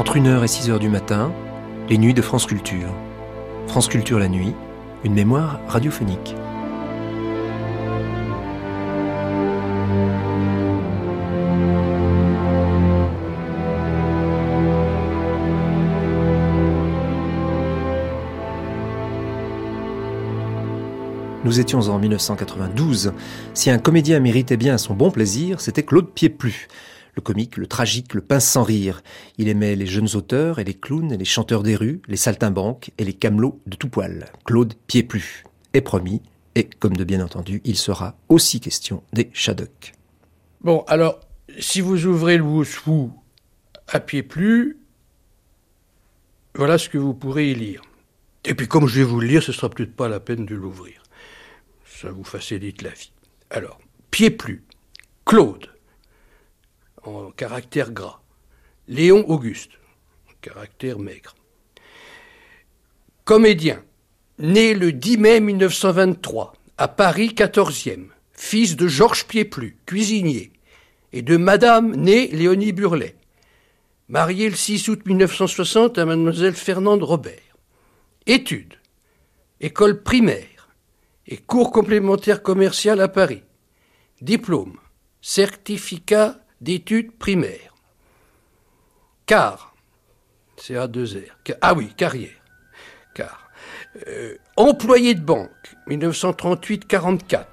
Entre 1h et 6h du matin, les nuits de France Culture. France Culture la nuit, une mémoire radiophonique. Nous étions en 1992. Si un comédien méritait bien son bon plaisir, c'était Claude Pieplu. Le comique, le tragique, le pince sans rire. Il aimait les jeunes auteurs et les clowns et les chanteurs des rues, les saltimbanques et les camelots de tout poil. Claude Pieplu. Est promis. Et comme de bien entendu, il sera aussi question des Shadocks. Bon, alors, si vous ouvrez le Wushu à Pieplu, voilà ce que vous pourrez y lire. Et puis comme je vais vous le lire, ce sera peut-être pas la peine de l'ouvrir ça vous facilite la vie. Alors, pied plus, Claude, en caractère gras, Léon Auguste, en caractère maigre. Comédien, né le 10 mai 1923, à Paris 14e, fils de Georges Pieplu, cuisinier, et de Madame née Léonie Burlet, marié le 6 août 1960 à Mademoiselle Fernande Robert. Études, école primaire, et cours complémentaires commerciales à Paris. Diplôme, certificat d'études primaires. Car, c'est a 2 r Ah oui, carrière. Car. Euh, employé de banque, 1938-44.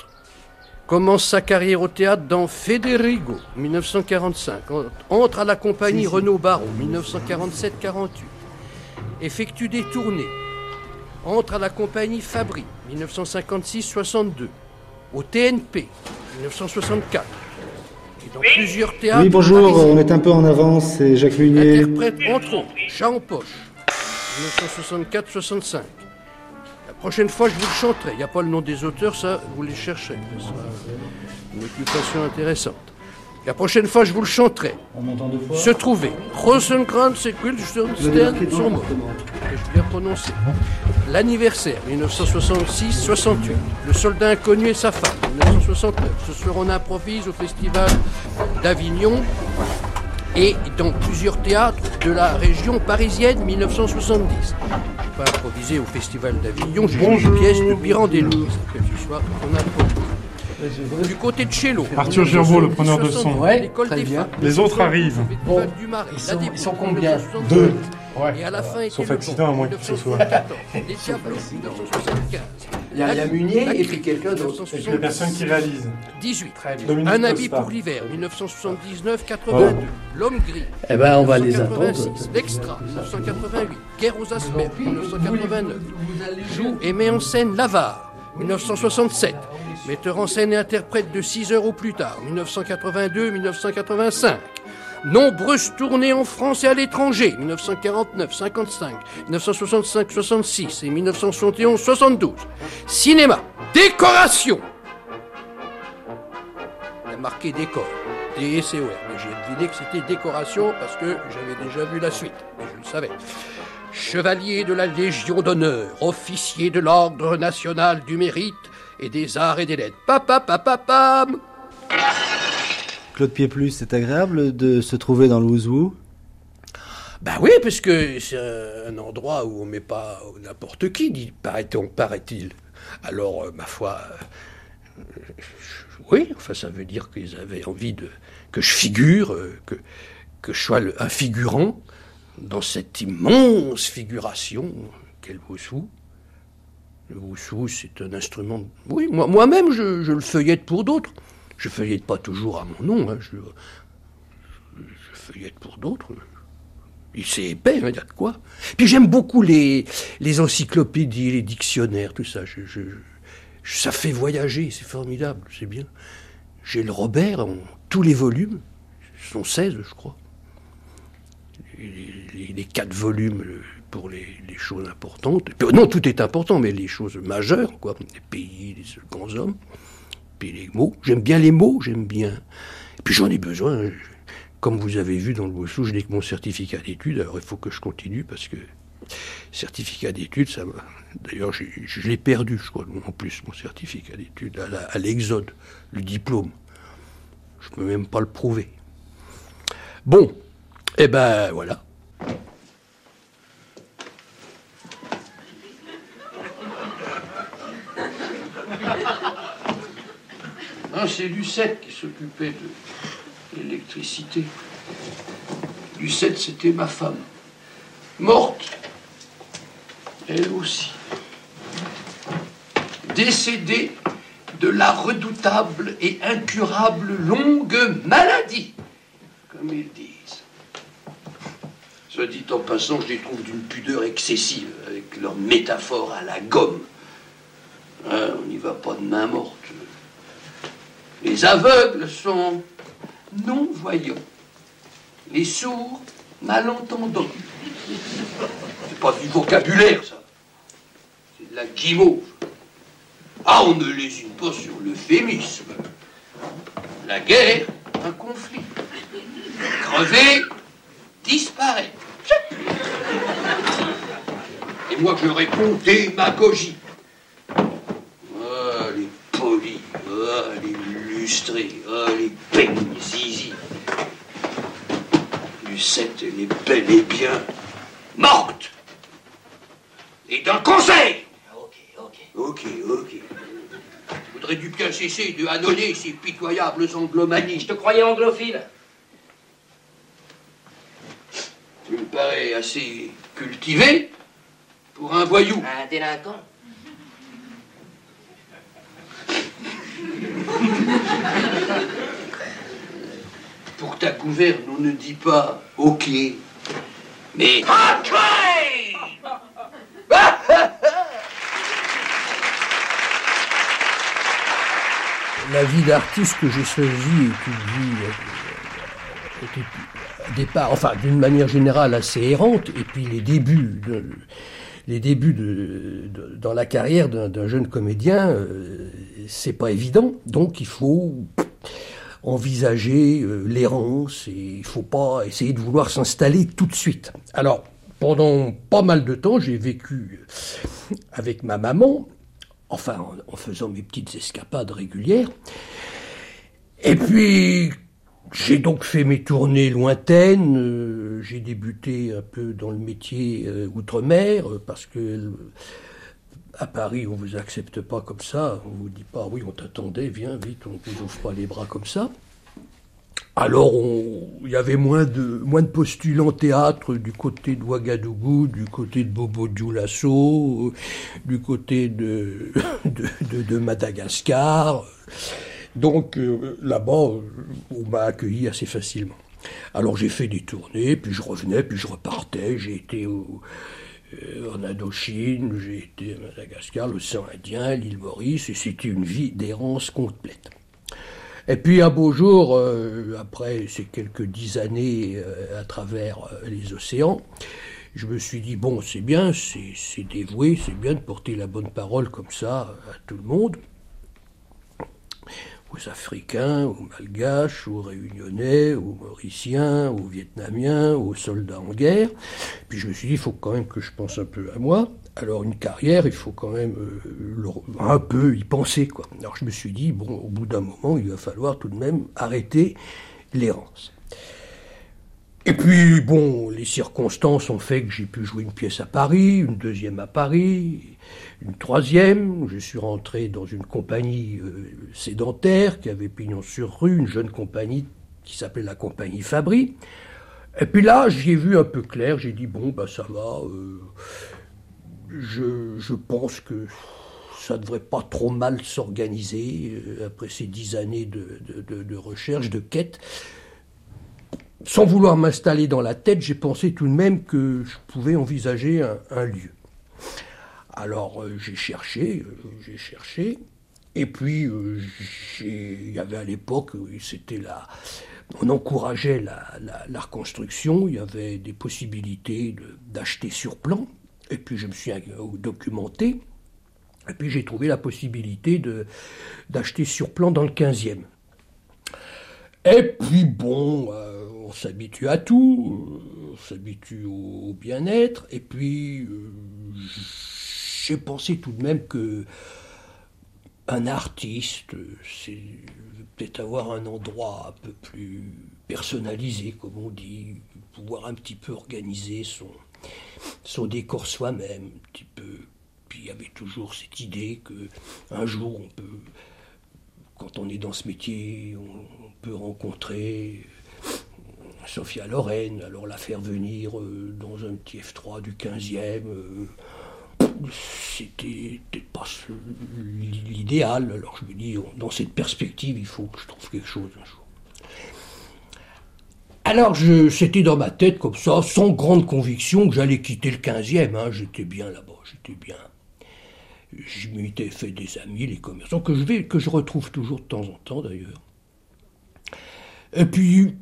Commence sa carrière au théâtre dans Federigo, 1945. Entre à la compagnie Renault Barreau, 1947-48. Effectue des tournées, entre à la compagnie Fabry, 1956-62, au TNP, 1964. Et dans plusieurs théâtres. Oui, bonjour, on est un peu en avance, c'est Jacques Munier. Interprète entre autres Chat en poche, 1964-65. La prochaine fois, je vous le chanterai. Il n'y a pas le nom des auteurs, ça, vous les cherchez. Ce sera une occupation intéressante. La prochaine fois, je vous le chanterai. Se trouver. Rosenkranz et Guildenstern. Je bien prononcer. L'anniversaire, 1966-68. Le soldat inconnu et sa femme, 1969. Ce soir, on improvise au festival d'Avignon et dans plusieurs théâtres de la région parisienne, 1970. Je pas improviser au festival d'Avignon, j'ai une pièce de Pirandello. Ce soir, on improvise. Du côté de Chello. Arthur Gerbeau, le preneur de son. Ouais, très bien. Les autres arrivent. Bon, ils sont, ils sont combien Deux. Ouais. Et à la fin, Sauf accident, à moins que ce soit. Les Diablos, 1975. Il y a, il y a Munier et puis quelqu'un d'autre. Et puis les personnes qui réalisent. 18. Dominique Un habit pour l'hiver, 1979-82. L'homme gris. Eh ben, on va les 1986. attendre. L'extra, 1988. Guerre aux asperges, 1989. Joue et met en scène l'avare, 1967. Metteur en scène et interprète de 6 heures au plus tard, 1982-1985. Nombreuses tournées en France et à l'étranger, 1949, 55, 1965, 66 et 1971, 72. Cinéma, décoration. Il a marqué décor, D-E-C-O-R, mais j'ai deviné que c'était décoration parce que j'avais déjà vu la suite, mais je le savais. Chevalier de la Légion d'honneur, officier de l'Ordre national du mérite et des arts et des lettres. Papa, papa, pam Claude Pieplu, c'est agréable de se trouver dans le Ouzou Ben oui, parce que c'est un endroit où on met pas n'importe qui, paraît-on, paraît-il. Alors, euh, ma foi, euh, oui, enfin, ça veut dire qu'ils avaient envie de que je figure, euh, que, que je sois le- un figurant dans cette immense figuration qu'est le Wushu. Le Wushu, c'est un instrument. Oui, moi- moi-même, je, le feuillette pour d'autres. Je feuillette pas toujours à mon nom. hein, je, feuillette pour d'autres. C'est épais, hein, il y a de quoi. Puis j'aime beaucoup les, encyclopédies, les dictionnaires, tout ça. Ça fait voyager, c'est formidable, c'est bien. J'ai le Robert en tous les volumes, ce sont 16, je crois. Les, les- quatre volumes pour les, choses importantes. Non, tout est important, mais les choses majeures, quoi. Les pays, les grands hommes. Puis les mots. J'aime bien les mots, j'aime bien. Et puis j'en ai besoin. Comme vous avez vu dans le Bossou, je n'ai que mon certificat d'études. Alors il faut que je continue parce que certificat d'études, ça. D'ailleurs, je l'ai perdu, je crois, en plus, mon certificat d'études, à l'Exode, le diplôme. Je ne peux même pas le prouver. Bon, eh ben voilà. C'est Lucette qui s'occupait de l'électricité. Lucette, c'était ma femme. Morte. Elle aussi. Décédée de la redoutable et incurable longue maladie, comme ils disent. Soit dit en passant, je les trouve d'une pudeur excessive, avec leurs métaphores à la gomme. Hein, on n'y va pas de main morte. Les aveugles sont non-voyants. Les sourds, malentendants. C'est pas du vocabulaire, ça. C'est de la guimauve. Ah, on ne lésine pas sur l'euphémisme. La guerre, un conflit. Crever, disparaît. Et moi, je réponds démagogie. Ah, les polis, ah, les ah, les peignes zizi. Lucette, elle est bel et bien morte. Et d'un conseil. Ok, ok. Ok, ok. Faudrait du bien cesser de annoncer ces pitoyables anglomanies. Je te croyais anglophile. Tu me parais assez cultivé pour un voyou. Un délinquant. Pour ta gouverne, on ne dit pas OK, mais OK La vie d'artiste que j'ai choisie vie euh, était au départ, enfin d'une manière générale assez errante, et puis les débuts, de- les débuts dans la carrière d'un d'un jeune comédien, euh, c'est pas évident, donc il faut envisager euh, l'errance et il faut pas essayer de vouloir s'installer tout de suite. Alors, pendant pas mal de temps, j'ai vécu avec ma maman, enfin en, en faisant mes petites escapades régulières. Et puis, j'ai donc fait mes tournées lointaines. euh, j'ai débuté un peu dans le métier euh, outre-mer euh, parce que à Paris, on vous accepte pas comme ça. On vous dit pas, oui, on t'attendait, viens vite, on vous ouvre pas les bras comme ça. Alors, il y avait moins de, moins de postulants théâtre du côté de Ouagadougou, du côté de Bobo Dioulasso, du côté de- de Madagascar. Donc, euh, là-bas, euh, on m'a accueilli assez facilement. Alors, j'ai fait des tournées, puis je revenais, puis je repartais. J'ai été euh, en Indochine, j'ai été à Madagascar, l'océan Indien, l'île Maurice, et c'était une vie d'errance complète. Et puis un beau jour, après ces quelques dix années à travers les océans, je me suis dit, bon, c'est bien, c'est dévoué, c'est bien de porter la bonne parole comme ça à tout le monde, aux Africains, aux Malgaches, aux Réunionnais, aux Mauriciens, aux Vietnamiens, aux soldats en guerre. Puis je me suis dit, il faut quand même que je pense un peu à moi. Alors une carrière, il faut quand même euh, un peu y penser. Quoi. Alors je me suis dit, bon, au bout d'un moment, il va falloir tout de même arrêter l'errance. Et puis, bon, les circonstances ont fait que j'ai pu jouer une pièce à Paris, une deuxième à Paris, une troisième. Je suis rentré dans une compagnie euh, sédentaire qui avait pignon sur rue, une jeune compagnie qui s'appelait la compagnie Fabry. Et puis là, j'y ai vu un peu clair. J'ai dit, bon, bah ça va. euh, je, pense que ça devrait pas trop mal s'organiser euh, après ces dix années de, recherche, de quête. Sans vouloir m'installer dans la tête, j'ai pensé tout de même que je pouvais envisager un lieu. Alors euh, j'ai cherché, euh, j'ai cherché, et puis euh, il y avait à l'époque, c'était la, on encourageait la, reconstruction, il y avait des possibilités d'acheter sur plan, et puis je me suis documenté, et puis j'ai trouvé la possibilité d'acheter sur plan dans le 15e. Et puis bon, on s'habitue à tout, on s'habitue au, bien-être, et puis j'ai pensé tout de même que un artiste, c'est peut-être avoir un endroit un peu plus personnalisé, comme on dit, pouvoir un petit peu organiser son, décor soi-même, un petit peu. Puis il y avait toujours cette idée que un jour on peut quand on est dans ce métier, on, peut rencontrer Sophia Lorraine, alors la faire venir euh, dans un petit F3 du 15e, c'était pas l'idéal. Alors je me dis, dans cette perspective, il faut que je trouve quelque chose un jour. Alors c'était dans ma tête comme ça, sans grande conviction, que j'allais quitter le 15e. Hein. J'étais bien là-bas, j'étais bien. Je m'étais fait des amis, les commerçants, que je, que je retrouve toujours de temps en temps d'ailleurs. Et puis,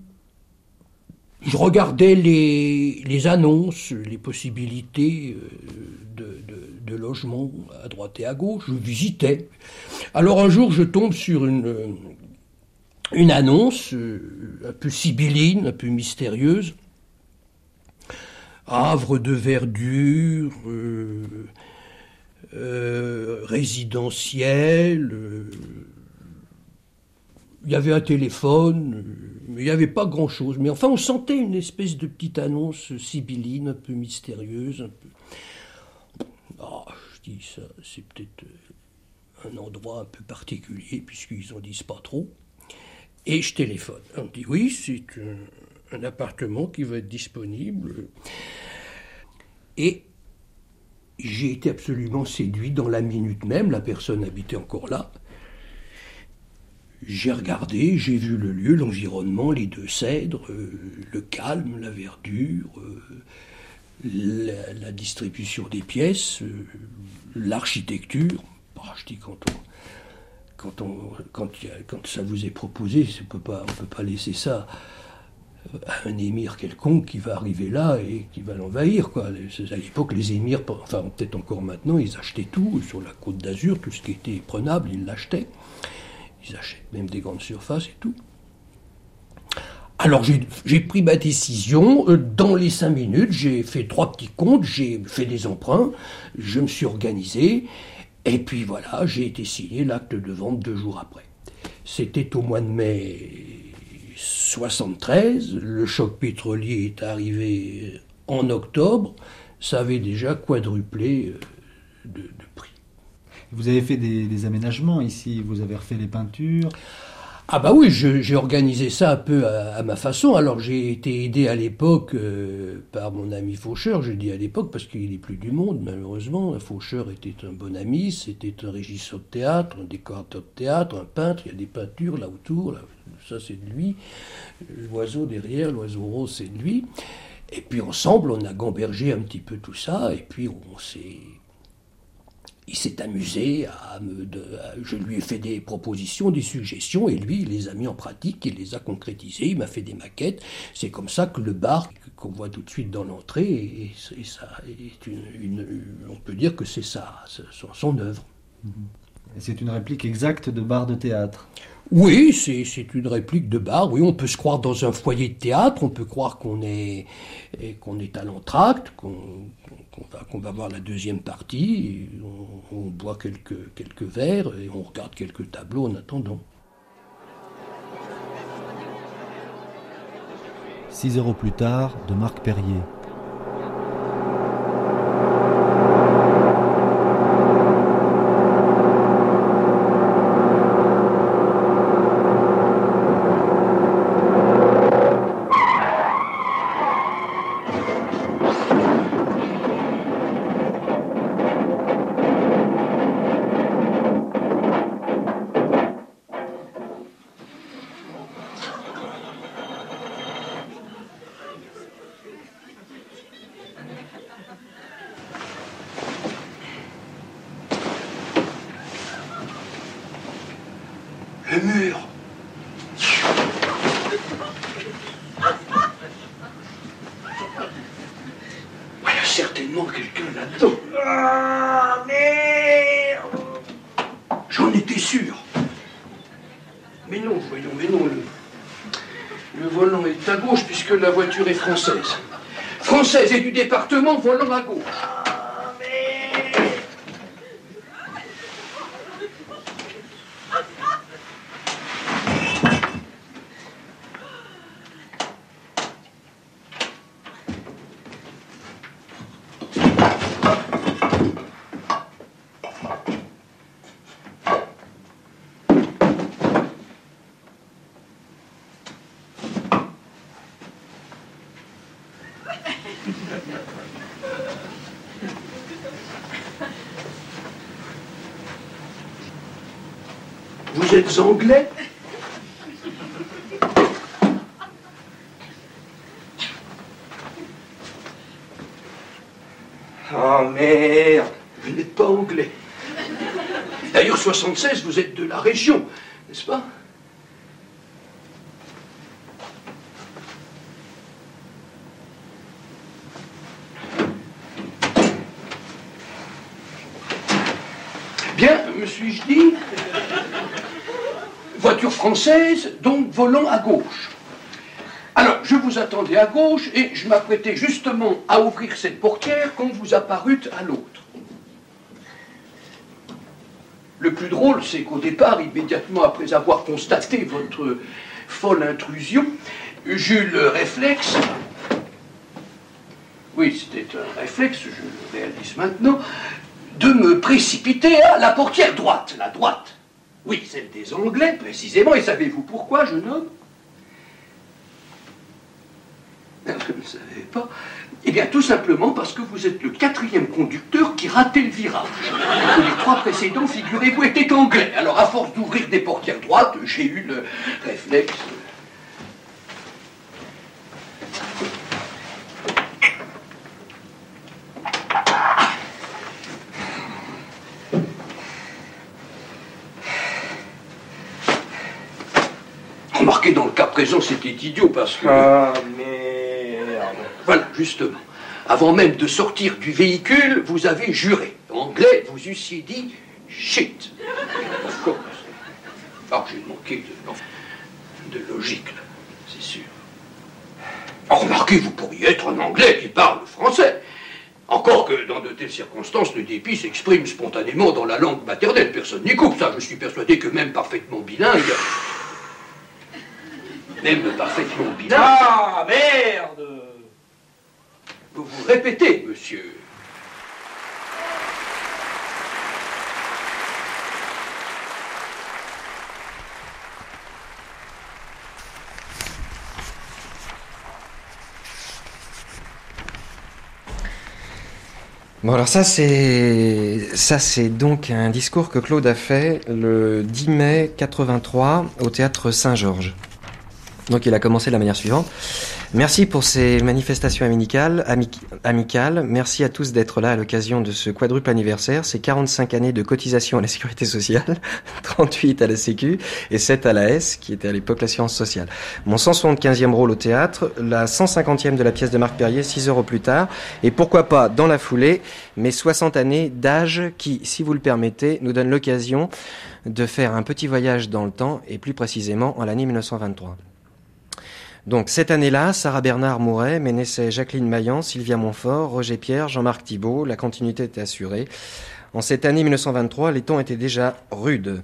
je regardais les, annonces, les possibilités euh, de, logement à droite et à gauche, je visitais. Alors un jour, je tombe sur une, une annonce euh, un peu sibylline, un peu mystérieuse. Havre de verdure, euh, résidentiel, il y avait un téléphone, il n'y avait pas grand-chose. Mais enfin, on sentait une espèce de petite annonce sibylline, un peu mystérieuse, un peu... Ah, je dis ça, c'est peut-être euh, un endroit un peu particulier, puisqu'ils en disent pas trop. Et je téléphone. On me dit, oui, c'est un appartement qui va être disponible. Et j'ai été absolument séduit dans la minute même, la personne habitait encore là. J'ai regardé, j'ai vu le lieu, l'environnement, les deux cèdres, euh, le calme, la verdure, euh, la, distribution des pièces, euh, l'architecture. Bah, je dis quand quand, on, quand, ça vous est proposé, on ne peut pas laisser ça à un émir quelconque qui va arriver là et qui va l'envahir. Quoi. À l'époque, les émirs, enfin peut-être encore maintenant, ils achetaient tout sur la côte d'Azur, tout ce qui était prenable, ils l'achetaient. Ils achètent même des grandes surfaces et tout. Alors j'ai pris ma décision, euh, dans les cinq minutes, j'ai fait trois petits comptes, j'ai fait des emprunts, je me suis organisé, et puis voilà, j'ai été signé l'acte de vente deux jours après. C'était au mois de mai 73, le choc pétrolier est arrivé en octobre, ça avait déjà quadruplé euh, de. Vous avez fait des, aménagements ici, vous avez refait les peintures. Ah bah oui, j'ai organisé ça un peu à, ma façon. Alors j'ai été aidé à l'époque euh, par mon ami Faucheur, je dis à l'époque parce qu'il n'est plus du monde malheureusement. Faucheur était un bon ami, c'était un régisseur de théâtre, un décorateur de théâtre, un peintre, il y a des peintures là autour, ça c'est de lui. L'oiseau derrière, l'oiseau rose c'est de lui. Et puis ensemble on a gambergé un petit peu tout ça et puis on s'est il s'est amusé à me. je lui ai fait des propositions, des suggestions, et lui, il les a mis en pratique, il les a concrétisées, il m'a fait des maquettes. C'est comme ça que le bar qu'on voit tout de suite dans l'entrée, et, ça est une, on peut dire que c'est ça, son, son œuvre. C'est une réplique exacte de bar de théâtre. Oui, c'est une réplique de bar. Oui, on peut se croire dans un foyer de théâtre, on peut croire qu'on est, qu'on est à l'entracte, qu'on qu'on va, voir la deuxième partie, on, boit quelques, quelques verres et on regarde quelques tableaux en attendant. Six euros plus tard, de Marc Perrier. Anglais Oh merde Vous n'êtes pas anglais. D'ailleurs, 76, vous êtes de la région, n'est-ce pas? 16, donc volons à gauche. Alors, je vous attendais à gauche et je m'apprêtais justement à ouvrir cette portière quand vous apparûtes à l'autre. Le plus drôle, c'est qu'au départ, immédiatement après avoir constaté votre folle intrusion, j'eus le réflexe, oui, c'était un réflexe, je le réalise maintenant, de me précipiter à la portière droite, la droite. Oui, celle des Anglais, précisément. Et savez-vous pourquoi, jeune homme? Vous ne savez pas Eh bien, tout simplement parce que vous êtes le quatrième conducteur qui ratait le virage. Les trois précédents, figurez-vous, étaient anglais. Alors, à force d'ouvrir des portières droites, j'ai eu le réflexe. Remarquez, c'était idiot parce que. Ah merde Voilà, justement. Avant même de sortir du véhicule, vous avez juré. En anglais, vous eussiez dit shit. Of course. Alors, j'ai manqué de, logique, là, c'est sûr. Remarquez, vous pourriez être un anglais qui parle français. Encore que dans de telles circonstances, le dépit s'exprime spontanément dans la langue maternelle. Personne n'y coupe ça. Je suis persuadé que même parfaitement bilingue. Même parfaitement bilingue. Ah merde Vous vous répétez, monsieur. Bon alors ça c'est ça c'est donc un discours que Claude a fait le 10 mai 83 au théâtre Saint-Georges. Donc il a commencé de la manière suivante. Merci pour ces manifestations amicales, amic- amicales. Merci à tous d'être là à l'occasion de ce quadruple anniversaire. C'est 45 années de cotisation à la sécurité sociale, 38 à la Sécu et 7 à la S, qui était à l'époque l'assurance sociale. Mon 175e rôle au théâtre, la 150e de la pièce de Marc Perrier, 6 heures plus tard. Et pourquoi pas, dans la foulée, mes 60 années d'âge qui, si vous le permettez, nous donnent l'occasion de faire un petit voyage dans le temps et plus précisément en l'année 1923. Donc cette année-là, Sarah Bernard mourait, mais naissaient Jacqueline Maillan, Sylvia Montfort, Roger Pierre, Jean-Marc Thibault. La continuité était assurée. En cette année 1923, les temps étaient déjà rudes.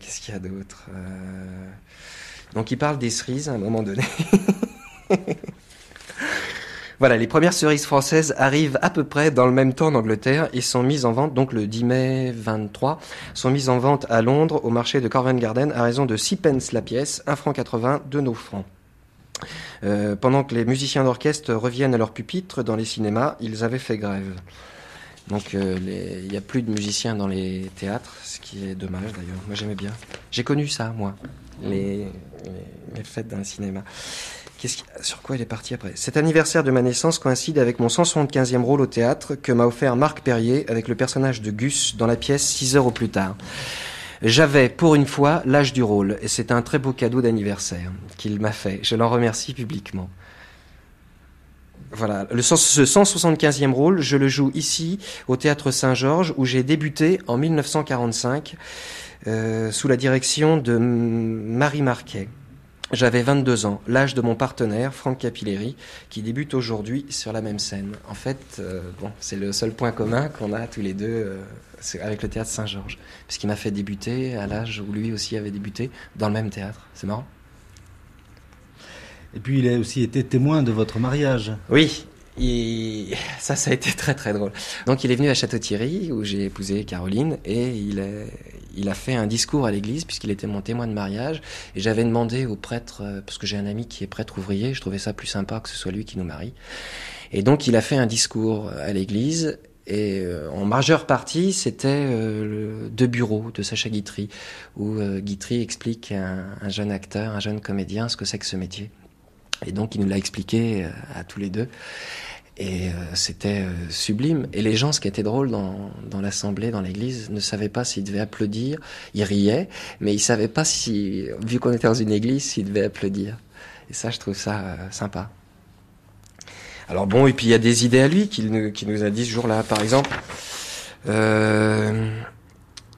Qu'est-ce qu'il y a d'autre Euh, Donc il parle des cerises à un moment donné. Voilà, les premières cerises françaises arrivent à peu près dans le même temps en Angleterre et sont mises en vente, donc le 10 mai 23, sont mises en vente à Londres au marché de Covent Garden à raison de 6 pence la pièce, 1 franc 80 de nos francs. Euh, pendant que les musiciens d'orchestre reviennent à leur pupitre dans les cinémas, ils avaient fait grève. Donc euh, il n'y a plus de musiciens dans les théâtres, ce qui est dommage d'ailleurs. Moi j'aimais bien. J'ai connu ça, moi, les, les, les fêtes le cinéma. Sur quoi il est parti après? Cet anniversaire de ma naissance coïncide avec mon 175e rôle au théâtre que m'a offert Marc Perrier avec le personnage de Gus dans la pièce 6 heures au plus tard. J'avais, pour une fois, l'âge du rôle, et c'est un très beau cadeau d'anniversaire qu'il m'a fait. Je l'en remercie publiquement. Voilà, ce 175e rôle, je le joue ici, au Théâtre Saint-Georges, où j'ai débuté en 1945, euh, sous la direction de Marie Marquet. J'avais 22 ans, l'âge de mon partenaire, Franck Capilleri, qui débute aujourd'hui sur la même scène. En fait, euh, bon, c'est le seul point commun qu'on a tous les deux euh, avec le théâtre Saint-Georges. Puisqu'il m'a fait débuter à l'âge où lui aussi avait débuté, dans le même théâtre. C'est marrant? Et puis il a aussi été témoin de votre mariage. Oui, ça, ça a été très très drôle. Donc il est venu à Château-Thierry, où j'ai épousé Caroline, et il a, il a fait un discours à l'église, puisqu'il était mon témoin de mariage. Et j'avais demandé au prêtre, euh, parce que j'ai un ami qui est prêtre ouvrier, je trouvais ça plus sympa que ce soit lui qui nous marie. Et donc il a fait un discours à l'église, Et euh, en majeure partie, c'était euh, deux bureaux de Sacha Guitry, où euh, Guitry explique à un, un, jeune acteur, un jeune comédien, ce que c'est que ce métier. Et donc, il nous l'a expliqué à tous les deux. Et c'était sublime. Et les gens, ce qui était drôle dans, l'assemblée, dans l'église, ne savaient pas s'ils devaient applaudir. Ils riaient, mais ils savaient pas si, vu qu'on était dans une église, s'ils devaient applaudir. Et ça, je trouve ça sympa. Alors bon, et puis il y a des idées à lui qu'il nous, a dit ce jour-là. Par exemple, euh,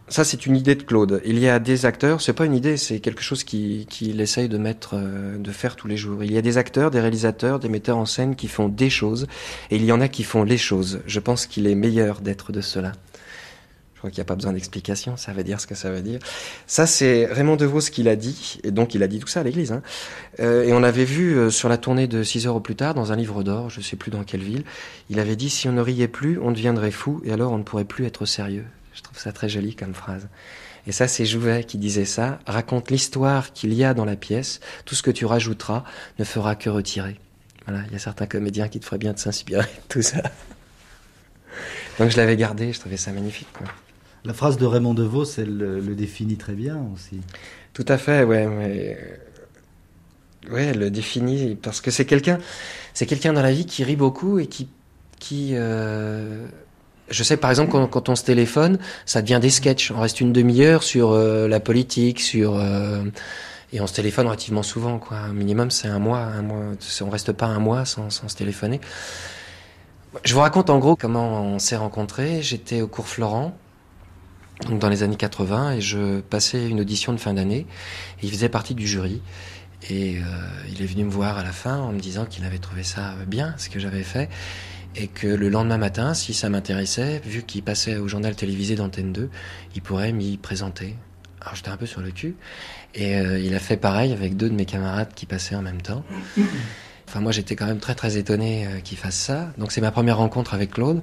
ça c'est une idée de Claude. Il y a des acteurs, c'est pas une idée, c'est quelque chose qu'il qui essaye de mettre, euh, de faire tous les jours. Il y a des acteurs, des réalisateurs, des metteurs en scène qui font des choses, et il y en a qui font les choses. Je pense qu'il est meilleur d'être de cela. Je crois qu'il n'y a pas besoin d'explication, ça veut dire ce que ça veut dire. Ça, c'est Raymond DeVos qui l'a dit, et donc il a dit tout ça à l'église. Hein. Euh, et on avait vu euh, sur la tournée de 6 heures au plus tard, dans un livre d'or, je ne sais plus dans quelle ville, il avait dit si on ne riait plus, on deviendrait fou, et alors on ne pourrait plus être sérieux. Je trouve ça très joli comme phrase. Et ça, c'est Jouvet qui disait ça. Raconte l'histoire qu'il y a dans la pièce, tout ce que tu rajouteras ne fera que retirer. Voilà, il y a certains comédiens qui te feraient bien de s'inspirer de tout ça. Donc je l'avais gardé, je trouvais ça magnifique. Quoi. La phrase de Raymond DeVos, elle le définit très bien aussi. Tout à fait, ouais, mais ouais, elle le définit parce que c'est quelqu'un, c'est quelqu'un dans la vie qui rit beaucoup et qui, qui, euh... je sais par exemple quand, quand, on se téléphone, ça devient des sketchs. On reste une demi-heure sur euh, la politique, sur euh... et on se téléphone relativement souvent, quoi. Minimum, c'est un mois, un mois. On reste pas un mois sans, sans se téléphoner. Je vous raconte en gros comment on s'est rencontrés. J'étais au cours Florent donc dans les années 80, et je passais une audition de fin d'année, il faisait partie du jury. Et euh, il est venu me voir à la fin en me disant qu'il avait trouvé ça bien, ce que j'avais fait, et que le lendemain matin, si ça m'intéressait, vu qu'il passait au journal télévisé d'Antenne 2, il pourrait m'y présenter. Alors j'étais un peu sur le cul, et euh, il a fait pareil avec deux de mes camarades qui passaient en même temps. Enfin moi j'étais quand même très très étonné euh, qu'il fasse ça. Donc c'est ma première rencontre avec Claude.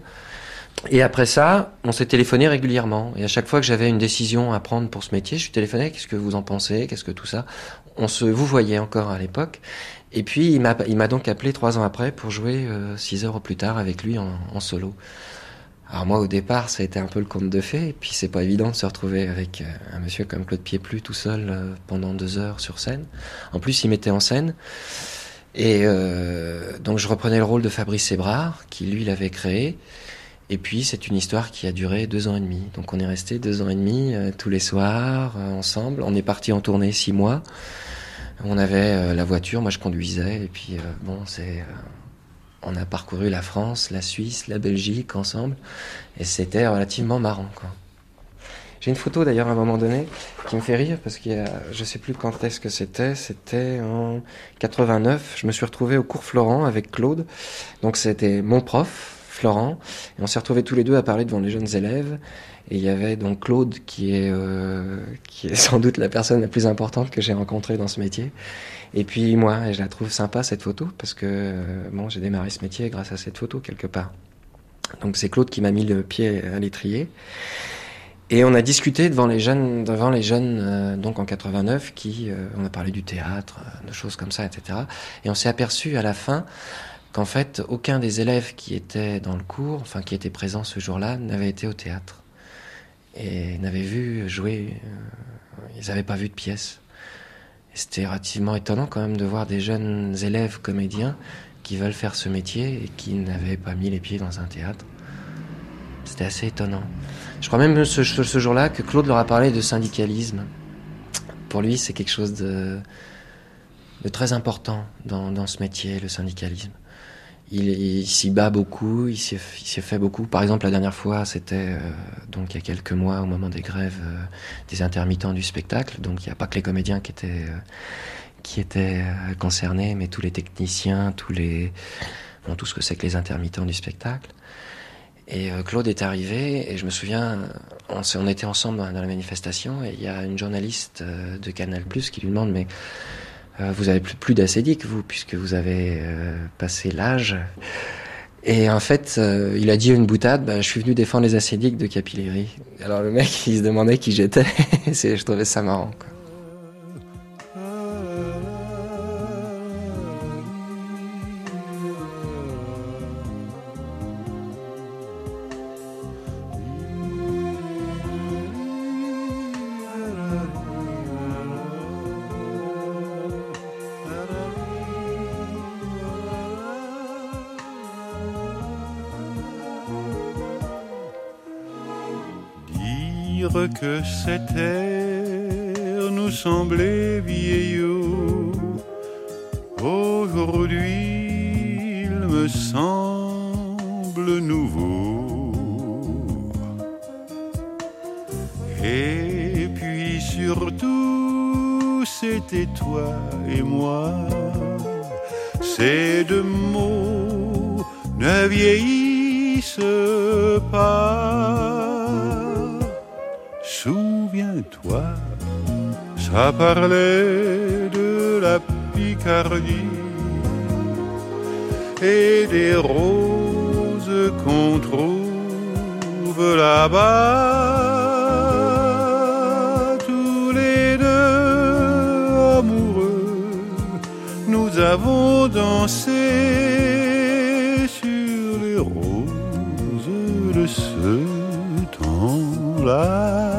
Et après ça, on s'est téléphoné régulièrement. Et à chaque fois que j'avais une décision à prendre pour ce métier, je lui téléphonais. Qu'est-ce que vous en pensez? Qu'est-ce que tout ça? On se vous voyait encore à l'époque. Et puis il m'a il m'a donc appelé trois ans après pour jouer euh, six heures plus tard avec lui en, en, solo. Alors moi au départ ça a été un peu le conte de fées. Et puis c'est pas évident de se retrouver avec euh, un monsieur comme Claude Pieplu tout seul euh, pendant deux heures sur scène. En plus il mettait en scène. Et euh, donc je reprenais le rôle de Fabrice Sébrard qui lui l'avait créé. Et puis c'est une histoire qui a duré deux ans et demi. Donc on est resté deux ans et demi euh, tous les soirs euh, ensemble. On est parti en tournée six mois. On avait euh, la voiture, moi je conduisais et puis bon c'est, on a parcouru la France, la Suisse, la Belgique ensemble et c'était relativement marrant quoi. J'ai une photo d'ailleurs à un moment donné qui me fait rire parce qu'il y a, je sais plus quand est-ce que c'était, c'était en 89. Je me suis retrouvé au cours Florent avec Claude. Donc c'était mon prof, Florent, et on s'est retrouvés tous les deux à parler devant les jeunes élèves. Et il y avait donc Claude, qui est, euh, qui est sans doute la personne la plus importante que j'ai rencontrée dans ce métier. Et puis moi, et je la trouve sympa cette photo, parce que euh, bon, j'ai démarré ce métier grâce à cette photo quelque part. Donc c'est Claude qui m'a mis le pied à l'étrier. Et on a discuté devant les jeunes, devant les jeunes euh, donc en 89, qui, euh, on a parlé du théâtre, de choses comme ça, etc. Et on s'est aperçu à la fin qu'en fait, aucun des élèves qui étaient dans le cours, enfin qui étaient présents ce jour-là, n'avait été au théâtre et n'avait vu jouer. Euh, ils n'avaient pas vu de pièce. C'était relativement étonnant quand même de voir des jeunes élèves comédiens qui veulent faire ce métier et qui n'avaient pas mis les pieds dans un théâtre. C'était assez étonnant. Je crois même ce, jour-là que Claude leur a parlé de syndicalisme. Pour lui, c'est quelque chose de, très important dans ce métier, le syndicalisme il, il s'y bat beaucoup, il s'y fait beaucoup. Par exemple, la dernière fois, c'était euh, donc il y a quelques mois, au moment des grèves euh, des intermittents du spectacle. Donc il n'y a pas que les comédiens qui étaient euh, qui étaient concernés, mais tous les techniciens, tous les bon, tout ce que c'est que les intermittents du spectacle. Et Claude est arrivé et je me souviens, on, on était ensemble dans, la manifestation et il y a une journaliste de Canal Plus qui lui demande mais euh, vous avez plus, plus vous, puisque vous avez euh, passé l'âge. Et en fait, euh, il a dit une boutade, bah, je suis venu défendre les acédiques de Capilleri. Alors le mec, il se demandait qui j'étais. je trouvais ça marrant. Quoi. Que cette terre nous semblait vieillot. Aujourd'hui, il me semble nouveau. Et puis surtout, c'était toi et moi. Ces deux mots ne vieillissent pas. Souviens-toi, ça parlait de la Picardie et des roses qu'on trouve là-bas. Tous les deux amoureux, nous avons dansé sur les roses de ce temps-là.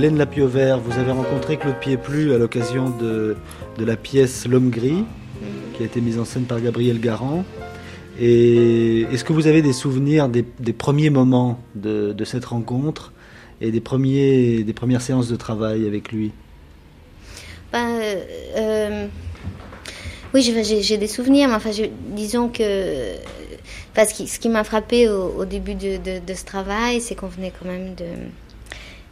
Hélène Lapieuvert, vous avez rencontré Claude Pieplu à l'occasion de, de la pièce L'homme gris, qui a été mise en scène par Gabriel Garand. Et est-ce que vous avez des souvenirs des, premiers moments de, cette rencontre et des, premiers, des premières séances de travail avec lui? Ben, euh, Oui, j'ai des souvenirs, mais enfin, disons que parce que ce qui m'a frappé au, début de ce travail, c'est qu'on venait quand même de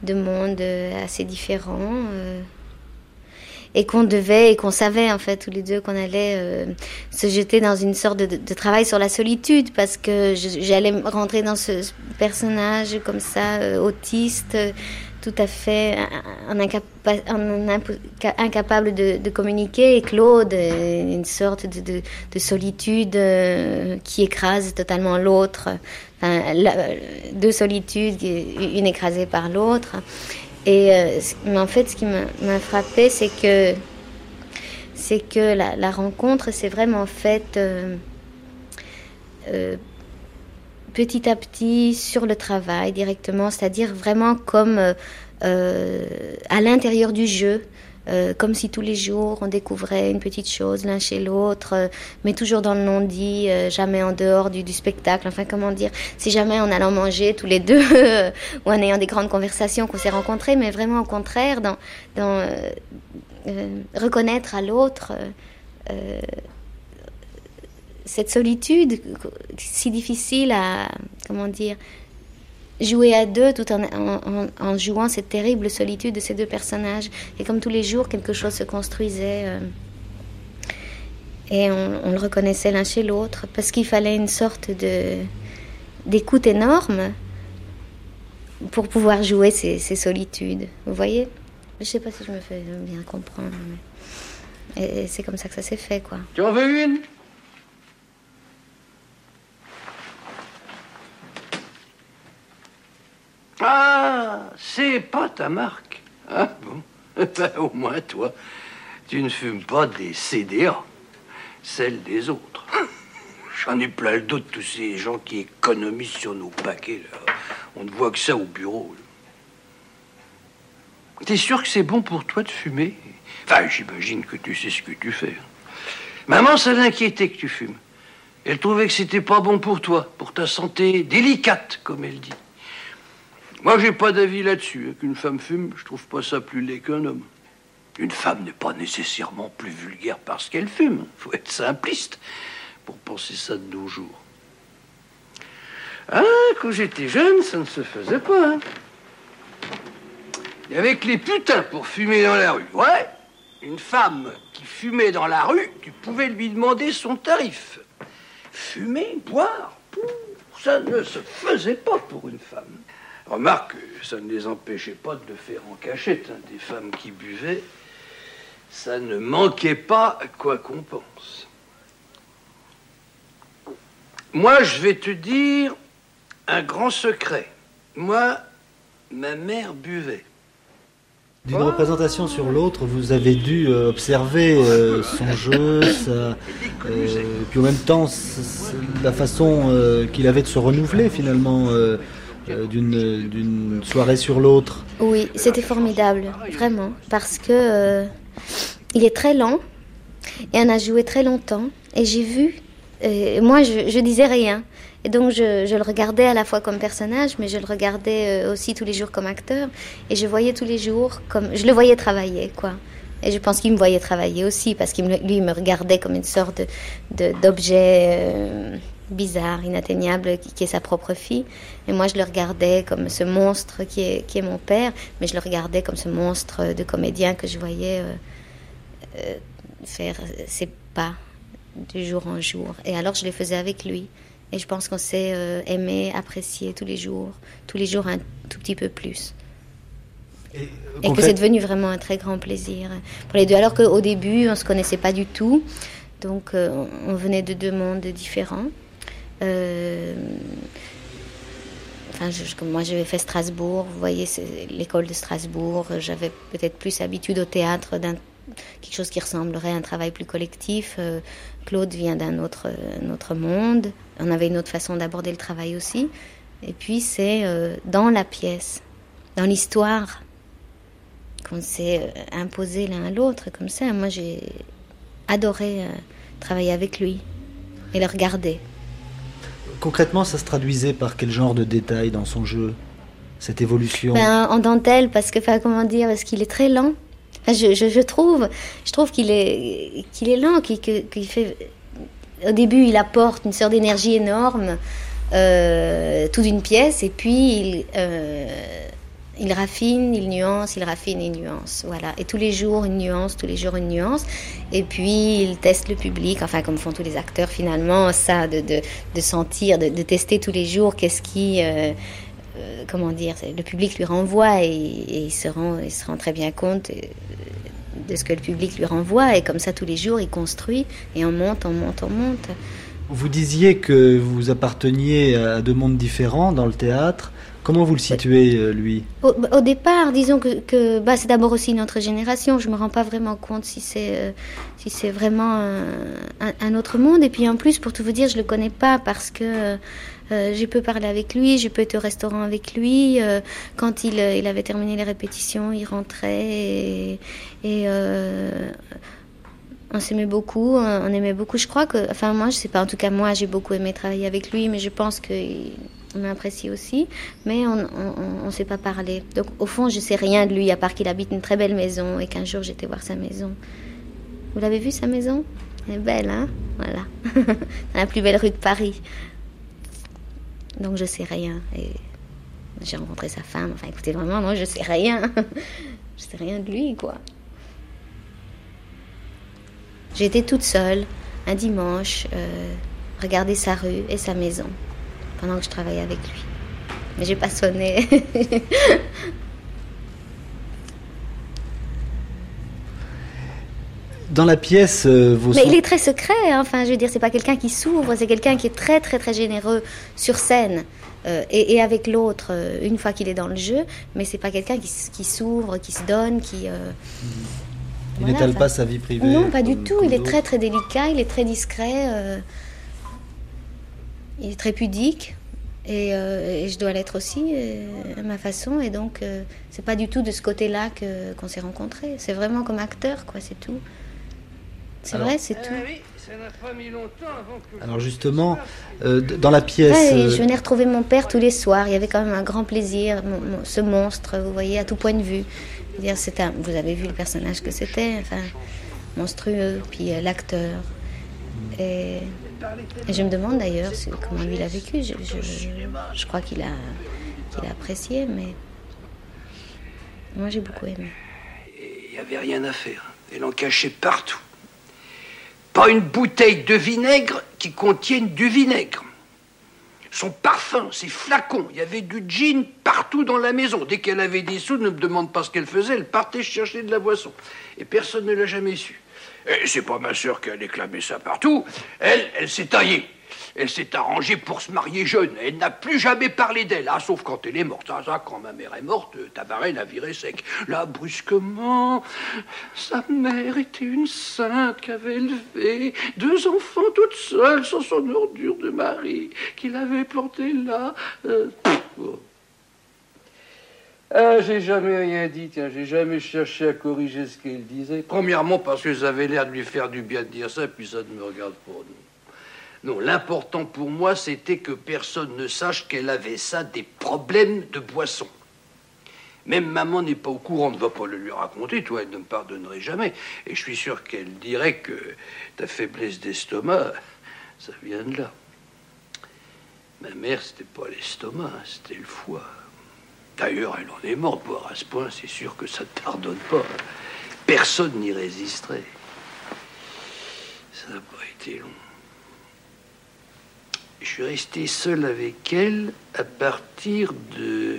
de mondes assez différents. Euh, et qu'on devait et qu'on savait en fait tous les deux qu'on allait euh, se jeter dans une sorte de, travail sur la solitude parce que j'allais rentrer dans ce personnage comme ça euh, autiste tout à fait incapable de, de, communiquer et Claude une sorte de, de, de solitude euh, qui écrase totalement l'autre enfin, deux solitudes une écrasée par l'autre et euh, mais en fait ce qui m'a frappé c'est que c'est que la, la rencontre s'est vraiment faite euh, euh, petit à petit sur le travail directement, c'est-à-dire vraiment comme à l'intérieur du jeu. Euh, comme si tous les jours on découvrait une petite chose l'un chez l'autre, euh, mais toujours dans le non-dit, euh, jamais en dehors du, spectacle. Enfin, comment dire, si jamais en allant manger tous les deux ou en ayant des grandes conversations qu'on s'est rencontrés, mais vraiment au contraire, dans reconnaître à l'autre cette solitude si difficile à, comment dire, jouer à deux tout en, en, jouant cette terrible solitude de ces deux personnages. Et comme tous les jours, quelque chose se construisait. Euh, et on, le reconnaissait l'un chez l'autre, parce qu'il fallait une sorte de d'écoute énorme pour pouvoir jouer ces, ces, solitudes. Vous voyez? Je sais pas si je me fais bien comprendre. Mais... Et c'est comme ça que ça s'est fait, quoi. Tu en veux une? Ah, c'est pas ta marque. Ah bon ben, Au moins, toi, tu ne fumes pas des CDA, celles des autres. J'en ai plein le dos de tous ces gens qui économisent sur nos paquets. On ne voit que ça au bureau. T'es sûr que c'est bon pour toi de fumer? Enfin, j'imagine que tu sais ce que tu fais. Maman, ça l'inquiétait que tu fumes. Elle trouvait que c'était pas bon pour toi, pour ta santé délicate, comme elle dit. Moi, j'ai pas d'avis là-dessus. Qu'une femme fume, je trouve pas ça plus laid qu'un homme. Une femme n'est pas nécessairement plus vulgaire parce qu'elle fume. Faut être simpliste pour penser ça de nos jours. Ah, quand j'étais jeune, ça ne se faisait pas. Hein. Il y avait que les putains pour fumer dans la rue. Ouais, une femme qui fumait dans la rue, tu pouvais lui demander son tarif. Fumer, boire, ça ne se faisait pas pour une femme. Remarque, ça ne les empêchait pas de le faire en cachette. Hein. Des femmes qui buvaient, ça ne manquait pas, quoi qu'on pense. Moi, je vais te dire un grand secret. Moi, ma mère buvait. D'une représentation sur l'autre, vous avez dû euh, observer euh, son jeu, sa, euh, puis en même temps la façon euh, qu'il avait de se renouveler finalement euh, d'une soirée sur l'autre. Oui, c'était formidable, vraiment, parce que il est très lent et on a joué très longtemps et j'ai vu, euh, moi je, disais rien. Et donc je, je, le regardais à la fois comme personnage, mais je le regardais euh, aussi tous les jours comme acteur. Et je voyais tous les jours comme... Je le voyais travailler, quoi. Et je pense qu'il me voyait travailler aussi, parce qu'il lui me regardait comme une sorte d'objet euh, bizarre, inatteignable, qui, qui, est sa propre fille. Et moi, je le regardais comme ce monstre qui est, qui est mon père, mais je le regardais comme ce monstre de comédien que je voyais euh, euh, faire ses pas de jour en jour. Et alors, je les faisais avec lui. Et je pense qu'on s'est euh, aimé, apprécié tous les jours, tous les jours un tout petit peu plus. Et, et que c'est devenu vraiment un très grand plaisir pour les deux. Alors qu'au début, on ne se connaissait pas du tout. Donc, on venait de deux mondes différents. Euh, enfin, moi, j'avais fait Strasbourg. Vous voyez, l'école de Strasbourg. J'avais peut-être plus habitude au théâtre d'un quelque chose qui ressemblerait à un travail plus collectif. Euh, Claude vient d'un autre, autre monde. On avait une autre façon d'aborder le travail aussi. Et puis c'est euh, dans la pièce, dans l'histoire, qu'on s'est imposé l'un à l'autre comme ça. Moi j'ai adoré travailler avec lui et le regarder. Concrètement, ça se traduisait par quel genre de détails dans son jeu Cette évolution? Ben, En dentelle, parce que, comment dire, parce qu'il est très lent. Je, trouve, je trouve qu'il est, qu'il est lent, qu'il qu fait. Au début, il apporte une sorte d'énergie énorme, euh, toute une pièce, et puis il, euh, il raffine, il nuance, il raffine, il nuance, voilà. Et tous les jours une nuance, tous les jours une nuance. Et puis il teste le public, enfin comme font tous les acteurs finalement, ça, de, de, de sentir, de, tester tous les jours qu'est-ce qui euh, comment dire, le public lui renvoie et, et, il, se rend, il se rend très bien compte de ce que le public lui renvoie. Et comme ça, tous les jours, il construit et on monte, on monte, on monte. Vous disiez que vous apparteniez à deux mondes différents dans le théâtre. Comment vous le situez, lui au, au, départ, disons que, que bah, c'est d'abord aussi notre génération. Je me rends pas vraiment compte si c'est euh, si c'est vraiment un, autre monde. Et puis en plus, pour tout vous dire, je le connais pas parce que euh, j'ai peu parlé avec lui, j'ai peu été au restaurant avec lui. Euh, quand il, il, avait terminé les répétitions, il rentrait et, et euh, on s'aimait beaucoup, on aimait beaucoup. Je crois que, enfin moi, je sais pas, en tout cas moi, j'ai beaucoup aimé travailler avec lui, mais je pense que on m'apprécie aussi, mais on ne s'est pas parlé. Donc au fond, je sais rien de lui, à part qu'il habite une très belle maison et qu'un jour j'étais voir sa maison. Vous l'avez vu sa maison? Elle est belle, hein? Voilà. Dans la plus belle rue de Paris. Donc je sais rien. J'ai rencontré sa femme. Enfin écoutez, vraiment, non, je sais rien. je sais rien de lui, quoi. J'étais toute seule, un dimanche, euh, regarder sa rue et sa maison pendant que je travaillais avec lui. Mais j'ai pas sonné. Dans la pièce, euh, vos Mais il est très secret, hein. enfin, je veux dire, c'est pas quelqu'un qui s'ouvre, c'est quelqu'un qui est très, très, très généreux sur scène euh, et, et, avec l'autre euh, une fois qu'il est dans le jeu, mais c'est pas quelqu'un qui, qui s'ouvre, qui se donne, qui. Euh, il voilà, n'étale pas sa vie privée Non, pas du tout. Il est très, très délicat, il est très discret, il est très pudique. Et, euh, et, je dois l'être aussi euh, à ma façon. Et donc euh, c'est pas du tout de ce côté-là que qu'on s'est rencontrés. C'est vraiment comme acteur quoi c'est tout. C'est vrai c'est tout. oui, ça n'a pas mis longtemps avant que alors justement dans la pièce ouais, je venais retrouver mon père tous les soirs. Il y avait quand même un grand plaisir mon, mon, ce monstre vous voyez à tout point de vue. Dire c'est un vous avez vu le personnage que c'était enfin monstrueux puis l'acteur. Et je me demande d'ailleurs comment lui il a vécu. Je crois qu'il a, qu a apprécié, mais moi j'ai beaucoup aimé. Il n'y avait rien à faire. Elle en cachait partout. Pas une bouteille de vinaigre qui contienne du vinaigre. Son parfum, ses flacons, il y avait du gin partout dans la maison. Dès qu'elle avait des sous, ne me demande pas ce qu'elle faisait, elle partait chercher de la boisson. Et personne ne l'a jamais su. Et c'est pas ma sœur qui a déclamé ça partout. Elle, elle s'est taillée. Elle s'est arrangée pour se marier jeune. Elle n'a plus jamais parlé d'elle, ah, sauf quand elle est morte. Ah, quand ma mère est morte, Tabaret l'a virée sec. Là, brusquement, sa mère était une sainte qui avait élevé deux enfants toute seule sans son ordure de mari, qu'il avait planté là. Euh, Ah, j'ai jamais rien dit, tiens, j'ai jamais cherché à corriger ce qu'il disait. Premièrement, parce que ça avait l'air de lui faire du bien de dire ça, puis ça ne me regarde pas. Non, non l'important pour moi, c'était que personne ne sache qu'elle avait ça, des problèmes de boisson. Même maman n'est pas au courant, ne va pas le lui raconter, toi, elle ne me pardonnerait jamais. Et je suis sûr qu'elle dirait que ta faiblesse d'estomac, ça vient de là. Ma mère, c'était pas l'estomac, c'était le foie. D'ailleurs, elle en est morte, boire à ce point, c'est sûr que ça ne pardonne pas. Personne n'y résisterait. Ça n'a pas été long. Je suis resté seul avec elle à partir de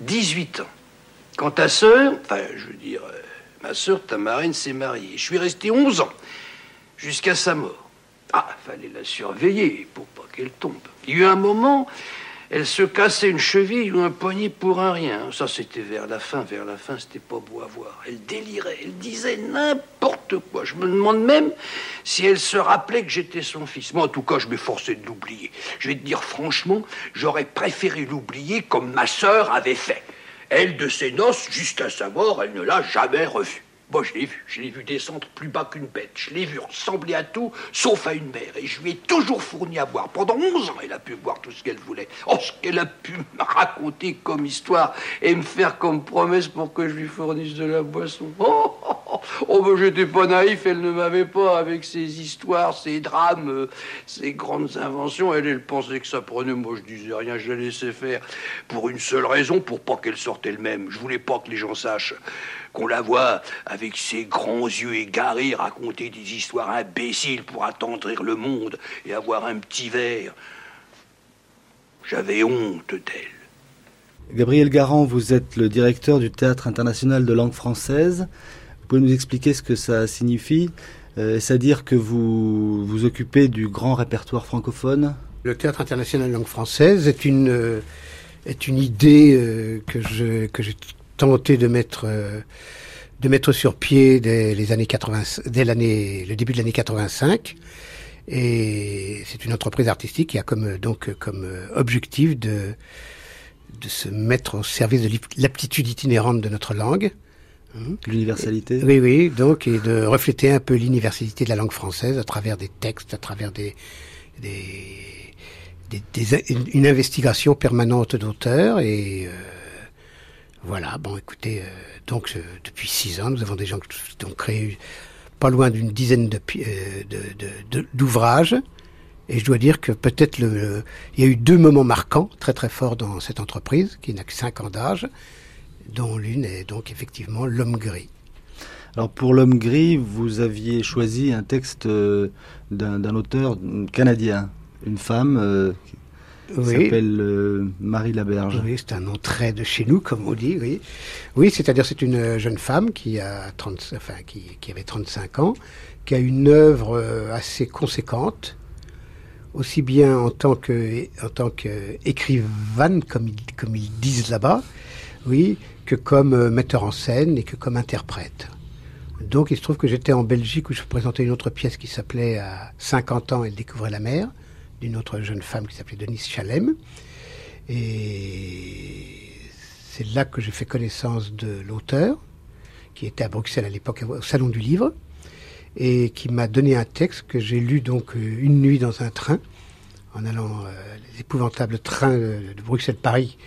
18 ans. Quand ta sœur, enfin, je veux dire, euh, ma sœur, ta marraine, s'est mariée. Je suis resté 11 ans, jusqu'à sa mort. Ah, fallait la surveiller pour pas qu'elle tombe. Il y a eu un moment, elle se cassait une cheville ou un poignet pour un rien. Ça, c'était vers la fin. Vers la fin, c'était pas beau à voir. Elle délirait. Elle disait n'importe quoi. Je me demande même si elle se rappelait que j'étais son fils. Moi, en tout cas, je m'efforçais de l'oublier. Je vais te dire franchement, j'aurais préféré l'oublier comme ma sœur avait fait. Elle, de ses noces, jusqu'à sa mort, elle ne l'a jamais revue. Moi, je l'ai vu. Je l'ai vu descendre plus bas qu'une bête. Je l'ai vu ressembler à tout, sauf à une mère. Et je lui ai toujours fourni à boire. Pendant 11 ans, elle a pu boire tout ce qu'elle voulait. Oh, ce qu'elle a pu me raconter comme histoire et me faire comme promesse pour que je lui fournisse de la boisson. Oh, oh, oh, oh j'étais pas naïf. Elle ne m'avait pas avec ses histoires, ses drames, euh, ses grandes inventions. Elle, elle pensait que ça prenait. Moi, je disais rien. Je la laissais faire pour une seule raison, pour pas qu'elle sorte elle-même. Je voulais pas que les gens sachent qu'on la voit avec ses grands yeux égarés raconter des histoires imbéciles pour attendrir le monde et avoir un petit verre. J'avais honte d'elle. Gabriel Garand, vous êtes le directeur du Théâtre international de langue française. Vous pouvez nous expliquer ce que ça signifie euh, C'est-à-dire que vous vous occupez du grand répertoire francophone? Le Théâtre international de langue française est une, euh, est une idée euh, que je que j'ai tenté de mettre euh, de mettre sur pied dès les années 80, dès l'année le début de l'année 85. Et c'est une entreprise artistique qui a comme donc comme objectif de de se mettre au service de l'aptitude itinérante de notre langue. L'universalité Oui, oui, donc, et de refléter un peu l'universalité de la langue française à travers des textes, à travers des, des, des, des une investigation permanente d'auteurs et euh, voilà, bon, écoutez, euh, donc euh, depuis six ans, nous avons déjà donc créé pas loin d'une dizaine euh, d'ouvrages. Et je dois dire que peut-être il y a eu deux moments marquants, très très forts dans cette entreprise, qui n'a que cinq ans d'âge, dont l'une est donc effectivement L'homme gris. Alors pour L'homme gris, vous aviez choisi un texte d'un auteur canadien, une femme oui. s'appelle euh, Marie Laberge. Oui, c'est un nom très de chez nous, comme on dit, oui. Oui, c'est-à-dire c'est une jeune femme qui a 30, enfin, qui, qui, avait 35 ans, qui a une œuvre euh, assez conséquente, aussi bien en tant que en tant qu'écrivaine, comme ils, comme ils disent là-bas, oui, que comme euh, metteur en scène et que comme interprète. Donc il se trouve que j'étais en Belgique où je présentais une autre pièce qui s'appelait À 50 ans, elle découvrait la mer d'une autre jeune femme qui s'appelait Denise Chalem. Et c'est là que j'ai fait connaissance de l'auteur, qui était à Bruxelles à l'époque, au Salon du Livre, et qui m'a donné un texte que j'ai lu donc euh, une nuit dans un train, en allant euh, les épouvantables trains de Bruxelles-Paris,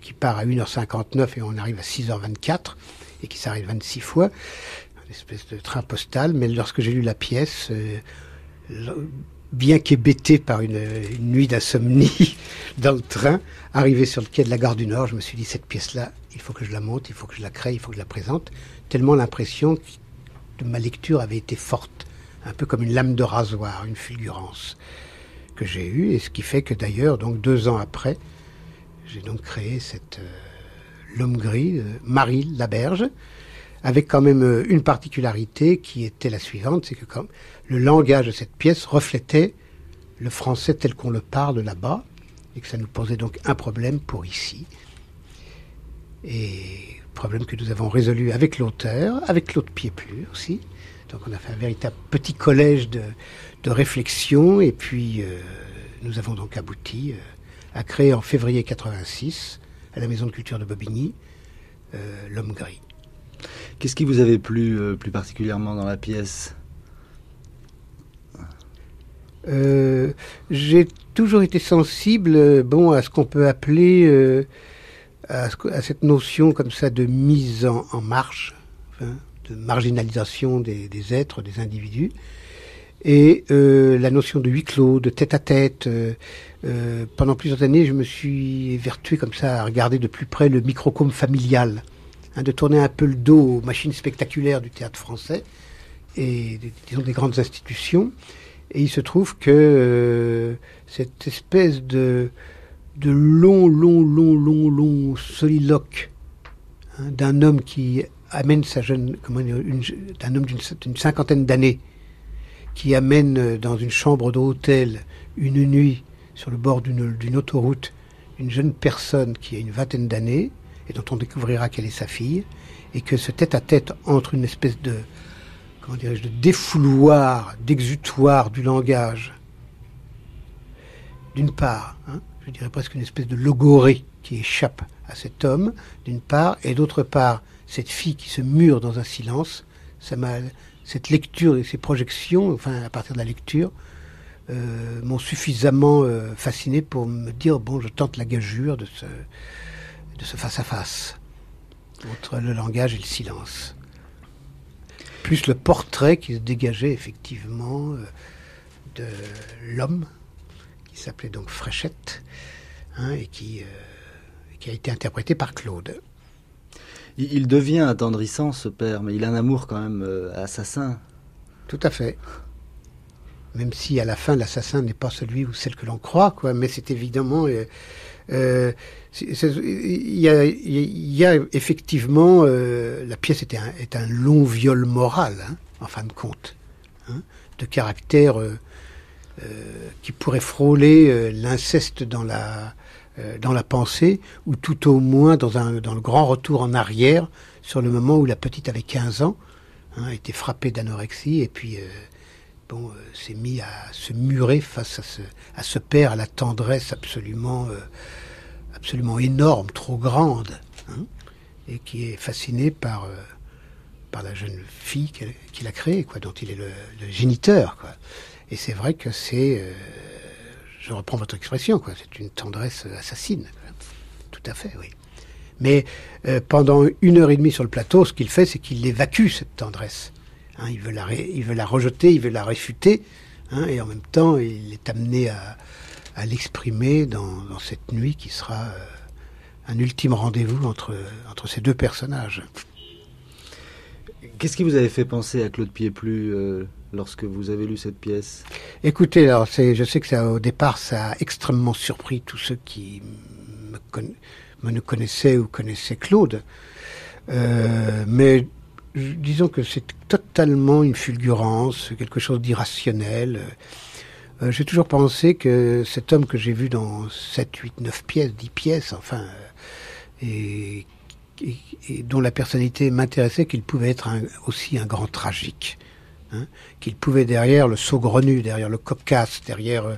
qui part à 1h59 et on arrive à 6h24, et qui s'arrête 26 fois, une espèce de train postal. Mais lorsque j'ai lu la pièce, euh, bien qu'hébété par une, nuit d'insomnie dans le train, arrivé sur le quai de la gare du Nord, je me suis dit, cette pièce-là, il faut que je la monte, il faut que je la crée, il faut que je la présente, tellement l'impression de ma lecture avait été forte, un peu comme une lame de rasoir, une fulgurance que j'ai eue, et ce qui fait que d'ailleurs, donc deux ans après, j'ai donc créé cette euh, L'homme gris, Marie Laberge, avec quand même euh, une particularité qui était la suivante, c'est que comme le langage de cette pièce reflétait le français tel qu'on le parle là-bas, et que ça nous posait donc un problème pour ici. Et problème que nous avons résolu avec l'auteur, avec Claude Pieplu aussi. Donc on a fait un véritable petit collège de, de réflexion, et puis euh, nous avons donc abouti euh, à créer en février 86 à la Maison de Culture de Bobigny, L'homme gris. Qu'est-ce qui vous avait plu plus particulièrement dans la pièce? J'ai toujours été sensible bon, à ce qu'on peut appeler à, cette notion comme ça de mise en, marche, de marginalisation des, êtres, des individus, et euh, la notion de huis clos, de tête à tête. Euh, euh, pendant plusieurs années, je me suis vertué comme ça à regarder de plus près le microcosme familial, hein, de tourner un peu le dos aux machines spectaculaires du théâtre français et disons des grandes institutions. Et il se trouve que cette espèce de long, long, long, long, long soliloque hein, d'un homme qui amène sa jeune, comment dire, d'un homme d'une cinquantaine d'années, qui amène euh, dans une chambre d'hôtel une nuit sur le bord d'une autoroute une jeune personne qui a une vingtaine d'années et dont on découvrira qu'elle est sa fille, et que ce tête-à-tête entre une espèce de, dirais-je, de défouloir, d'exutoire du langage, d'une part, hein, je dirais presque une espèce de logorée qui échappe à cet homme, d'une part, et d'autre part, cette fille qui se mure dans un silence, cette lecture et ces projections, enfin à partir de la lecture, euh, m'ont suffisamment euh, fasciné pour me dire bon, je tente la gageure de ce, de ce face à face entre le langage et le silence. Plus le portrait qui se dégageait effectivement euh, de l'homme, qui s'appelait donc Fréchette, hein, et qui, qui a été interprété par Claude. Il, devient attendrissant, ce père, mais il a un amour quand même euh, assassin. Tout à fait. Même si à la fin, l'assassin n'est pas celui ou celle que l'on croit, quoi. Mais c'est évidemment. Euh, euh, il y, a, effectivement. la pièce est un, long viol moral, hein, en fin de compte, hein, de caractère qui pourrait frôler l'inceste dans la euh, dans la pensée, ou tout au moins dans, un, dans le grand retour en arrière, sur le moment où la petite avait 15 ans, hein, a été frappée d'anorexie, et puis euh, bon, euh, s'est mis à se murer face à ce, à ce père, à la tendresse absolument, absolument énorme, trop grande, hein, et qui est fasciné par, par la jeune fille qu'il a créée, quoi, dont il est le, géniteur. Quoi. Et c'est vrai que c'est je reprends votre expression. C'est une tendresse assassine. Tout à fait, oui. Mais euh, pendant une heure et demie sur le plateau, ce qu'il fait, c'est qu'il évacue cette tendresse. Hein, il, veut la il veut la rejeter, il veut la réfuter, hein, et en même temps, il est amené à, l'exprimer dans, cette nuit qui sera euh, un ultime rendez-vous entre, entre ces deux personnages. Qu'est-ce qui vous avait fait penser à Claude Pieplu euh, lorsque vous avez lu cette pièce? Écoutez, alors je sais que ça, au départ, ça a extrêmement surpris tous ceux qui me, ne connaissaient ou connaissaient Claude. Euh, mais disons que c'est totalement une fulgurance, quelque chose d'irrationnel. Euh, j'ai toujours pensé que cet homme que j'ai vu dans 7, 8, 9 pièces, 10 pièces, enfin, euh, et, dont la personnalité m'intéressait, qu'il pouvait être aussi un grand tragique. Hein, qu'il pouvait derrière le saugrenu, derrière le cocasse, derrière, euh,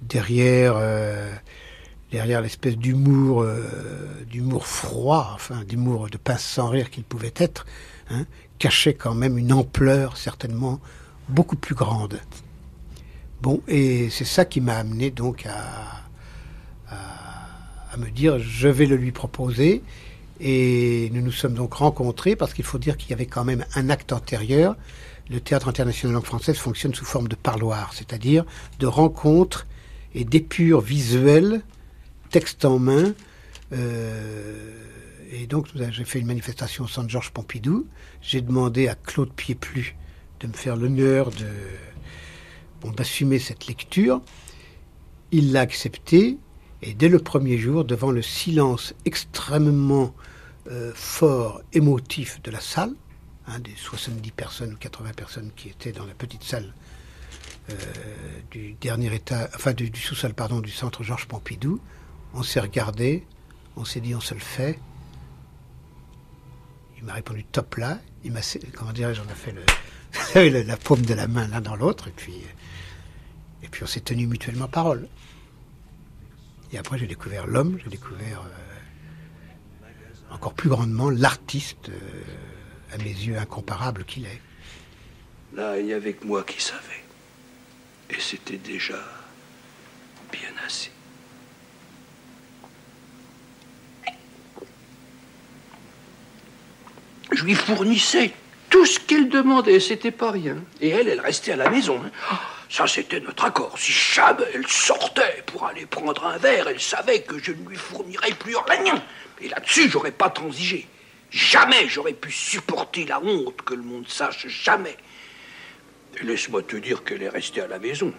derrière, derrière l'espèce d'humour, d'humour froid, enfin d'humour de pince sans rire qu'il pouvait être, hein, cachait quand même une ampleur certainement beaucoup plus grande. Bon, et c'est ça qui m'a amené donc à, me dire je vais le lui proposer. Et nous nous sommes donc rencontrés parce qu'il faut dire qu'il y avait quand même un acte antérieur le théâtre international langue française fonctionne sous forme de parloir, c'est-à-dire de rencontres et d'épures visuelles, texte en main. Euh, et donc, j'ai fait une manifestation au centre Georges Pompidou. J'ai demandé à Claude Pieplu de me faire l'honneur de bon, d'assumer cette lecture. Il l'a accepté, et dès le premier jour, devant le silence extrêmement euh, fort, émotif de la salle, des 70 personnes, 80 personnes qui étaient dans la petite salle euh, du dernier état, enfin du, sous-sol, pardon, du centre Georges Pompidou. On s'est regardé, on s'est dit on se le fait. Il m'a répondu top là. Il m'a, comment dirais-je, on a fait le, la paume de la main l'un dans l'autre et puis, et puis on s'est tenu mutuellement parole. Et après j'ai découvert l'homme, j'ai découvert euh, encore plus grandement l'artiste, euh, à mes yeux incomparable qu'il est. Là, il n'y avait que moi qui savais. Et c'était déjà bien assez. Je lui fournissais tout ce qu'elle demandait, c'était pas rien. Et elle, elle restait à la maison. hein. Ça, c'était notre accord. Si jamais elle sortait pour aller prendre un verre, elle savait que je ne lui fournirais plus rien. Et là-dessus, j'aurais pas transigé. Jamais j'aurais pu supporter la honte que le monde sache, jamais. Laisse-moi te dire qu'elle est restée à la maison.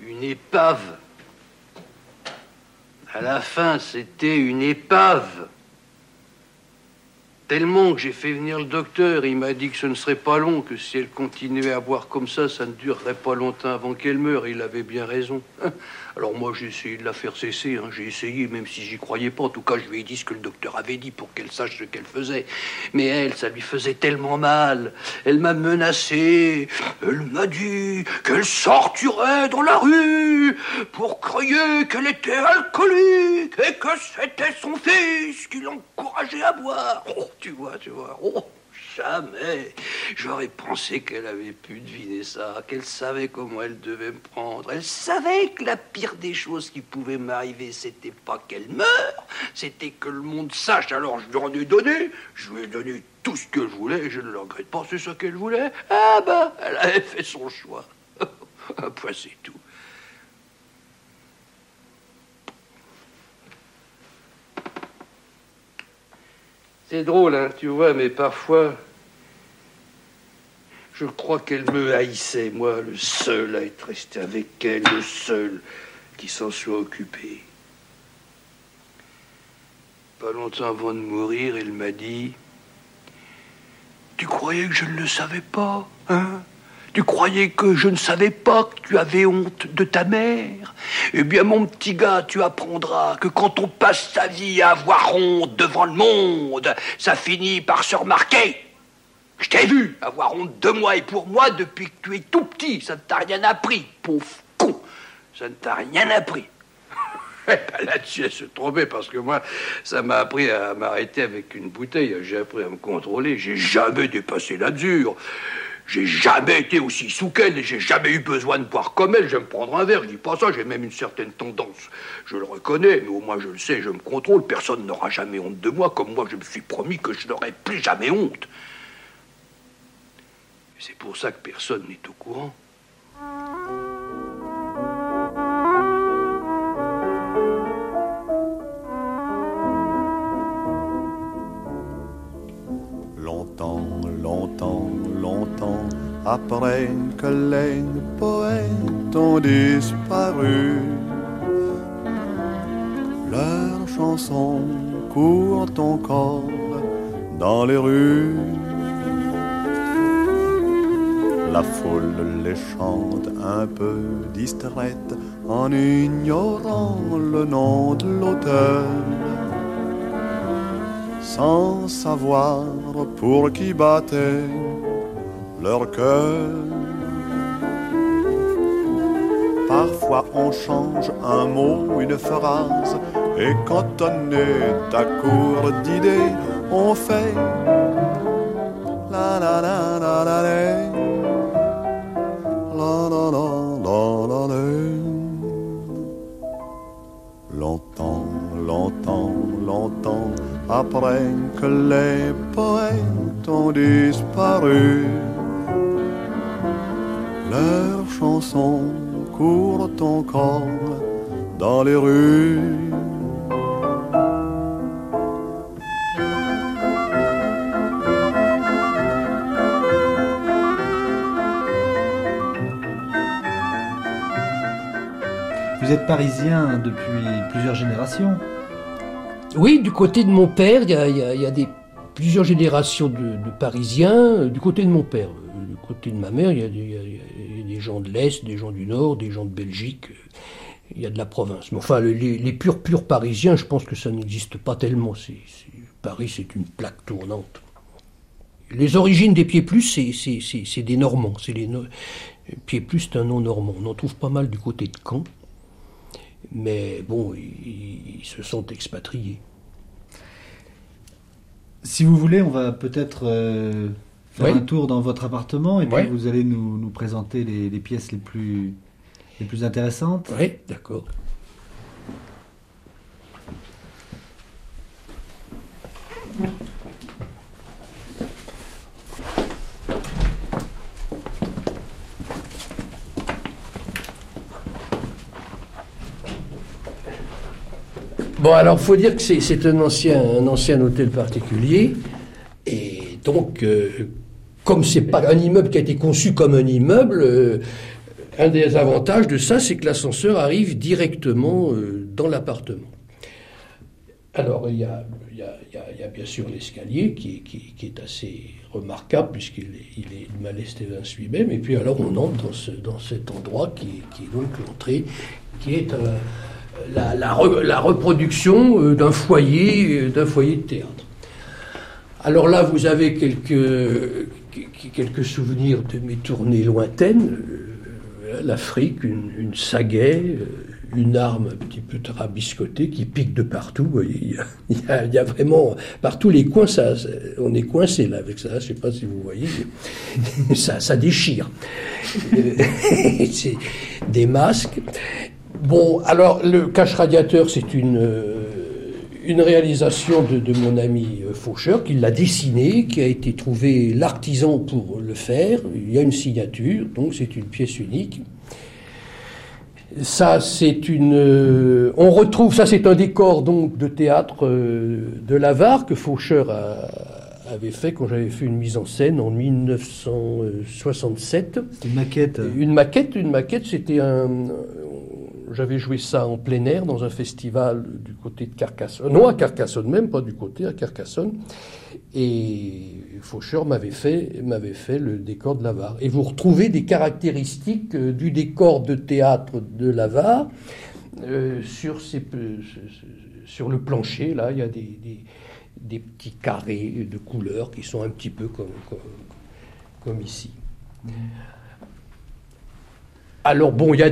Une À la fin, c'était une épave. Tellement que j'ai fait venir le docteur, il m'a dit que ce ne serait pas long, que si elle continuait à boire comme ça, ça ne durerait pas longtemps avant qu'elle meure. Il avait bien raison. Alors moi, j'ai essayé de la faire cesser. hein. J'ai essayé, même si j'y croyais pas. En tout cas, je lui ai dit ce que le docteur avait dit pour qu'elle sache ce qu'elle faisait. Mais elle, ça lui faisait tellement mal. Elle m'a menacé. Elle m'a dit qu'elle sortirait dans la rue pour crier qu'elle était alcoolique et que c'était son fils qui l'encourageait à boire. Oh, tu vois, tu vois. Oh, jamais. J'aurais pensé qu'elle avait pu deviner ça, qu'elle savait comment elle devait me prendre. Elle savait que la pire des choses qui pouvaient m'arriver, c'était pas qu'elle meure, c'était que le monde sache. Alors je lui en ai donné. Je lui ai donné tout ce que je voulais je ne le regrette pas. C'est ça qu'elle voulait. Ah ben, elle avait fait son choix. Un point, c'est tout. C'est drôle, hein, tu vois, mais parfois, je crois qu'elle me haïssait, moi, le seul à être resté avec elle, le seul qui s'en soit occupé. Pas longtemps avant de mourir, elle m'a dit Tu croyais que je ne le savais pas, hein? Tu croyais que je ne savais pas que tu avais honte de ta mère? Eh bien, mon petit gars, tu apprendras que quand on passe sa vie à avoir honte devant le monde, ça finit par se remarquer. Je t'ai vu avoir honte de moi et pour moi depuis que tu es tout petit. Ça ne t'a rien appris, pauvre con. Ça ne t'a rien appris. Eh ben, Là-dessus, elle se trompait parce que moi, ça m'a appris à m'arrêter avec une bouteille. J'ai appris à me contrôler. J'ai jamais dépassé la dure. J'ai jamais été aussi sous qu'elle et j'ai jamais eu besoin de boire comme elle. Je vais me prendre un verre. Je dis pas ça. J'ai même une certaine tendance. Je le reconnais, mais au moins je le sais. Je me contrôle. Personne n'aura jamais honte de moi, comme moi je me suis promis que je n'aurai plus jamais honte. C'est pour ça que personne n'est au courant. Longtemps, longtemps, longtemps après que les poètes ont disparu, leurs chansons courent encore dans les rues. La foule les chante un peu distraite en ignorant le nom de l'auteur sans savoir pour qui battait leur cœur. Parfois on change un mot, une phrase, et quand on est à court d'idées, on fait la la la la la la la après que les poètes ont disparu, leurs chansons courent encore dans les rues. Vous êtes parisien depuis plusieurs générations. Oui, du côté de mon père, il y a, plusieurs générations de, Parisiens. euh, Du côté de mon père, Euh, du côté de ma mère, il y a des, gens de l'Est, des gens du Nord, des gens de Belgique. euh, Il y a de la province. Mais enfin, les, purs, purs Parisiens, je pense que ça n'existe pas tellement. C'est Paris, c'est une plaque tournante. Les origines des pieds plus, c'est des Normands. Les Pieds plus, c'est un nom normand. On en trouve pas mal du côté de Caen. Mais bon, ils, se sont expatriés. Si vous voulez, on va peut-être euh, faire un tour dans votre appartement et puis vous allez nous, présenter les, les, pièces les plus, les plus intéressantes. Oui, d'accord. Bon, alors, faut dire que c'est un ancien, un ancien hôtel particulier. Et donc, euh, comme c'est pas un immeuble qui a été conçu comme un immeuble, euh, un des avantages de ça, c'est que l'ascenseur arrive directement euh, dans l'appartement. Alors, il y a, bien sûr l'escalier qui, est assez remarquable puisqu'il est, il est lui-même. Et puis, alors, on entre dans, cet endroit qui, est donc l'entrée, qui est la, reproduction euh, d'un foyer, euh, d'un foyer de théâtre. Alors là, vous avez quelques, quelques souvenirs de mes tournées lointaines. Euh, L'Afrique, une, sagaie, une arme un petit peu rabiscotée qui pique de partout. Il y a, vraiment, par tous les coins, ça, on est coincé là avec ça. Je ne sais pas si vous voyez, ça, ça déchire. C'est des masques. Bon, alors le cache-radiateur, c'est une, euh, une réalisation de, mon ami euh, Faucheur, qui l'a dessiné, qui a été trouvé l'artisan pour le faire. Il y a une signature, donc c'est une pièce unique. Ça, c'est une. Euh, on retrouve, ça, c'est un décor donc de théâtre de Lavar que Faucheur avait fait quand j'avais fait une mise en scène en 1967. Une maquette. Une maquette, une maquette, c'était un j'avais joué ça en plein air dans un festival du côté de Carcassonne. Non, à Carcassonne même, pas du côté, à Carcassonne. Et Faucheur m'avait fait, m'avait fait le décor de Lavar. Et vous retrouvez des caractéristiques euh, du décor de théâtre de Lavar euh, sur, sur le plancher. Là, il y a des, des, petits carrés de couleurs qui sont un petit peu comme, comme, ici. Mmh. Alors bon, il y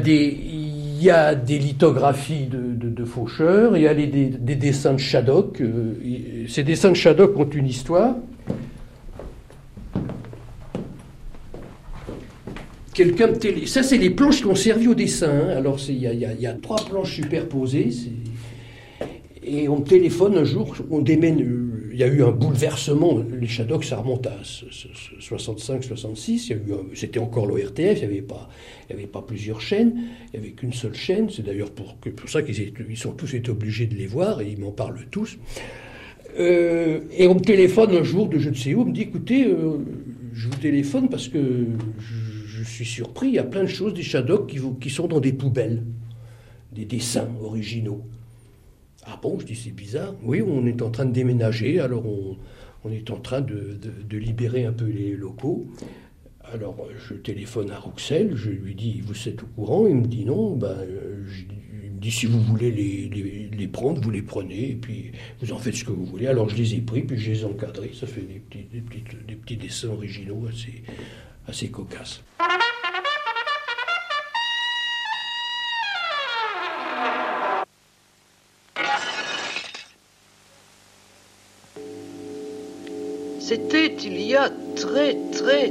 a des, lithographies de, de, Faucheur, il y a des, dessins de Shadok. Euh, ces dessins de Shadok ont une histoire. Quelqu'un. Ça, c'est les planches qui ont servi au dessin. Hein. Alors, il y, y, a trois planches superposées. Et on me téléphone un jour, on démène, il y a eu un bouleversement. Les Shadok, ça remonte à 65, 66. C'était encore l'ORTF, il n'y avait, pas, plusieurs chaînes, il n'y avait qu'une seule chaîne. C'est d'ailleurs pour, ça qu'ils ils sont tous été obligés de les voir et ils m'en parlent tous. Euh, et on me téléphone un jour de je ne sais où, on me dit écoutez, euh, je vous téléphone parce que je, suis surpris, il y a plein de choses des Shadok qui, qui sont dans des poubelles, des dessins originaux. Ah bon, je dis c'est bizarre. Oui, on est en train de déménager, alors on, est en train de, libérer un peu les locaux. Alors je téléphone à Rouxel, je lui dis vous êtes au courant? Il me dit non. Ben, il me dit si vous voulez les, prendre, vous les prenez, et puis vous en faites ce que vous voulez. Alors je les ai pris, puis je les ai encadrés. Ça fait des petits, des petits dessins originaux assez, assez cocasses. C'était il y a très très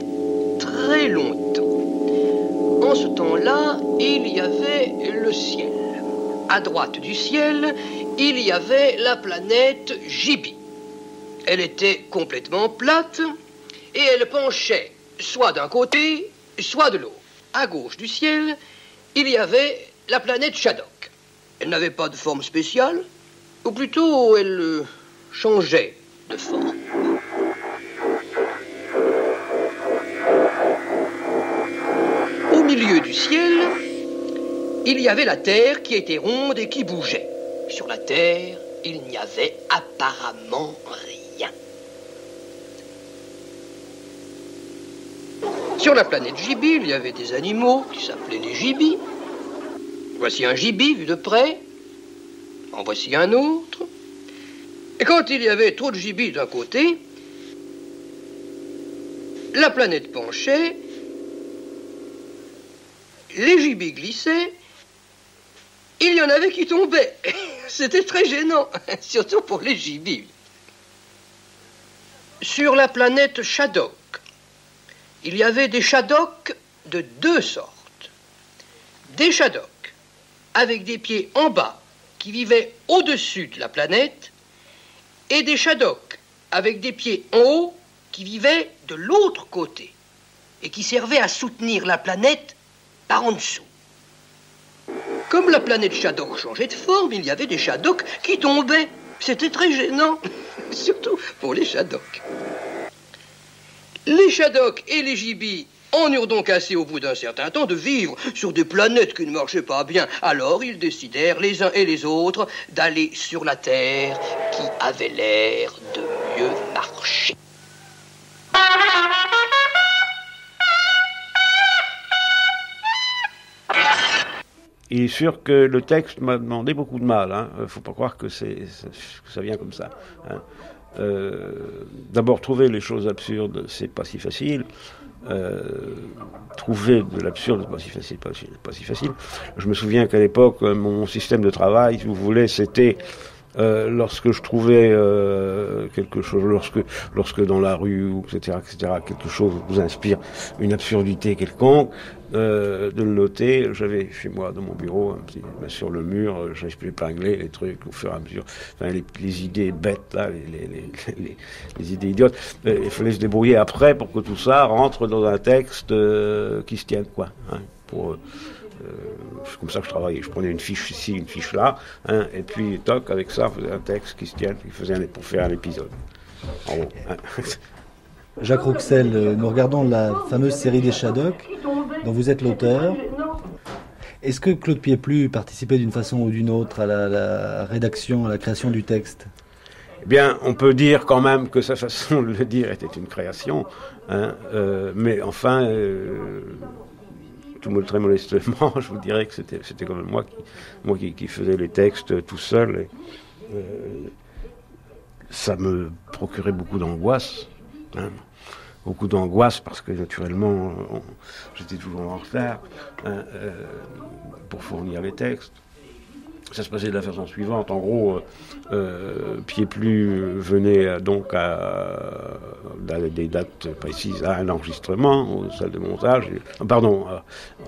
très longtemps. En ce temps-là, il y avait le ciel. À droite du ciel, il y avait la planète Jibi. Elle était complètement plate et elle penchait soit d'un côté, soit de l'autre. À gauche du ciel, il y avait la planète Shadok. Elle n'avait pas de forme spéciale, ou plutôt elle euh, changeait de forme. Milieu du ciel, il y avait la terre qui était ronde et qui bougeait. Sur la terre, il n'y avait apparemment rien. Sur la planète Jibi, il y avait des animaux qui s'appelaient les gibis. Voici un gibi vu de près. En voici un autre. Et quand il y avait trop de gibis d'un côté, la planète penchait, les gibis glissaient, il y en avait qui tombaient. C'était très gênant, surtout pour les gibis. Sur la planète Shadok, il y avait des Shadok de deux sortes. Des Shadok avec des pieds en bas qui vivaient au-dessus de la planète et des Shadok avec des pieds en haut qui vivaient de l'autre côté et qui servaient à soutenir la planète par en dessous. Comme la planète Shadok changeait de forme, il y avait des Shadok qui tombaient. C'était très gênant, surtout pour les Shadok. Les Shadok et les Gibis en eurent donc assez au bout d'un certain temps de vivre sur des planètes qui ne marchaient pas bien. Alors ils décidèrent, les uns et les autres, d'aller sur la Terre qui avait l'air de mieux marcher. Il est sûr que le texte m'a demandé beaucoup de mal. Il ne faut pas croire que, c'est, que ça vient comme ça. hein. Euh, d'abord, trouver les choses absurdes, c'est pas si facile. Euh, trouver de l'absurde, c'est pas si facile, pas, si- facile. Je me souviens qu'à l'époque, euh, mon système de travail, si vous voulez, c'était euh, lorsque je trouvais euh, quelque chose, lorsque, lorsque dans la rue, etc., etc., quelque chose vous inspire une absurdité quelconque, euh, de le noter. J'avais chez moi, dans mon bureau, un petit, ben, sur le mur, euh, j'ai épinglé les trucs au fur et à mesure. Enfin, les, les idées bêtes, là, les, les, les, idées idiotes. Euh, il fallait se débrouiller après pour que tout ça rentre dans un texte euh, qui se tienne, quoi. hein, pour, c'est comme ça que je travaillais. Je prenais une fiche ici, une fiche là, hein, et puis, toc, avec ça, un texte qui se qui faisait un, pour faire un épisode. Hein. Jacques Rouxel, euh, nous regardons la fameuse série des Shadocks, dont vous êtes l'auteur. Est-ce que Claude Pieplu participait d'une façon ou d'une autre à la, la rédaction, à la création du texte? Eh bien, on peut dire quand même que sa façon de le dire était une création, hein, euh, mais enfin, euh, très modestement, je vous dirais que c'était, c'était quand même moi qui, moi qui, faisais les textes tout seul. Et, euh, ça me procurait beaucoup d'angoisse. hein, beaucoup d'angoisse parce que naturellement, j'étais toujours en retard hein, euh, pour fournir les textes. Ça se passait de la façon suivante. En gros, euh, euh, Pied-Plus venait euh, donc à, des dates précises à un enregistrement, aux salles de montage, ah, pardon, à,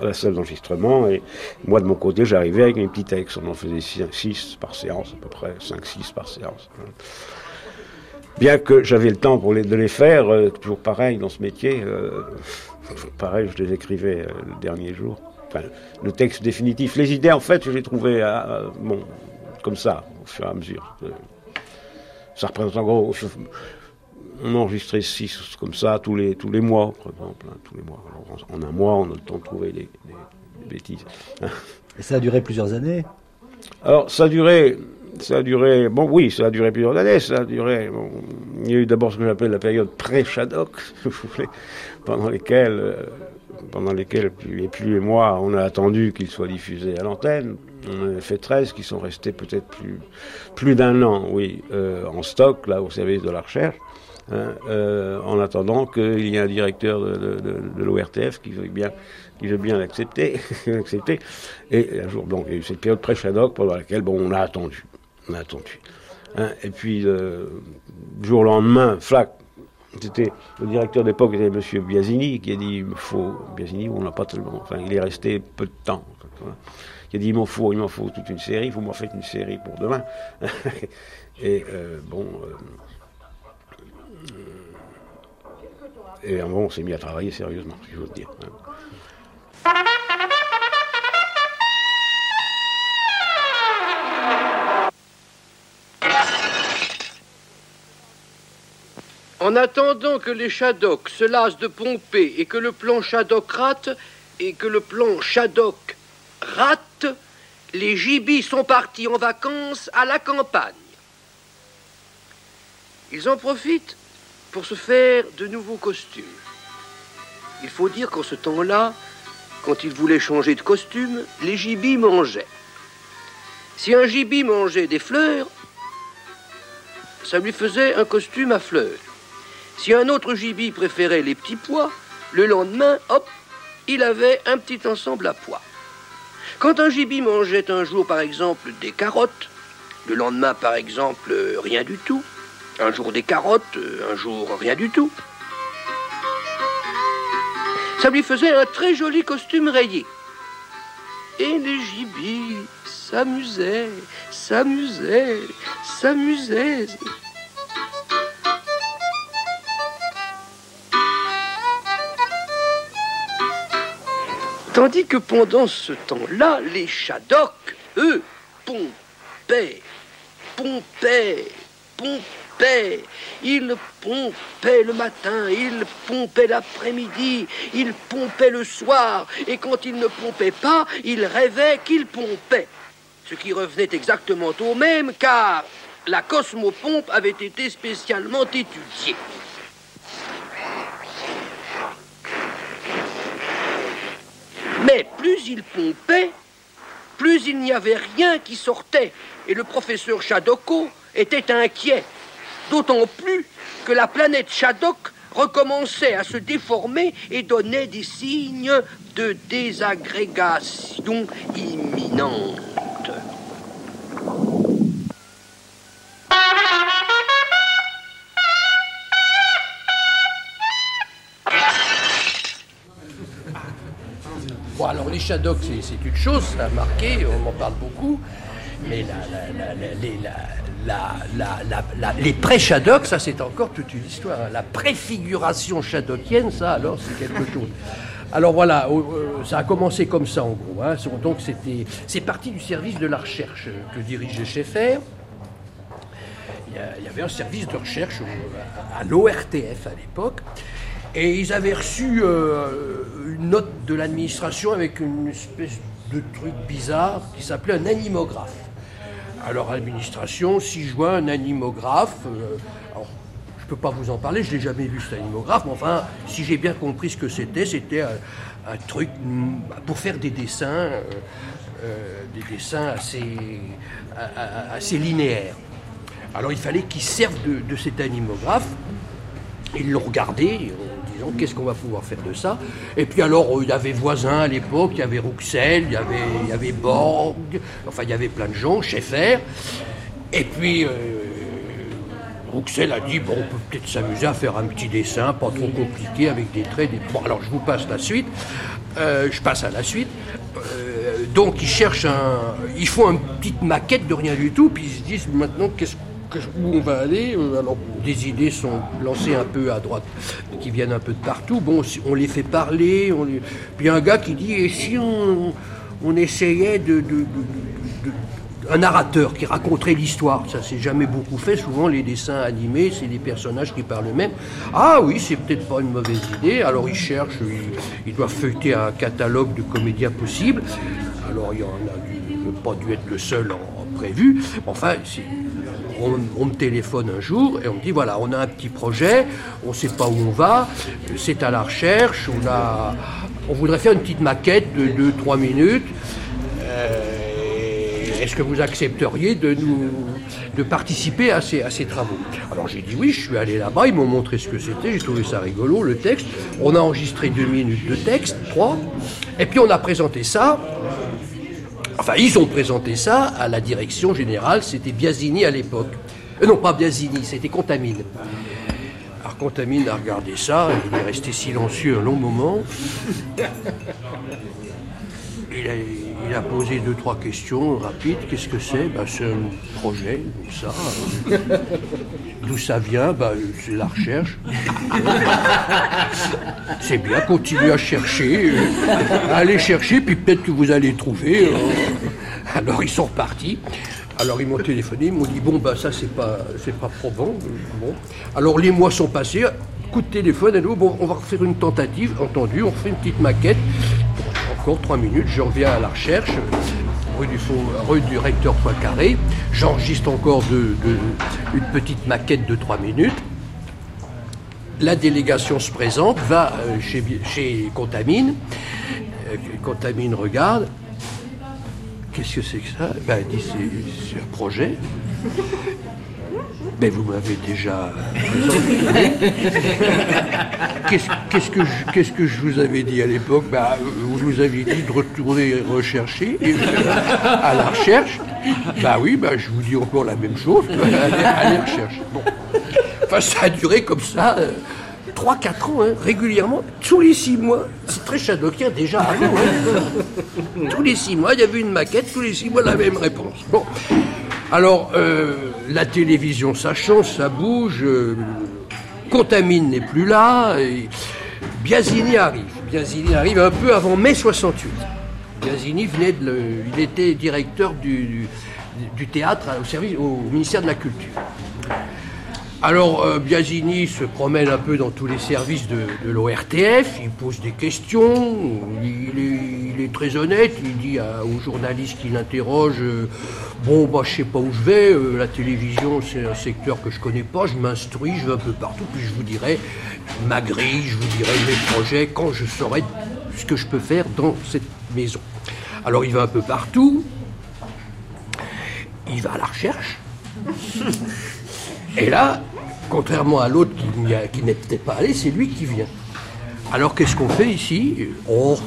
la salle d'enregistrement. Et moi, de mon côté, j'arrivais avec mes petits textes. On en faisait 6 par séance, à peu près 5-6 par séance. Bien que j'avais le temps pour de les faire, euh, toujours pareil dans ce métier, euh, pareil, je les écrivais euh, le dernier jour. Enfin, le texte définitif. Les idées, en fait, je les trouvais, euh, bon, comme ça, au fur et à mesure. Euh, ça représente en gros, je- on enregistrait six comme ça tous les, tous les mois, par exemple, hein, tous les mois. Alors, en, en un mois, on a le temps de trouver des, bêtises. Et ça a duré plusieurs années? Alors, ça a duré, ça a duré, bon, oui, ça a duré plusieurs années, ça a duré, bon, il y a eu d'abord ce que j'appelle la période pré-Shadok, si vous voulez, pendant lesquelles, euh, pendant lesquelles, et plus et moi, on a attendu qu'il soit diffusé à l'antenne. On en a fait 13 qui sont restés peut-être plus, plus d'un an, oui, euh, en stock, là, au service de la recherche. hein, euh, en attendant qu'il y ait un directeur de, l'ORTF qui veuille bien, qui veuille bien l'accepter, l'accepter. Et un jour, donc, il y a eu cette période pré-Shadok pendant laquelle, bon, on a attendu, on a attendu. Hein, et puis, euh, jour au lendemain, flac, c'était le directeur d'époque, était M. Biasini, qui a dit, il me faut, Biasini, on n'a pas tellement, enfin, il est resté peu de temps. Qui a dit, il m'en faut, il m'en faut toute une série, faut m'en faire une série pour demain. et euh, bon, euh, et bon, on s'est mis à travailler sérieusement, si j'ose dire. En attendant que les Shadok se lassent de pomper et que le plan Shadok rate, et que le plan Shadok rate, les gibis sont partis en vacances à la campagne. Ils en profitent pour se faire de nouveaux costumes. Il faut dire qu'en ce temps-là, quand ils voulaient changer de costume, les gibis mangeaient. Si un gibi mangeait des fleurs, ça lui faisait un costume à fleurs. Si un autre gibier préférait les petits pois, le lendemain, hop, il avait un petit ensemble à pois. Quand un gibier mangeait un jour, par exemple, des carottes, le lendemain, par exemple, rien du tout, un jour des carottes, un jour rien du tout, ça lui faisait un très joli costume rayé. Et les gibiers s'amusaient, s'amusaient, s'amusaient. Tandis que pendant ce temps-là, les Shadocks, eux, pompaient, pompaient, pompaient. Ils pompaient le matin, ils pompaient l'après-midi, ils pompaient le soir. Et quand ils ne pompaient pas, ils rêvaient qu'ils pompaient. Ce qui revenait exactement au même, car la cosmopompe avait été spécialement étudiée. Mais plus il pompait, plus il n'y avait rien qui sortait. Et le professeur Shadoko était inquiet. D'autant plus que la planète Shadok recommençait à se déformer et donnait des signes de désagrégation imminente. Les Shadocks, c'est- une chose, ça a marqué, on en parle beaucoup, mais les, pré-Shadocks, ça c'est encore toute une histoire. hein. La préfiguration shadockienne, ça alors c'est quelque chose. Alors voilà, euh, ça a commencé comme ça en gros. hein. Donc c'était, c'est parti du service de la recherche que dirigeait Schaeffer. Il y, avait un service de recherche à l'ORTF à l'époque. Et ils avaient reçu euh, une note de l'administration avec une espèce de truc bizarre qui s'appelait un animographe. Alors, l'administration, 6 juin, un animographe. euh, alors, je ne peux pas vous en parler, je ne l'ai jamais vu cet animographe, mais enfin, si j'ai bien compris ce que c'était, c'était un, truc mm, pour faire des dessins, euh, des dessins assez, assez linéaires. Alors, il fallait qu'ils servent de, de cet animographe. Ils l'ont regardé qu'est-ce qu'on va pouvoir faire de ça? Et puis alors, euh, il y avait Voisin à l'époque, il y avait Rouxel, il y avait, Borg, enfin il y avait plein de gens, Schaeffer. Et puis, euh, Rouxel a dit, bon, on peut peut-être s'amuser à faire un petit dessin, pas trop compliqué, avec des traits. Des... Bon, alors je vous passe la suite. Euh, je passe à la suite. Euh, donc ils cherchent un... Ils font une petite maquette de rien du tout, puis ils se disent maintenant qu'est-ce que- où on va aller Euh, Alors des idées sont lancées un peu à droite, qui viennent un peu de partout. Bon, on les fait parler. Puis un gars qui dit, et si on, essayait de- un narrateur qui raconterait l'histoire. Ça s'est jamais beaucoup fait. Souvent, les dessins animés, c'est des personnages qui parlent eux-mêmes. Ah oui, c'est peut-être pas une mauvaise idée. Alors, ils cherchent, ils, doivent feuilleter un catalogue de comédiens possibles. Alors, il y en a il pas dû être le seul en, en prévu. Enfin, c'est- on, me téléphone un jour et on me dit voilà, on a un petit projet, on ne sait pas où on va, c'est à la recherche, on, voudrait faire une petite maquette de 2-3 minutes. Euh, Est-ce que vous accepteriez de, nous, de participer à ces, à ces travaux? Alors j'ai dit oui, je suis allé là-bas, ils m'ont montré ce que c'était, j'ai trouvé ça rigolo, le texte. On a enregistré deux minutes de texte, trois, et puis on a présenté ça Enfin, ils ont présenté ça à la direction générale, c'était Biasini à l'époque. Euh, non, pas Biasini, c'était Contamine. Alors Contamine a regardé ça, il est resté silencieux un long moment. Il a, il a posé deux, trois questions rapides. Qu'est-ce que c'est? Ben, C'est un projet, comme ça. D'où ça vient? Ben, C'est la recherche. C'est bien, continuez à chercher. allez chercher, puis peut-être que vous allez trouver. Alors ils sont repartis. Alors ils m'ont téléphoné, ils m'ont dit bon bah ça c'est pas c'est pas probant. Bon. Alors les mois sont passés, coup de téléphone bon on va refaire une tentative, entendu, on refait une petite maquette. Trois minutes, je reviens à la recherche, rue du, rue du recteur Poincaré, j'enregistre encore de, une petite maquette de trois minutes. La délégation se présente, va euh, chez, Contamine. Euh, Contamine regarde. Qu'est-ce que c'est que ça? Ben, Elle dit c'est un projet. Ben, vous m'avez déjà. Qu'est-ce qu'est-ce que, je- qu'est-ce que je vous avais dit à l'époque? Ben, euh, Vous nous aviez dit de retourner rechercher, et à la recherche. Ben oui, ben, je vous dis encore la même chose, allez, allez rechercher. Bon. Enfin, ça a duré comme ça, 3-4 ans, hein, régulièrement, tous les 6 mois. C'est très chadokien déjà avant. hein. tous les 6 mois, il y avait une maquette, tous les 6 mois, la même réponse. Bon. Alors, euh, la télévision, ça change, ça bouge. euh, Contamine n'est plus là. Et Biasini arrive. Biasini arrive un peu avant mai 68. Biasini venait de il était directeur du, théâtre au ministère de la Culture. Alors, euh, Biasini se promène un peu dans tous les services de, l'ORTF, il pose des questions, il est, très honnête, il dit aux journalistes qui l'interrogent euh, Bon, bah, je sais pas où je vais, euh, la télévision, c'est un secteur que je connais pas, je m'instruis, je vais un peu partout, puis je vous dirai ma grille, je vous dirai mes projets quand je saurai ce que je peux faire dans cette maison. Alors, il va un peu partout, il va à la recherche. Et là, contrairement à l'autre qui, qui n'était pas allé, c'est lui qui vient. Alors qu'est-ce qu'on fait ici? Oh.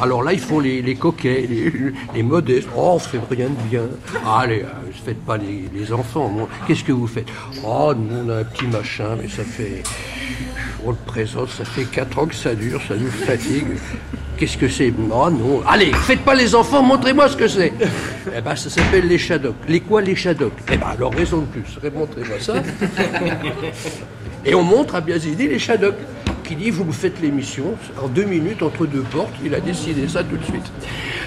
Alors là, ils font les, coquets, les, les modestes. Oh, on fait rien de bien. Allez, euh, ne faites pas les, les enfants. Qu'est-ce que vous faites? Oh, nous, on a un petit machin, mais ça fait... On le présente, ça fait 4 ans que ça dure, ça nous fatigue. Qu'est-ce que c'est? Oh non. Allez, faites pas les enfants, montrez-moi ce que c'est. Eh ben, ça s'appelle les shadows. Les quoi, les shadows Eh ben, alors raison de plus. Montrez-moi ça. Et on montre à Biazidi les shadows. Qui dit, vous me faites l'émission en deux minutes entre deux portes. Il a décidé ça tout de suite.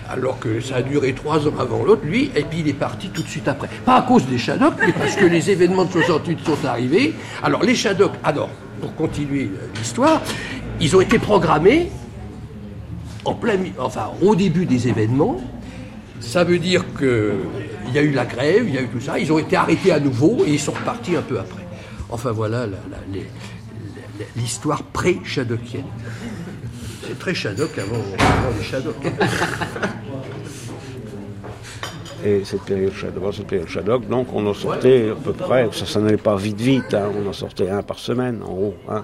Alors que ça a duré trois ans avant l'autre, lui, et puis il est parti tout de suite après. Pas à cause des Shadocks, mais parce que les événements de 68 sont arrivés. Alors les Shadocks, alors, pour continuer l'histoire, ils ont été programmés en plein, enfin, au début des événements. Ça veut dire qu'il y a eu la grève, il y a eu tout ça. Ils ont été arrêtés à nouveau et ils sont repartis un peu après. Enfin voilà l'histoire pré-Shadockienne. C'est très Shadok avant, avant les Shadocks. Et cette période Shadok, cette période Shadok, donc on en sortait à peu près, ça, ça n'allait pas vite vite, hein, on en sortait un par semaine en gros. hein.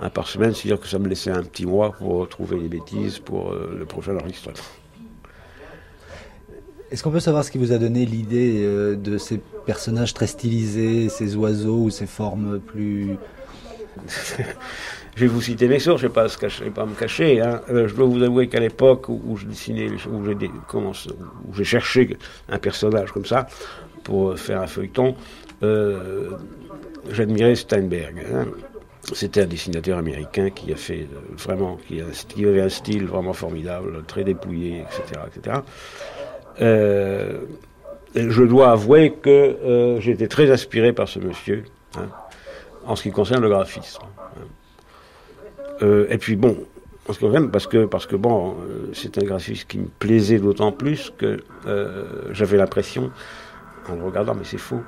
Un par semaine, c'est-à-dire que ça me laissait un petit mois pour trouver les bêtises pour euh, le prochain enregistrement. Est-ce qu'on peut savoir ce qui vous a donné l'idée euh, de ces personnages très stylisés, ces oiseaux ou ces formes plus... Je vais vous citer mes sources, je ne vais pas, me cacher. hein. Euh, je dois vous avouer qu'à l'époque où, où je dessinais, où j'ai où j'ai cherché un personnage comme ça pour faire un feuilleton, j'admirais Steinberg. hein. C'était un dessinateur américain qui a fait euh, vraiment, qui, avait un style vraiment formidable, très dépouillé, etc., etc. Euh, je dois avouer que euh, j'ai été très inspiré par ce monsieur, hein, en ce qui concerne le graphisme. hein. Euh, et puis bon, en ce qui parce que, parce que bon, c'est un graphisme qui me plaisait d'autant plus que j'avais l'impression, en le regardant, mais c'est faux,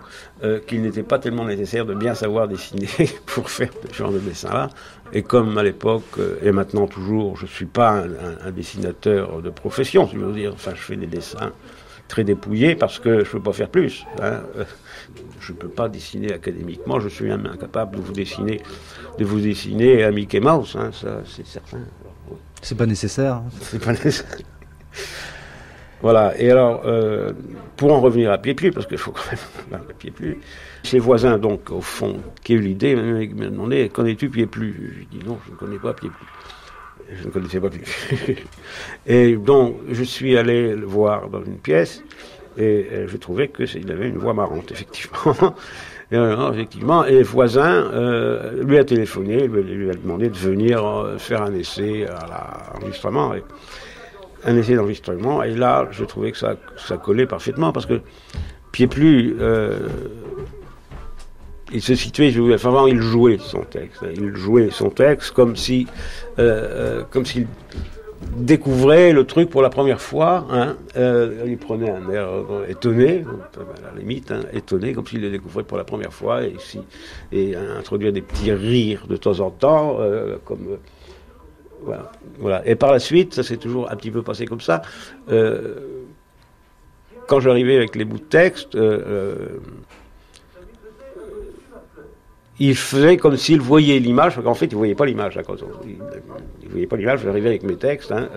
euh, qu'il n'était pas tellement nécessaire de bien savoir dessiner pour faire ce genre de dessin-là. Et comme à l'époque, euh, et maintenant toujours, je ne suis pas un, un- un dessinateur de profession, si je veux dire, enfin je fais des dessins très dépouillés parce que je ne peux pas faire plus. hein. Euh, Je ne peux pas dessiner académiquement, je suis même incapable de vous dessiner, de vous dessiner un Mickey Mouse, hein, ça c'est certain. C'est pas nécessaire. hein. C'est pas nécessaire. Voilà, et alors, euh, pour en revenir à Pied-Plu, parce qu'il faut quand même à Pied-Plu, ses voisins, donc, au fond, qui a eu l'idée, me demandaient Connais-tu Pied-Plu Je dis Non, je ne connais pas Pied-Plu. Je ne connaissais pas Pied-Plu. et donc, je suis allé le voir dans une pièce, et euh, je trouvais qu'il avait une voix marrante, effectivement. Et, alors, effectivement, et voisin euh, lui a téléphoné, lui, a demandé de venir euh, faire un essai à l'enregistrement. Un essai d'enregistrement, et là, je trouvais que ça, ça collait parfaitement, parce que Pied-Plu, euh, il se situait, enfin, vraiment, il jouait son texte. Il jouait son texte comme si, euh, euh, comme s'il découvrait le truc pour la première fois. Hein, il prenait un air étonné, à la limite, hein, étonné, comme s'il le découvrait pour la première fois, et, si, et introduire des petits rires de temps en temps, comme... voilà, voilà. Et par la suite, ça s'est toujours un petit peu passé comme ça. Euh, quand j'arrivais avec les bouts de texte, euh, euh, il faisait comme s'il voyait l'image, parce qu'en fait, il voyait pas l'image. hein, il, il voyait pas l'image. J'arrivais avec mes textes, hein,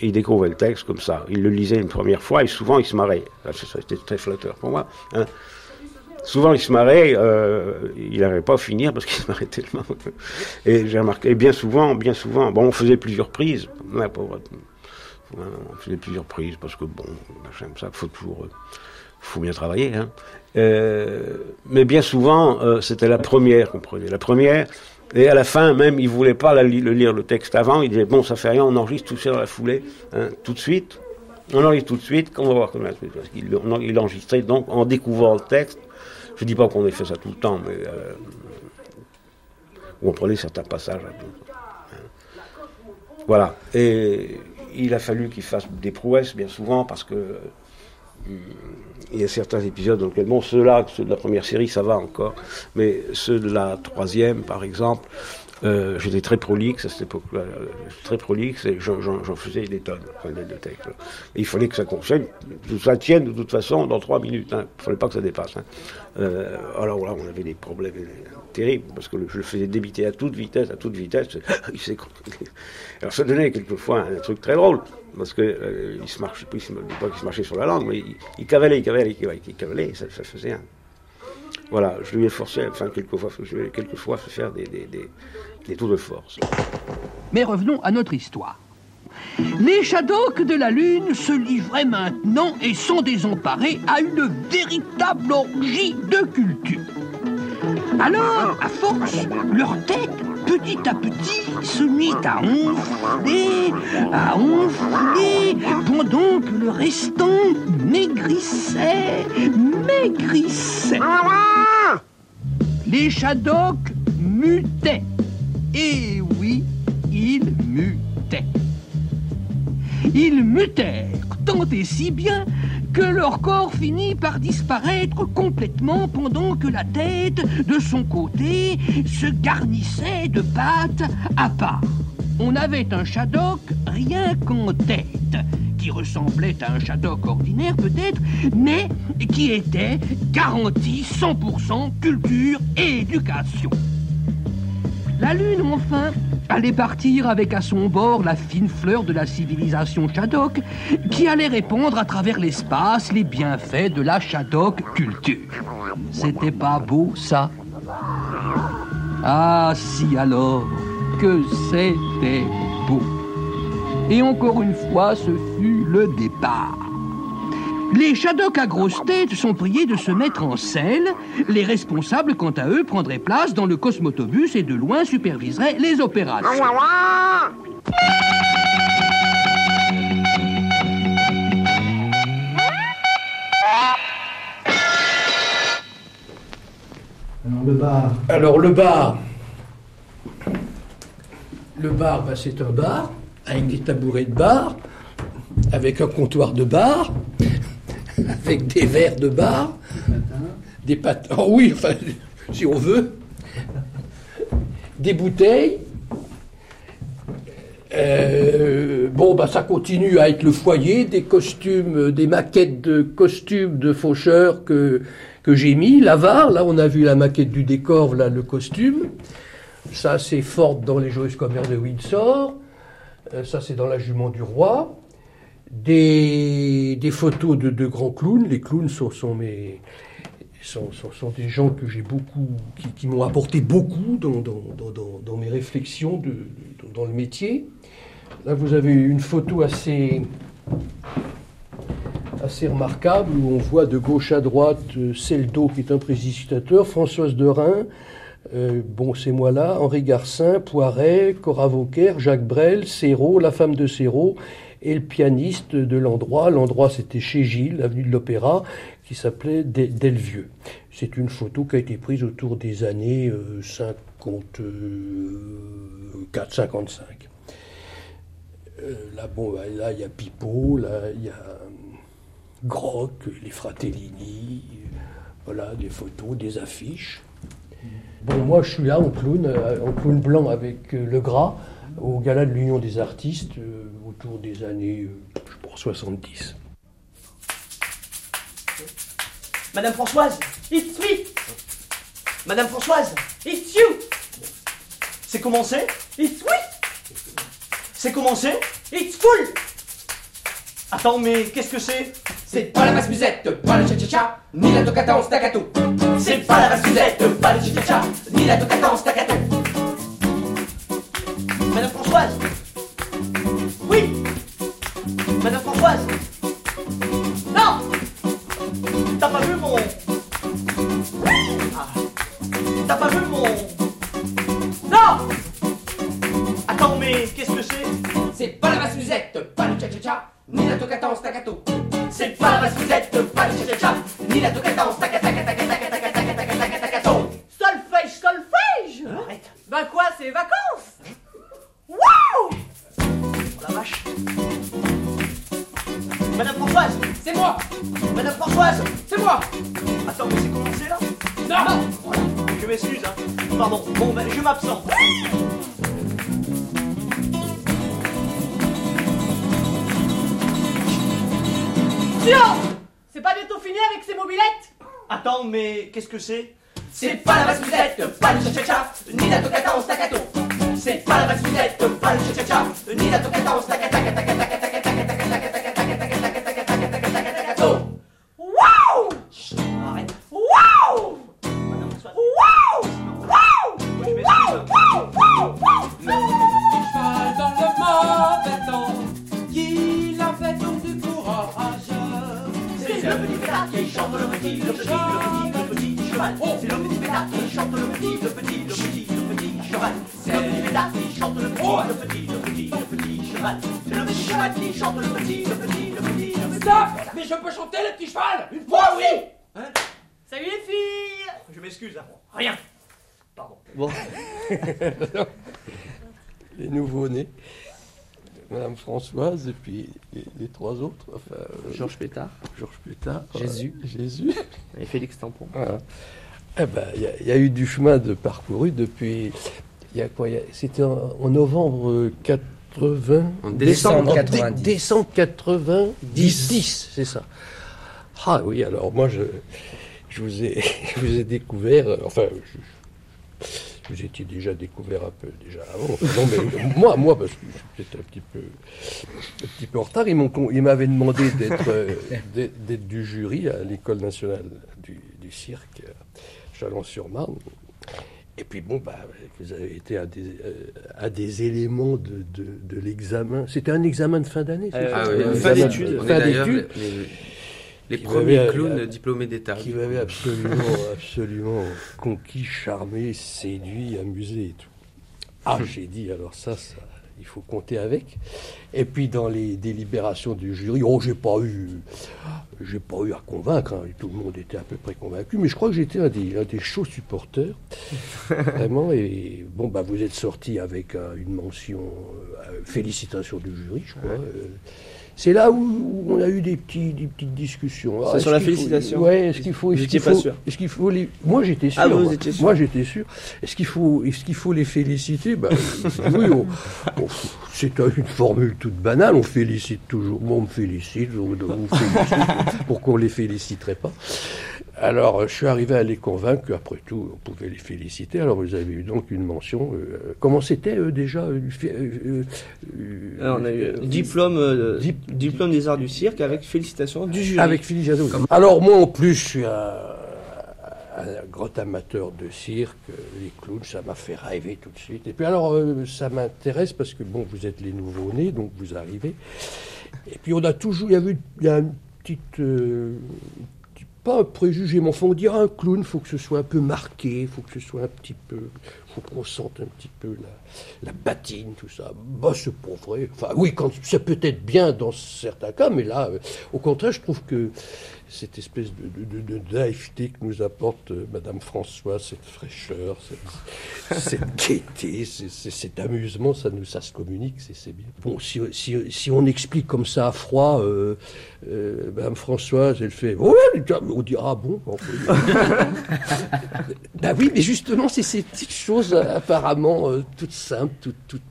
et il découvrait le texte comme ça. Il le lisait une première fois, et souvent, il se marrait. C'était très flatteur pour moi. hein. Souvent, il se marrait, euh, il n'arrivait pas à finir parce qu'il se marrait tellement. Et j'ai remarqué, bien souvent, bien souvent, bon, on faisait plusieurs prises. hein, pour- Ouais, on faisait plusieurs prises parce que bon, comme ça, faut toujours, euh, faut bien travailler. Hein. Euh, mais bien souvent, euh, c'était la première qu'on prenait, la première. Et à la fin, même, il voulait pas la lire le texte avant. Il disait bon, ça fait rien, on enregistre tout ça dans la foulée, hein, tout de suite. On enregistre tout de suite, qu'on va voir comment parce qu'il on- il enregistrait donc en découvrant le texte. Je dis pas qu'on ait fait ça tout le temps, mais euh, on prenait certains passages. Voilà. Et il a fallu qu'il fasse des prouesses, bien souvent, parce que euh, il y a certains épisodes dans lesquels, bon, ceux-là, ceux de la première série, ça va encore, mais ceux de la troisième, par exemple, euh, j'étais très prolixe à cette époque-là, euh, très prolixe, et j'en- faisais des tonnes enfin, de, textes. Il fallait que ça que ça tienne de toute façon dans trois minutes. hein. Il ne fallait pas que ça dépasse. hein. Euh, alors là, on avait des problèmes terribles, parce que je le faisais débiter à toute vitesse, à toute vitesse. Il s'est- alors ça donnait quelquefois un truc très drôle, parce que euh, se marchait, il se, pas qu'il se marchait sur la langue, mais il, cavalait, il cavalait, il cavalait, il cavalait, ça, ça faisait un... Voilà, je lui ai forcé, enfin quelquefois, je lui ai quelquefois fait faire des, tours de force. Mais revenons à notre histoire. Les Shadocks de la Lune se livraient maintenant et sont désemparés à une véritable orgie de culture. Alors, à force, leur tête, petit à petit, se mit à enfler, à enfler, pendant que le restant maigrissait, maigrissait. Les Shadocks mutaient. Et oui, ils mutaient. Ils mutèrent tant et si bien que leur corps finit par disparaître complètement pendant que la tête, de son côté, se garnissait de pattes à part. On avait un Shadok rien qu'en tête, qui ressemblait à un Shadok ordinaire peut-être, mais qui était garanti 100% culture et éducation. La Lune, enfin, allait partir avec à son bord la fine fleur de la civilisation Shadok, qui allait répandre à travers l'espace les bienfaits de la Shadok culture. C'était pas beau, ça? Ah, si alors, que c'était beau. Et encore une fois, ce fut le départ. Les Shadocks à grosse tête sont priés de se mettre en selle. Les responsables, quant à eux, prendraient place dans le cosmotobus et de loin superviseraient les opérations. Alors le bar. Alors le bar. Le bar, bah, c'est un bar avec des tabourets de bar, avec un comptoir de bar, avec des verres de bar, des pâtes. Oh oui, enfin, si on veut, des bouteilles. Euh, bon, bah, ça continue à être le foyer, des costumes, des maquettes de costumes de faucheurs que, j'ai mis. L'avare, là, on a vu la maquette du décor, là, le costume. Ça, c'est Ford dans les joyeuses commerces de Windsor. Euh, ça, c'est dans La Jument du Roi. Des, photos de, grands clowns. Les clowns sont, des gens que j'ai beaucoup, qui, m'ont apporté beaucoup dans, mes réflexions dans, le métier. Là, vous avez une photo assez, assez remarquable où on voit de gauche à droite euh, Seldo, qui est un précipitateur, Françoise de Rhin, euh, bon, c'est moi là, Henri Garcin, Poiret, Cora Vauquer, Jacques Brel, Serrault, la femme de Serrault, et le pianiste de l'endroit. L'endroit, c'était chez Gilles, avenue de l'Opéra, qui s'appelait Del- Delvieux. C'est une photo qui a été prise autour des années euh, 54-55. Euh, là, bon, bah, là, il y a Pipo, là, il y a euh, Groc, les Fratellini, euh, voilà, des photos, des affiches. Bon, moi, je suis là en clown, euh, en clown blanc avec euh, le gras, au gala de l'Union des artistes, euh, autour des années, euh, je pense, 70. Madame Françoise, vite, vite Madame Françoise It's you. C'est commencé. It's oui. C'est commencé. It's full. Attends, mais qu'est-ce que c'est? C'est pas la basse-musette, pas le cha-cha-cha, ni la toccata en staccato. C'est pas la basse-musette, pas le cha-cha-cha, ni la toccata en staccato. Madame Françoise Oui Madame Françoise Non T'as pas vu mon... Ah. T'as pas vu mon... Non Attends, mais qu'est-ce que c'est C'est pas la basse-musette, pas le cha-cha-cha, ni la toccata en staccato. C'est pas la basse-musette, pas le cha-cha-cha, ni la toccata en staccato. Solfège, solfège Arrête Ben quoi, c'est vacances Oh la vache. Madame Françoise C'est moi. Madame Françoise C'est moi. Attends, mais c'est commencé là? Non. Voilà, je m'excuse, hein. Pardon, bon, ben, je m'absente. Silence C'est pas bientôt fini avec ces mobilettes? Attends, mais qu'est-ce que c'est? C'est pas la basse-musette, pas le cha-cha-cha, ni la toccata en staccato. C'est pas la basse-musette, pas le cha-cha-cha, ni la. Waouh Arrête. Waouh. Waouh Waouh. Waouh Waouh Waouh dans le a fait. C'est le petit pétard qui chante le petit, le petit, petit, petit cheval. C'est le petit pétard qui chante le petit, le petit, le petit cheval. C'est le petit pétard qui chante le petit, le petit, le petit, le petit cheval. C'est le petit cheval qui chante le petit, le petit, le petit, le petit. Stop Mais je peux chanter le petit cheval? Une fois, oui Hein? Salut les filles Je m'excuse, hein. Rien. Pardon. Bon. les nouveaux-nés. Madame Françoise et puis les, les trois autres. Enfin, euh, Georges Pétard. Georges Pétard. Jésus. Jésus. Et Félix Tampon. Voilà. Eh ben, il y a- il y, a eu du chemin de parcouru depuis. Il y a quoi il C'était en, en novembre 80. En décembre en dé- 90. décembre 90. 10, c'est ça. Ah oui, alors moi, je, je, vous, ai, je vous ai découvert. euh, Enfin, je- vous étiez déjà découvert un peu déjà avant. Non, mais moi, moi, parce que je suis peut-être un petit peu, un petit peu en retard, ils m'avaient demandé d'être, euh, d'être du jury à l'école nationale du, du cirque Chalon-sur-Marne. Et puis bon, bah, vous avez été à des, euh, à des éléments de, de, de l'examen. C'était un examen de fin d'année, c'est Euh, ah oui, fin d'études. Fin d'études. les- les- les Qui premiers m'avait, clowns euh, diplômés d'État. Qui m'avaient absolument, absolument conquis, charmé, séduit, amusé et tout. Ah, j'ai dit, alors ça, ça, il faut compter avec. Et puis dans les délibérations du jury, oh, j'ai pas eu, j'ai pas eu à convaincre. hein, tout le monde était à peu près convaincu, mais je crois que j'étais un des, un des chauds supporters, vraiment. Et bon, bah, vous êtes sorti avec euh, une mention, euh, félicitations du jury, je crois. euh, c'est là où, où on a eu des, petits, des petites discussions. C'est Ah, sur la félicitation Ouais, est-ce qu'il faut. Est-ce qu'il faut- sûr qu'il faut les. Moi, j'étais sûr. Ah, vous moi. étiez sûr Moi, j'étais sûr. Est-ce qu'il faut, est-ce qu'il faut les féliciter? Ben, Oui, c'est une formule toute banale. On félicite toujours. Moi, on me félicite. On, on me félicite. Pourquoi on les féliciterait pas alors, je suis arrivé à les convaincre qu'après tout, on pouvait les féliciter. Alors, vous avez eu donc une mention. euh, comment c'était euh, déjà euh, euh, Alors, on a eu diplôme, diplôme des arts du cirque avec félicitations du jury. Avec Jadot. Alors moi en plus, je suis un, un grand amateur de cirque, les clowns, ça m'a fait rêver tout de suite. Et puis alors, ça m'intéresse parce que bon, vous êtes les nouveaux-nés, donc vous arrivez. Et puis on a toujours, il y avait, il y a une petite, petit- pas un préjugé, mais enfin on dirait un clown, faut que ce soit un peu marqué, faut que ce soit un petit peu, faut qu'on sente un petit peu la, la patine, tout ça. Bah c'est pas vrai. Enfin oui, quand c'est peut-être bien dans certains cas, mais là, euh, au contraire, je trouve que cette espèce de, de, de, de naïveté que nous apporte euh, Madame François, cette fraîcheur, cette, cette gaieté, cet amusement, ça nous ça se communique, c'est bien. Bon, si, si, si on explique comme ça à froid, euh, euh, Madame Françoise, elle fait ouais, on dira ah bon. bon, bah oui, mais justement, c'est ces petites choses apparemment toutes simples, toutes, toutes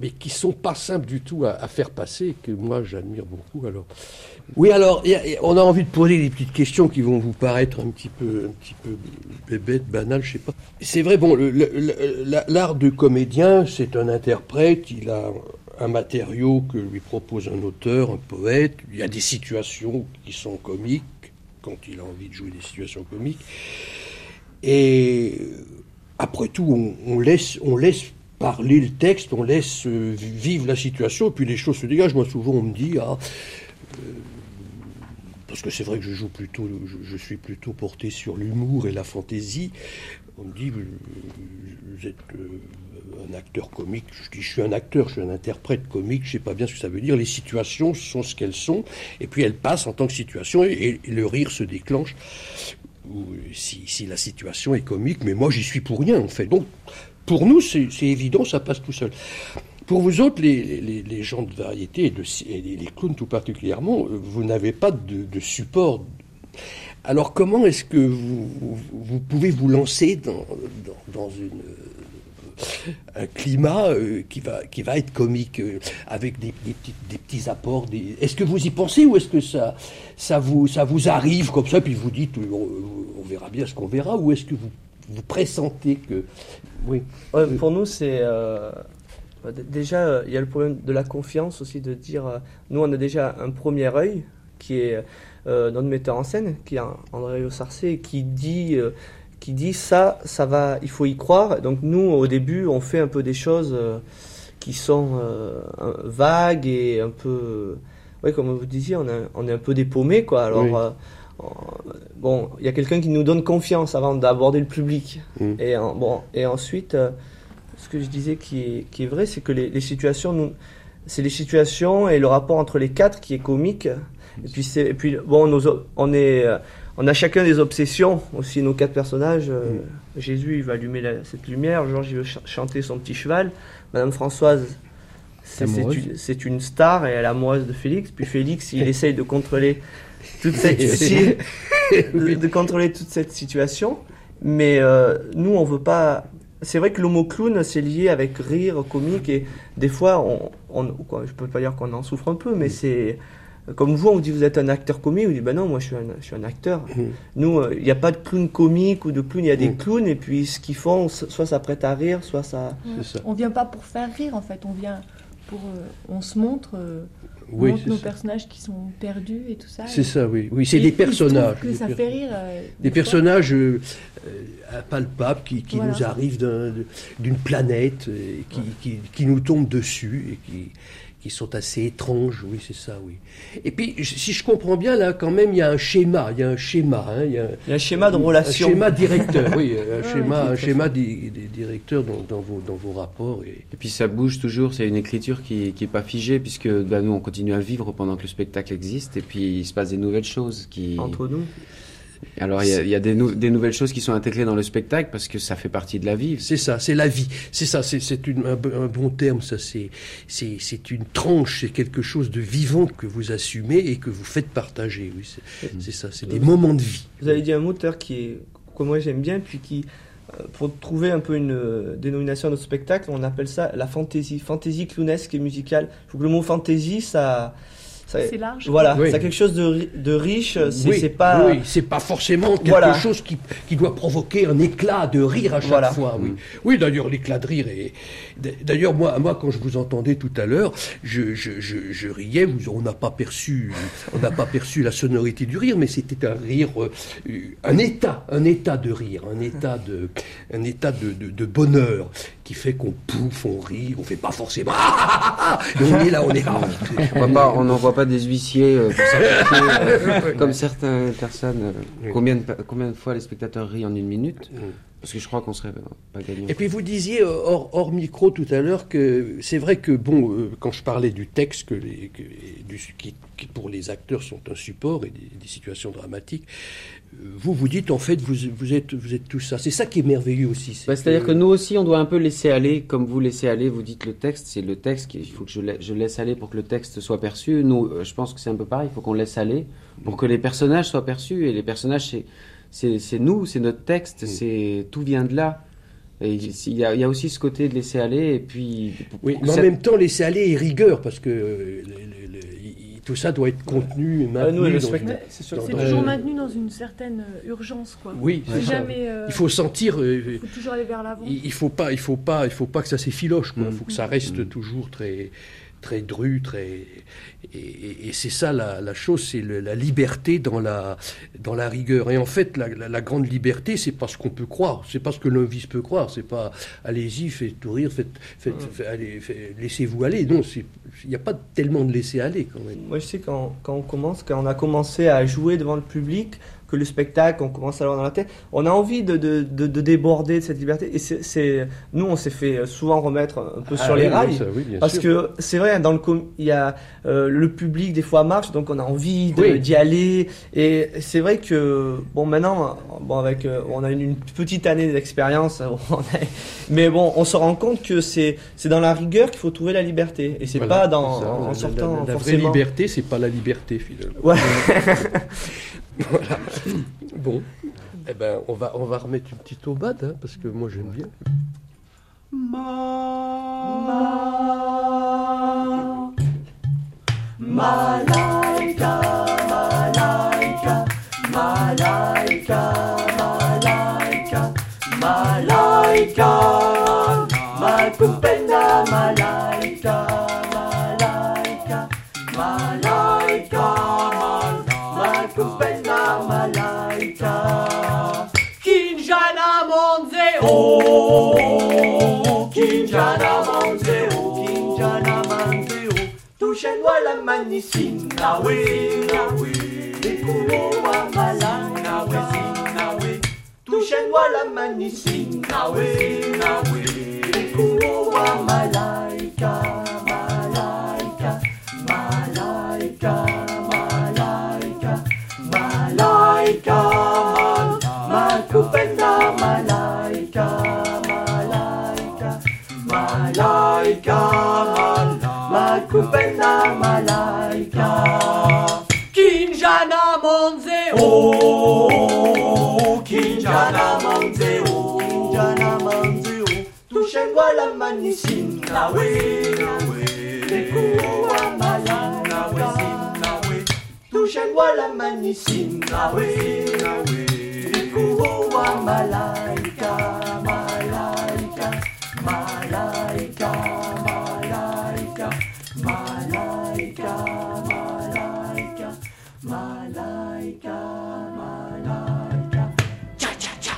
mais qui sont pas simples du tout à, à faire passer, que moi j'admire beaucoup. Alors, oui, alors on a envie de poser des petites questions qui vont vous paraître un petit peu, un petit peu bébêtes, banales, je sais pas. C'est vrai, bon, l'art de comédien, c'est un interprète, il a un matériau que lui propose un auteur, un poète. Il y a des situations qui sont comiques quand il a envie de jouer des situations comiques. Et après tout, on, on laisse, on laisse parler le texte, on laisse euh, vivre la situation, et puis les choses se dégagent. Moi, souvent, on me dit, ah, euh, parce que c'est vrai que je joue plutôt, je, suis plutôt porté sur l'humour et la fantaisie. On me dit, vous, êtes euh, un acteur comique. Je dis, je suis un acteur, je suis un interprète comique. Je sais pas bien ce que ça veut dire. Les situations sont ce qu'elles sont, et puis elles passent en tant que situation, et, le rire se déclenche si, la situation est comique, mais moi j'y suis pour rien en fait. Donc pour nous c'est évident, ça passe tout seul. Pour vous autres, les, gens de variété et, les clowns tout particulièrement, euh, vous n'avez pas de, support. Alors comment est-ce que vous, pouvez vous lancer dans, euh, un climat euh, qui, va, qui va être comique, avec des, petits, apports. Est-ce que vous y pensez ou est-ce que ça, ça, vous, ça vous arrive comme ça, puis vous dites, on, verra bien ce qu'on verra, ou est-ce que vous, vous pressentez que... Oui. Pour nous, c'est. Déjà, euh, il y a le problème de la confiance aussi, de dire. euh, nous, on a déjà un premier œil, qui est euh, notre metteur en scène, qui est André Ossarcé, qui dit. euh, qui dit ça, ça va, il faut y croire. Donc nous, au début, on fait un peu des choses euh, qui sont euh, vagues et un peu, ouais, comme vous disiez, on, a- on est un peu dépaumé, quoi. Alors, Oui. euh, on- bon, il y a quelqu'un qui nous donne confiance avant d'aborder le public. Mm. Et en- bon, et ensuite, euh, ce que je disais qui est, qui est vrai, c'est que les, les situations, c'est les situations et le rapport entre les quatre qui est comique. Et puis c'est, et puis bon, nos o- on est, euh, on a chacun des obsessions aussi. Nos quatre personnages. euh, Jésus, il va allumer la- cette lumière. Georges, il veut ch- chanter son petit cheval. Madame Françoise. C'est, une, star et elle est amoureuse de Félix. Puis Félix, il essaye de contrôler toute cette, de, de contrôler toute cette situation. Mais euh, nous, on veut pas. C'est vrai que le mot clown, c'est lié avec rire, comique, et des fois, on, on, quoi, je peux pas dire qu'on en souffre un peu, mais c'est. Comme vous, on vous dit vous êtes un acteur comique, on dit ben non, moi je suis un, je suis un acteur. Nous, euh, il n'y a pas de clown comique ou de clown, il y a des clowns, et puis ce qu'ils font, soit ça prête à rire, soit ça. On vient pas pour faire rire en fait, on vient pour. euh, on se montre, euh, Oui, montre nos ça. personnages qui sont perdus et tout ça. C'est et- ça, oui. Oui, c'est et des personnages. Que des ça per- fait rire. euh, Des personnages euh, euh, impalpables qui, qui Voilà. nous arrivent d'une planète, euh, qui, qui, qui nous tombent dessus et qui, qui sont assez étranges, oui, c'est ça, oui. Et puis, je- si je comprends bien, là, quand même, il y a un schéma, il y a un schéma. hein, il, y a, Il y a un schéma de relation. Un schéma directeur, oui, un Ouais, schéma, un schéma dans, dans vos, dans vos rapports. Et... Et puis ça bouge toujours, c'est une écriture qui n'est pas figée, puisque bah, nous on continue à vivre pendant que le spectacle existe, et puis il se passe des nouvelles choses qui... Entre nous. Alors il y a, il y a des, nou- des nouvelles choses qui sont intégrées dans le spectacle, parce que ça fait partie de la vie. C'est ça, c'est la vie. C'est ça, c'est un, bo- un bon terme, ça. C'est c'est- c'est une tranche, c'est quelque chose de vivant que vous assumez et que vous faites partager. Oui, c'est ça, c'est des moments de vie. Vous avez dit un mot qui est, que moi j'aime bien, puis qui, euh, pour trouver un peu une euh, dénomination à notre spectacle, on appelle ça la fantaisie, fantaisie clownesque et musicale. Il faut que le mot fantaisie, ça. C'est large. Voilà, Oui. a quelque chose de, ri- de riche, c'est oui, c'est pas. oui, c'est pas forcément quelque Voilà. chose qui, qui doit provoquer un éclat de rire à chaque Voilà. fois. Oui, oui d'ailleurs, l'éclat de rire est. D'ailleurs, moi, moi, quand je vous entendais tout à l'heure, je, je, je, je riais. vous- On n'a pas perçu, on n'a pas perçu la sonorité du rire, mais c'était un rire, euh, un état, un état de rire, un état de, un état de, de, de bonheur qui fait qu'on pouffe, on rit, on fait pas forcément. Et on est là, on est là. On voit pas- pas des huissiers euh, pour euh, comme certaines personnes. euh, combien, de, combien de fois les spectateurs rient en une minute Parce que je crois qu'on serait pas gagnant. Et puis vous disiez hors, hors micro tout à l'heure que c'est vrai que bon, euh, quand je parlais du texte que les, que- du, qui, qui pour les acteurs sont un support et des, des situations dramatiques, vous vous dites en fait vous, vous êtes vous êtes tout ça. C'est ça qui est merveilleux aussi. Bah, C'est-à-dire que nous aussi, on doit un peu laisser aller, comme vous laissez aller, vous dites le texte, c'est le texte qu'il faut que je, la- je laisse aller pour que le texte soit perçu. Nous, euh, je pense que c'est un peu pareil, il faut qu'on laisse aller pour que les personnages soient perçus. Et les personnages, c'est- c'est c'est nous, c'est notre texte, c'est tout vient de là. Et il y, a, il y a aussi ce côté de laisser aller et puis. Oui, mais en même temps, laisser aller et rigueur, parce que euh, le- le- le- il- tout ça doit être contenu et maintenu. une- C'est toujours euh, maintenu dans une certaine euh, urgence, quoi. Oui, c'est c'est ça. jamais. euh, Il faut sentir. euh, il faut toujours aller vers l'avant. il, il faut pas, il faut pas, il faut pas que ça s'effiloche. Mm. quoi. Il faut que ça reste toujours très, très dru, très. Et, et- et c'est ça la, la chose, c'est la liberté dans la, dans la rigueur. Et en fait, la, la- la grande liberté, c'est pas ce qu'on peut croire, c'est pas ce que novice peut croire. C'est pas, allez-y, faites tout rire, faites, faites, laissez-vous aller. Non, il n'y a pas tellement de laisser aller quand même. Moi, je sais quand, quand on commence, quand on a commencé à jouer devant le public, que le spectacle, on commence à l'avoir dans la tête, on a envie de, de, de, de déborder de cette liberté. Et c'est, nous, on s'est fait souvent remettre un peu Ah sur oui, les rails. ça, oui, bien parce sûr. que c'est vrai, dans le com- il y a euh, le public des fois marche, donc on a envie Oui. d'y aller. Et c'est vrai que bon, maintenant, bon, avec, euh, on a une, une petite année d'expérience, mais bon, on se rend compte que c'est c'est dans la rigueur qu'il faut trouver la liberté. Et c'est Voilà, pas dans, ça. en, en La- sortant la, la vraie liberté, c'est pas la liberté finalement. Ouais. voilà. Bon, eh ben, on va, on va remettre une petite aubade, hein, parce que moi j'aime bien. Malaika, malaika, malaika, malaika, malaika, makupenda malaika, oh, Kinjana Monze, oh, Kinjana Monze, oh. Touche-moi la mani sinawe, nawe. Ekuwa mala, nawe, sinawe. Touche-moi la mani sinawe, nawe. Ekuwa malaika, malaika, malaika, malaika, malaika. Malaika, malaika, malaika. Kinjana Monze, Kinjana Kinjana Monze, oh. Touche-moi la mani sinawe, nawe. Ekuwa malaika, nawe. Touche-moi la nawe. Malaika, malaika, malaika, malaika, malaika, malaika, malaika. Cha cha cha.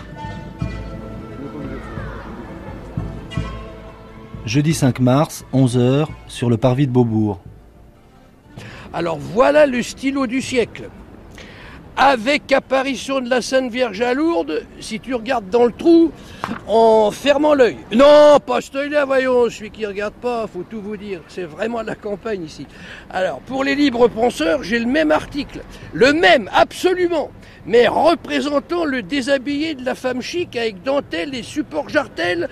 Jeudi 5 mars, 11h, sur le parvis de Beaubourg. Alors voilà le stylo du siècle. Avec apparition de la Sainte Vierge à Lourdes, si tu regardes dans le trou, en fermant l'œil. Non, pas ce œil-là, voyons, celui qui regarde pas, faut tout vous dire. C'est vraiment la campagne ici. Alors, pour les libres penseurs, j'ai le même article. Le même, absolument. Mais représentant le déshabillé de la femme chic avec dentelle et support jartel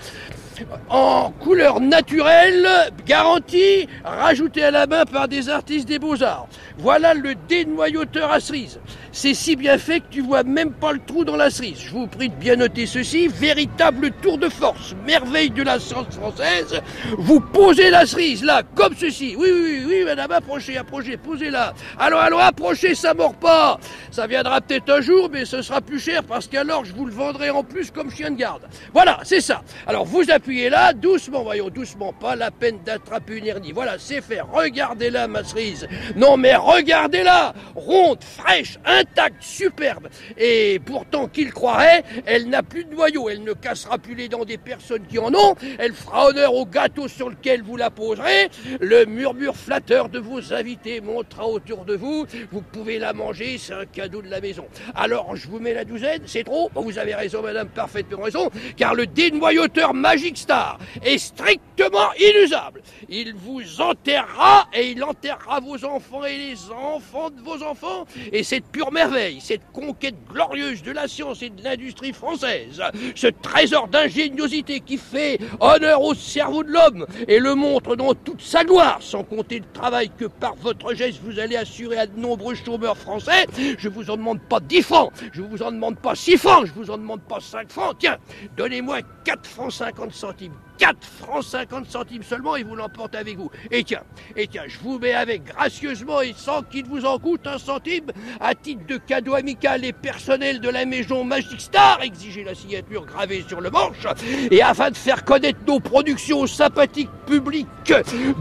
en couleur naturelle, garantie, rajouté à la main par des artistes des beaux-arts. Voilà le dénoyauteur à cerise. C'est si bien fait que tu vois même pas le trou dans la cerise. Je vous prie de bien noter ceci, véritable tour de force, merveille de la science française. Vous posez la cerise là, comme ceci. Oui, oui, oui, madame, approchez, approchez, posez-la. Allons, allons, approchez, ça mord pas. Ça viendra peut-être un jour, mais ce sera plus cher parce qu'alors je vous le vendrai en plus comme chien de garde. Voilà, c'est ça. Alors vous appuyez là, doucement, voyons, doucement, pas la peine d'attraper une hernie. Voilà, c'est fait. Regardez-la, ma cerise. Non, mais regardez-la, ronde, fraîche, intacte, superbe. Et pourtant, qui le croirait, elle n'a plus de noyau. Elle ne cassera plus les dents des personnes qui en ont. Elle fera honneur au gâteau sur lequel vous la poserez. Le murmure flatteur de vos invités montera autour de vous. Vous pouvez la manger, c'est un cadeau de la maison. Alors, je vous mets la douzaine, c'est trop? Bon, Vous avez raison, madame, parfaitement raison, car le dénoyauteur Star est strictement inexcusable. Il vous enterrera et il enterrera vos enfants et les enfants de vos enfants. Et cette pure merveille, cette conquête glorieuse de la science et de l'industrie française, ce trésor d'ingéniosité qui fait honneur au cerveau de l'homme et le montre dans toute sa gloire, sans compter le travail que par votre geste vous allez assurer à de nombreux chômeurs français, je vous en demande pas 10 francs, je vous en demande pas 6 francs, je vous en demande pas 5 francs. Tiens, donnez-moi 4 francs 50 centimes. 4 francs 50 centimes seulement et vous l'emportez avec vous. Et tiens, et tiens, je vous mets avec gracieusement et sans qu'il vous en coûte un centime, à titre de cadeau amical et personnel de la maison Magic Star, exigez la signature gravée sur le manche, et afin de faire connaître nos productions au sympathique public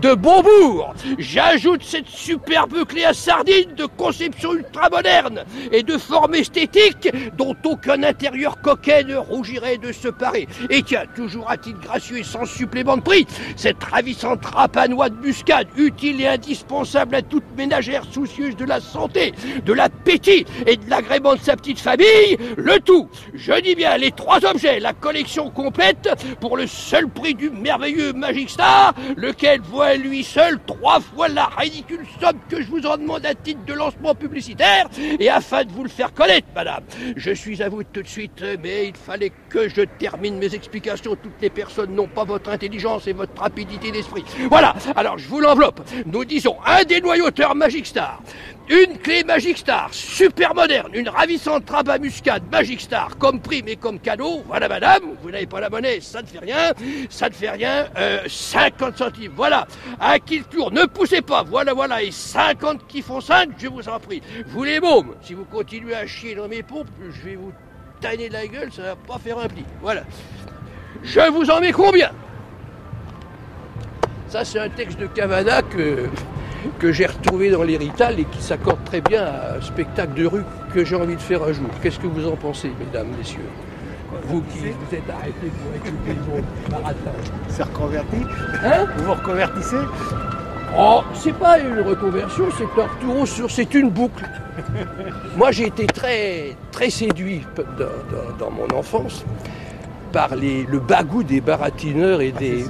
de Beaubourg, j'ajoute cette superbe clé à sardine de conception ultra moderne et de forme esthétique dont aucun intérieur coquet ne rougirait de se parer. Et tiens, toujours à titre gracieux et sans supplément de prix, cette ravissante noix de muscade, utile et indispensable à toute ménagère soucieuse de la santé, de l'appétit et de l'agrément de sa petite famille, le tout, je dis bien les trois objets, la collection complète, pour le seul prix du merveilleux Magic Star, lequel à lui seul trois fois la ridicule somme que je vous en demande à titre de lancement publicitaire, et afin de vous le faire connaître, madame. Je suis à vous tout de suite, mais il fallait que je termine mes explications. Toutes les personnes n'ont pas votre intelligence et votre rapidité d'esprit. Voilà, alors je vous l'enveloppe. Nous disons un dénoyauteur Magic Star, une clé Magic Star, super moderne, une ravissante trappe à muscade Magic Star, comme prime et comme cadeau. Voilà, madame, vous n'avez pas la monnaie, ça ne fait rien, ça ne fait rien. Euh, 50 centimes, voilà. À qui le tour, ne poussez pas, voilà, voilà. Et 50 qui font 5, je vous en prie. Vous les mômes, si vous continuez à chier dans mes pompes, je vais vous tailler la gueule, ça va pas faire un pli. Voilà. Je vous en mets combien? Ça, c'est un texte de Cavana que, que j'ai retrouvé dans l'hérital et qui s'accorde très bien à un spectacle de rue que j'ai envie de faire un jour. Qu'est-ce que vous en pensez, mesdames, messieurs? Vous qui vous êtes arrêtés pour écouter mon marathon. C'est reconverti Hein? Vous vous reconvertissez? Oh, c'est pas une reconversion, c'est un retour sources, c'est une boucle. Moi, j'ai été très, très séduit p- dans, dans- dans mon enfance par les- le bagou des baratineurs et des.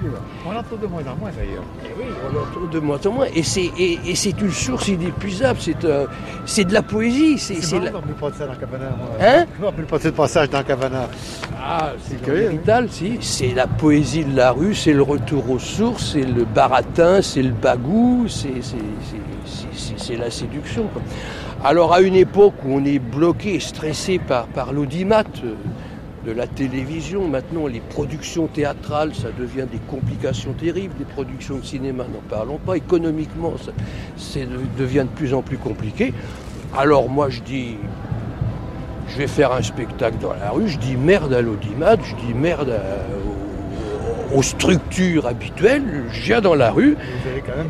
On l'entend de moins en moins d'ailleurs. Oui, on entend de moins en moins. Et c'est, et, et c'est une source inépuisable, c'est, un- c'est de la poésie. C'est, c'est marrant, la- rappelle pas de ça dans Cavana. Hein pas de ce passage dans Cavana. Ah, c'est curieux, l'hérital, si. C'est la poésie de la rue, c'est le retour aux sources, c'est le baratin, c'est le bagou, c'est, c'est, la séduction. quoi. Alors à une époque où on est bloqué, stressé par, par l'audimat euh, de la télévision, maintenant les productions théâtrales, ça devient des complications terribles, des productions de cinéma, n'en parlons pas, économiquement, ça devient de plus en plus compliqué. Alors moi je dis, je vais faire un spectacle dans la rue, je dis merde à l'audimat, je dis merde aux, structures habituelles, je viens dans la rue. Vous avez quand même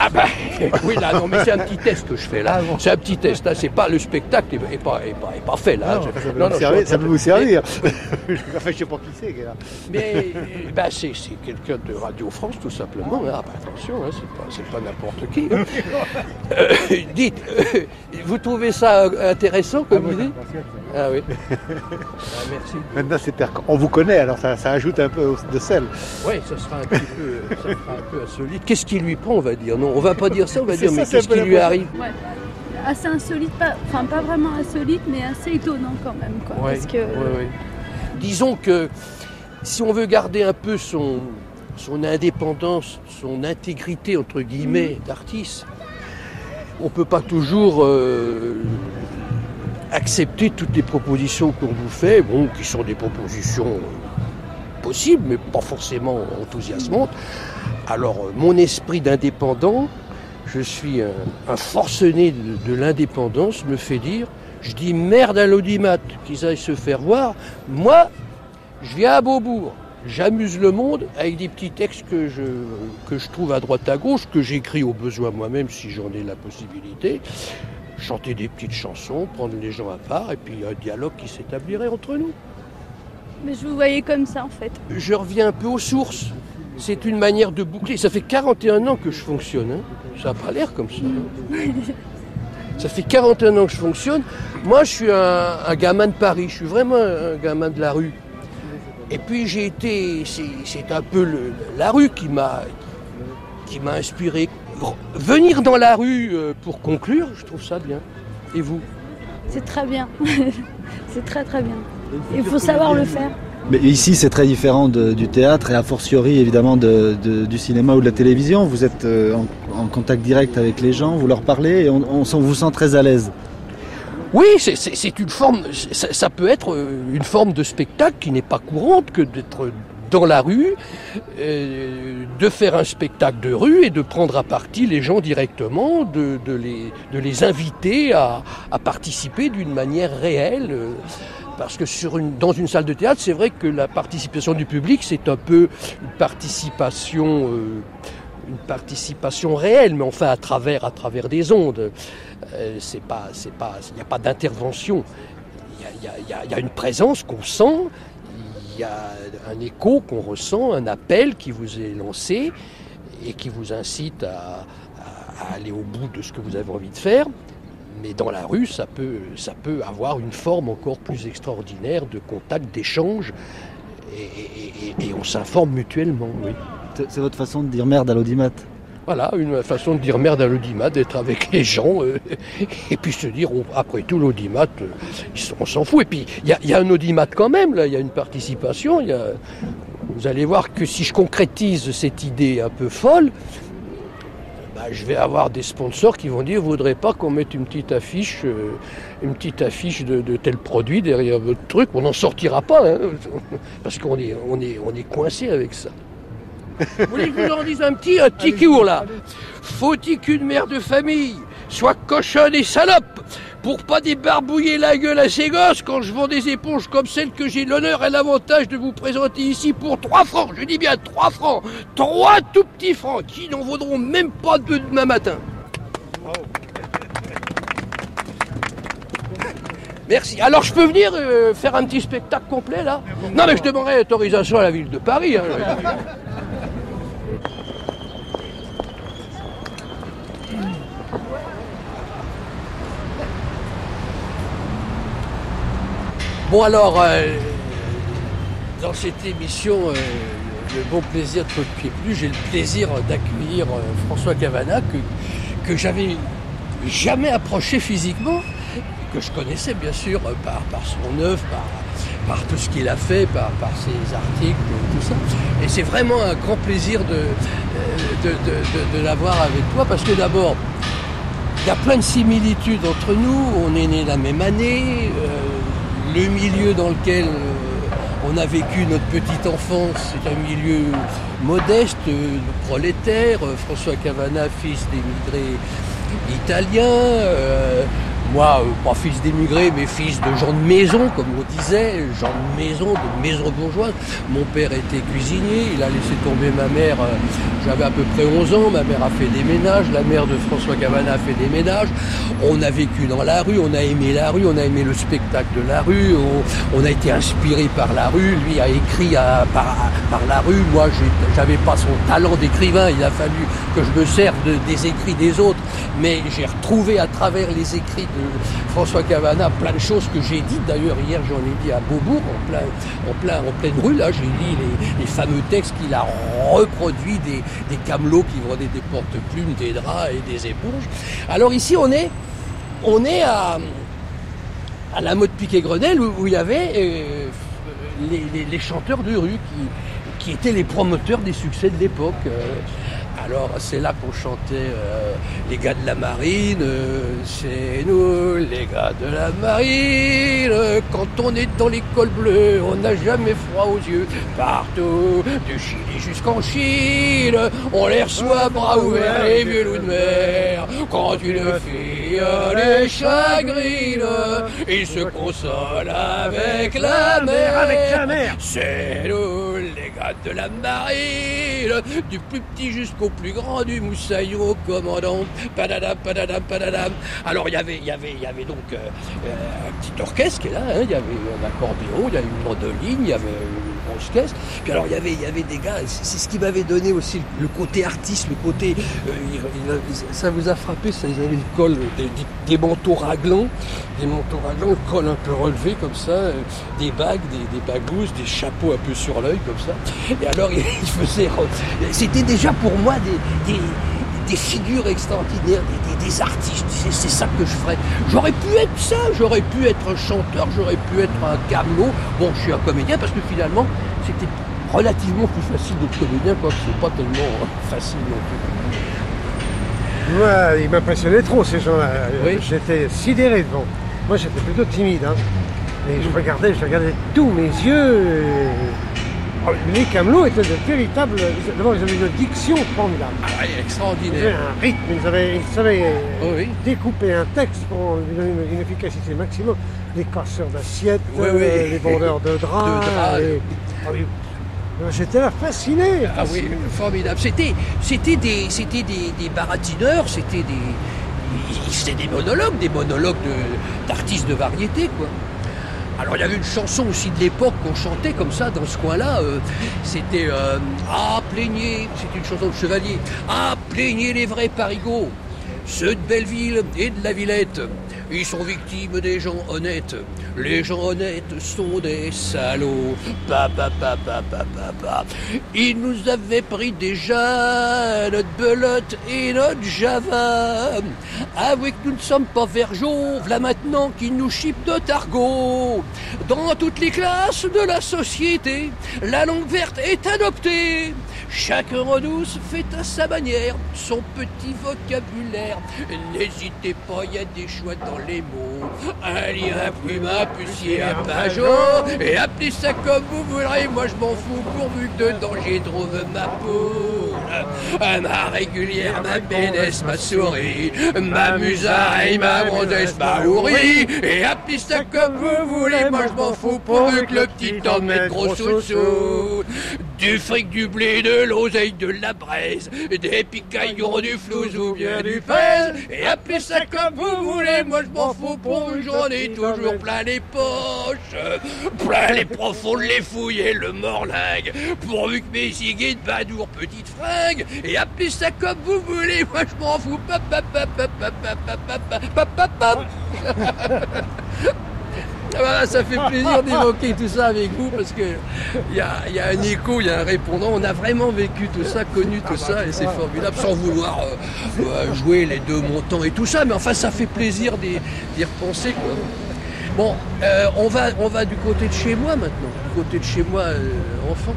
Ah bah oui là non mais c'est un petit test que je fais là. C'est un petit test, là, c'est pas le spectacle est, est pas, est pas, est pas fait là. Non, ça peut, non, vous non, servir, je- ça peut vous servir. enfin, je sais pas qui c'est là. Mais euh, bah, c'est, c'est quelqu'un de Radio France tout simplement. Ah bah attention, hein, c'est, pas, c'est pas n'importe qui. hein. Euh, dites, euh, vous trouvez ça euh, intéressant comme idée Ah oui. Ah, merci. Maintenant, c'est on vous connaît, alors ça, ça ajoute un peu de sel. Oui, ça sera un petit peu, ça sera un peu insolite. Qu'est-ce qui lui prend, on va dire? Non, on va pas dire ça, on va dire, ça, mais qu'est-ce qui lui arrive? Ouais. Assez insolite, pas, enfin pas vraiment insolite, mais assez étonnant quand même. Quoi, Ouais, parce que, ouais, ouais. Disons que si on veut garder un peu son, son indépendance, son intégrité, entre guillemets, d'artiste, on ne peut pas toujours euh, accepter toutes les propositions qu'on vous fait, bon, qui sont des propositions possibles, mais pas forcément enthousiasmantes. Alors, euh, mon esprit d'indépendant, je suis un, forcené de, l'indépendance, me fait dire, je dis merde à l'audimat, qu'ils aillent se faire voir. Moi, je viens à Beaubourg, j'amuse le monde avec des petits textes que je trouve à droite à gauche, que j'écris au besoin moi-même si j'en ai la possibilité. Chanter des petites chansons, prendre les gens à part, et puis un dialogue qui s'établirait entre nous. mais je vous voyais comme ça en fait. Je reviens un peu aux sources. C'est une manière de boucler. Ça fait 41 ans que je fonctionne. hein. Ça n'a pas l'air comme ça. Ça fait 41 ans que je fonctionne. Moi, je suis un, un gamin de Paris. Je suis vraiment un gamin de la rue. Et puis j'ai été, c'est c'est un peu le- la rue qui m'a qui m'a inspiré. Venir dans la rue euh, pour conclure, je trouve ça bien. Et vous C'est très bien. c'est très très bien. Il faut savoir le faire. Mais ici, c'est très différent de- du théâtre et a fortiori évidemment de- de- du cinéma ou de la télévision. Vous êtes euh, en, en contact direct avec les gens, vous leur parlez et on, vous sent très à l'aise. Oui, c'est- c'est c'est une forme, ça, ça peut être euh, une forme de spectacle qui n'est pas courante que d'être dans la rue, euh, de faire un spectacle de rue et de prendre à partie les gens directement, de, les, inviter à, participer d'une manière réelle. Parce que dans une salle de théâtre, c'est vrai que la participation du public, c'est un peu une participation, euh, réelle, mais enfin à travers, à travers des ondes. Euh, il n'y a pas d'intervention. Il y a une présence qu'on sent, il y a un écho qu'on ressent, un appel qui vous est lancé et qui vous incite à, aller au bout de ce que vous avez envie de faire. Mais dans la rue, ça peut, avoir une forme encore plus extraordinaire de contact, d'échange, et, on s'informe mutuellement, oui. C'est votre façon de dire merde à l'audimat. Voilà, une façon de dire merde à l'audimat, d'être avec les gens, euh, et puis se dire, après tout, l'audimat, euh, on s'en fout. Et puis, il y a, un audimat quand même, là, il y a une participation. vous allez voir que si je concrétise cette idée un peu folle, bah, je vais avoir des sponsors qui vont dire, vous voudrez pas qu'on mette une petite affiche, euh, une petite affiche de, tel produit derrière votre truc? On n'en sortira pas, hein, parce qu'on on est coincé avec ça. Vous voulez que je vous en dise un petit, un petit cours là Faut-il qu'une mère de famille soit cochonne et salope pour pas débarbouiller la gueule à ses gosses quand je vends des éponges comme celle que j'ai l'honneur et l'avantage de vous présenter ici pour 3 francs Je dis bien 3 francs 3 tout petits francs qui n'en vaudront même pas deux demain matin. Merci. Alors je peux venir euh, faire un petit spectacle complet là? Non mais je demanderai autorisation à la ville de Paris. hein. Bon alors, euh, dans cette émission, euh, le bon plaisir de Claude Pied-Plus, j'ai le plaisir d'accueillir euh, François Cavana, que, que j'avais jamais approché physiquement, que je connaissais bien sûr par, par son œuvre, par, par tout ce qu'il a fait, par, par ses articles, tout ça. Et c'est vraiment un grand plaisir de, de, de- de- l'avoir avec toi, parce que d'abord, il y a plein de similitudes entre nous. On est nés la même année. Le milieu dans lequel euh, on a vécu notre petite enfance, c'est un milieu modeste, euh, prolétaire. Euh, François Cavana, fils d'émigrés italiens. Moi, euh, pas fils d'émigrés, mais fils de gens de maison, comme on disait, gens de maison, de maison bourgeoise. Mon père était cuisinier, il a laissé tomber ma mère, euh, j'avais à peu près 11 ans, ma mère a fait des ménages, la mère de François Cavana a fait des ménages. On a vécu dans la rue, on a aimé la rue, on a aimé le spectacle de la rue, on, a été inspiré par la rue, lui a écrit par, la rue, moi j'avais pas son talent d'écrivain, il a fallu que je me serve de- des écrits des autres, mais j'ai retrouvé à travers les écrits de François Cavana plein de choses que j'ai dites, d'ailleurs hier j'en ai dit à Beaubourg, en, plein, en, plein, en pleine rue, là j'ai dit les, fameux textes qu'il a reproduits des, camelots qui vendaient des porte-plumes, des draps et des éponges. Alors ici on est, à, à la mode Piquet-Grenelle où, où il y avait euh, les, chanteurs de rue qui, qui étaient les promoteurs des succès de l'époque. euh. Alors c'est là qu'on chantait euh, les gars de la marine, euh, c'est nous les gars de la marine. Quand on est dans l'école bleue, on n'a jamais froid aux yeux. Partout, du Chili jusqu'en Chine, on les reçoit bras ouverts les vieux loups de mer. Quand une fille les chagrine, ils se consolent avec la mer. Avec la mer. C'est nous les gars de la marine, du plus petit jusqu'au plus grand, du moussaillon commandant. Padadam, padadam, padadam. Alors il y avait, il y avait, il y avait donc euh, euh, un petit orchestre qui est là, hein. il y avait un accordéon, il y avait une mandoline, il y avait caisse. Puis alors il y avait, des gars, c'est ce qui m'avait donné aussi le, côté artiste, le côté, euh, ça vous a frappé, ça, ils avaient des, des- manteaux raglants, des manteaux raglants, le col un peu relevé comme ça, euh, des bagues, des, des des chapeaux un peu sur l'œil comme ça. Et alors il, il faisait, c'était déjà pour moi des, des figures extraordinaires, des, des- des artistes. C'est, ça que je ferais. J'aurais pu être ça, j'aurais pu être un chanteur, j'aurais pu être un camelot. Bon, je suis un comédien parce que finalement, c'était relativement plus facile d'être comédien, quoi que c'est pas tellement euh, facile non plus. Moi, ils m'impressionnaient trop ces gens-là. J'étais sidéré devant. Moi, j'étais plutôt timide. Hein. Et je regardais, je regardais tous mes yeux. et- les camelots étaient de véritables. D'abord, ils avaient une diction formidable. Ah, Ils avaient extraordinaire. un rythme, ils, avaient, ils savaient découper un texte pour lui donner une, une efficacité maximum. Les casseurs d'assiettes, Oui, euh, les vendeurs de draps. De draps. les- Ah oui. J'étais là fasciné. Ah oui, formidable. C'était, c'était des, c'était des, des baratineurs, c'était des, c'était des monologues, des monologues de- d'artistes de variété, quoi. Alors il y avait une chanson aussi de l'époque qu'on chantait comme ça dans ce coin-là. euh, c'était euh, Ah plaignez, c'était une chanson de Chevalier. Ah plaignez les vrais parigots, ceux de Belleville et de la Villette. Ils sont victimes des gens honnêtes. Les gens honnêtes sont des salauds. Pa, pa, pa, pa, pa, pa. Ils nous avaient pris déjà notre belote et notre java. Avouez que nous ne sommes pas vergeaux, voilà maintenant qu'ils nous chipent de targot. Dans toutes les classes de la société, la langue verte est adoptée. Chacun redouce fait à sa manière son petit vocabulaire. N'hésitez pas, il y a des choix dans les mots. Un lire, un plume, un pucier, un pajot. Et appelez ça comme vous voudrez, moi je m'en fous pourvu que dedans j'y trouve ma poule. Ma régulière, ma bénesse, ma souris, ma musaille, ma bronzesse, ma hourie. Et appelez ça comme vous voulez, moi je m'en fous pourvu que le petit temps de mettre gros sous sous. Du fric, du blé, de l'oseille, de la braise, des picaillons, du flouze ou bien du pèse. Et appelez ça comme vous voulez, moi je m'en fous pour une journée toujours plein les poches. Plein les profondes, les fouilles et le morlingue. Pourvu que mes zigues de badour, petite fringue. Et appelez ça comme vous voulez, moi je m'en fous. Voilà, ça fait plaisir d'évoquer tout ça avec vous parce que il y a, il y a un écho, il y a un répondant. On a vraiment vécu tout ça, connu tout ça, et c'est formidable, sans vouloir euh, euh, jouer les deux montants et tout ça, mais enfin ça fait plaisir d'y repenser. Quoi. Bon, euh, on, va, on va du côté de chez moi maintenant, du côté de chez moi euh, enfant.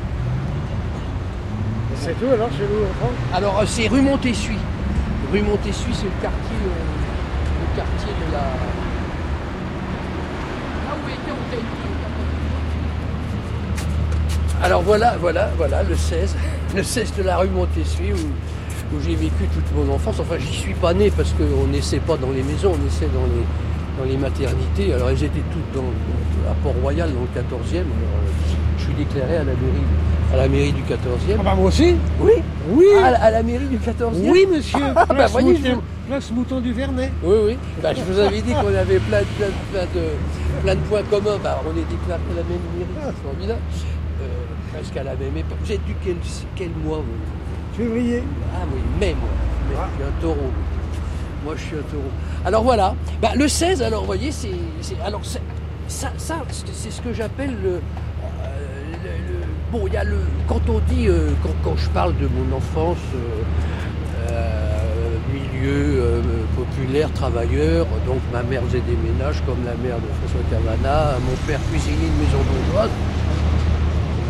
C'est tout alors chez vous, enfant? Alors c'est rue Montessuie. Rue Montessuie, c'est le quartier, le quartier de la. Alors voilà, voilà, voilà, le 16, le 16 de la rue Montessuie où, où j'ai vécu toute mon enfance. Enfin, j'y suis pas né parce qu'on naissait pas dans les maisons, on naissait dans les, dans les maternités. Alors elles étaient toutes dans, à Port-Royal, dans le 14e. Alors, euh, je suis déclaré à la mairie, à la mairie du 14e. Ah bah moi aussi Oui Oui à, la- à la mairie du 14e Oui, monsieur. Ah, bah, Place, voyez, je Mouton, vous- place Mouton du Vernet. Oui, oui. Bah, je vous avais dit qu'on avait plein, de- plein, plein de, plein de points communs. Bah, on est déclaré à la même mairie, c'est formidable. Presque à la même époque. Vous êtes du quel, quel mois vous Février. Ah oui, mai moi. Mai, Je suis un taureau. Moi je suis un taureau. Alors voilà. Bah, le 16, alors vous voyez, c'est. Alors ça, ça c'est ce que j'appelle le. euh, le- le- Bon, il y a le. Quand on dit. euh, quand, quand je parle de mon enfance. euh, euh, milieu euh, populaire, travailleur, donc ma mère faisait des ménages comme la mère de François Cavana, mon père cuisinier de maison bourgeoise.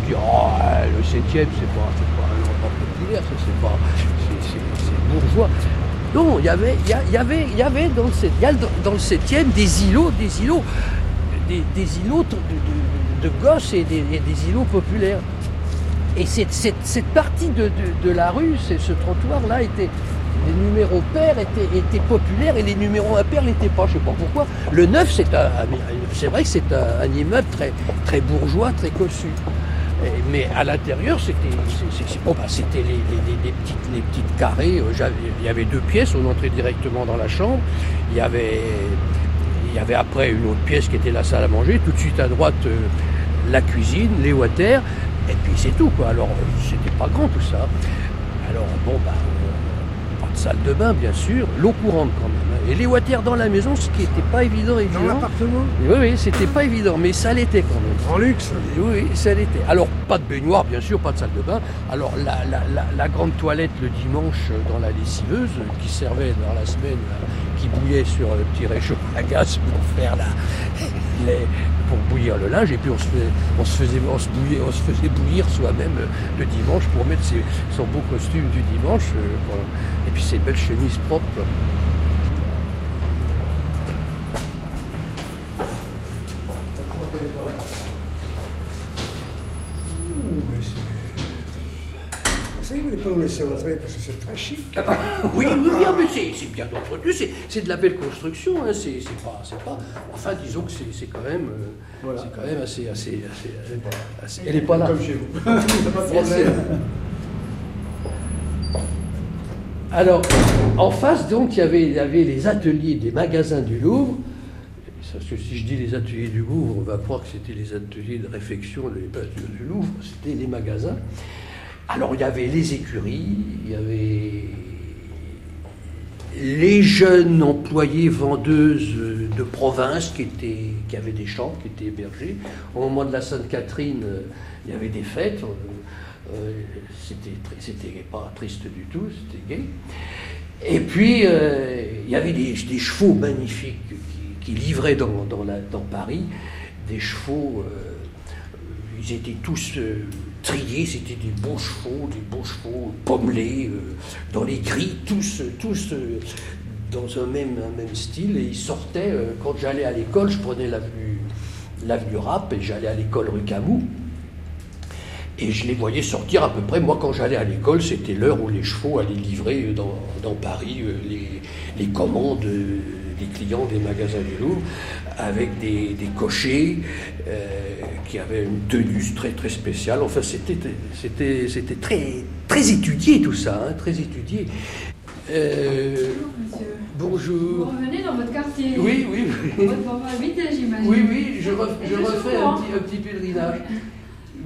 Dit, oh, euh, le 7 c'est pas, pas un endroit populaire, c'est pas, c'est- bourgeois. Non, il y avait, il y avait, il y avait dans le 7 il y a dans le 7e des îlots, des îlots, des, îlots de, de- gosses et des, îlots populaires. Et cette, cette, partie de, de- la rue, ce trottoir-là, était, les numéros pairs étaient, étaient populaires et les numéros impairs l'étaient pas. Je sais pas pourquoi. Le 9, c'est un, c'est vrai que c'est un, un immeuble très, très bourgeois, très cossu. Mais à l'intérieur, c'était, les, les- petites, les petites carrés. Euh, Il y avait deux pièces, on entrait directement dans la chambre. Il y avait, il y avait après une autre pièce qui était la salle à manger. Tout de suite à droite, euh, la cuisine, les water. Et puis c'est tout. Alors, euh, c'était pas grand tout ça. Alors, bon, bah, pas de salle de bain, bien sûr, l'eau courante quand même. Et les water dans la maison, ce qui n'était pas évident, évident. Dans l'appartement? Oui, oui, c'était pas évident, mais ça l'était quand même. En luxe? Oui, oui, ça l'était. Alors, pas de baignoire, bien sûr, pas de salle de bain. Alors, la, la- la- la grande toilette le dimanche euh, dans la lessiveuse, euh, qui servait dans la semaine, là, qui bouillait sur le petit réchaud à gaz pour faire la, les- pour bouillir le linge, et puis on se, fait- on se faisait, on se bouillait- on se faisait bouillir soi-même euh, le dimanche pour mettre ses- son beau costume du dimanche, euh, et puis ses belles chemises propres. Nous laisser entrer parce que c'est très chic. Oui, oui, oui, ah, mais c'est bien entretenu, c'est de la belle construction, hein, c'est pas, pas. Enfin, disons que c'est quand même, euh, c'est quand même assez, assez, assez, assez- Elle est pas là. Comme chez vous. Pas de problème. Alors, en face, donc, il y avait, il y avait les ateliers des magasins du Louvre. Parce que si je dis les ateliers du Louvre, on va croire que c'était les ateliers de réfection des ateliers du Louvre. C'était les magasins. Alors, il y avait les écuries, il y avait les jeunes employés vendeuses de province qui, avaient des champs, qui étaient hébergés. Au moment de la Sainte-Catherine, il y avait des fêtes. euh, c'était, pas triste du tout, c'était gai. Et puis, euh, il y avait des, chevaux magnifiques qui, livraient dans, Paris, des chevaux, euh, ils étaient tous triés, c'était des beaux chevaux, des beaux chevaux pommelés, euh, dans les grilles, tous, tous euh, dans un même, style, et ils sortaient, euh, quand j'allais à l'école, je prenais l'avenue, l'avenue Rapp, et j'allais à l'école rue Camus, et je les voyais sortir à peu près. Moi, quand j'allais à l'école, c'était l'heure où les chevaux allaient livrer dans, Paris les, les commandes des clients des magasins du Louvre, avec des, des cochers euh, qui avaient une tenue très très spéciale. Enfin, c'était c'était c'était très très étudié tout ça, hein, très étudié. Euh, bonjour. Vous revenez dans votre quartier Oui, oui, oui. Votre papa habitait, j'imagine. Oui, oui, je, ref- je refais un petit, un petit pèlerinage.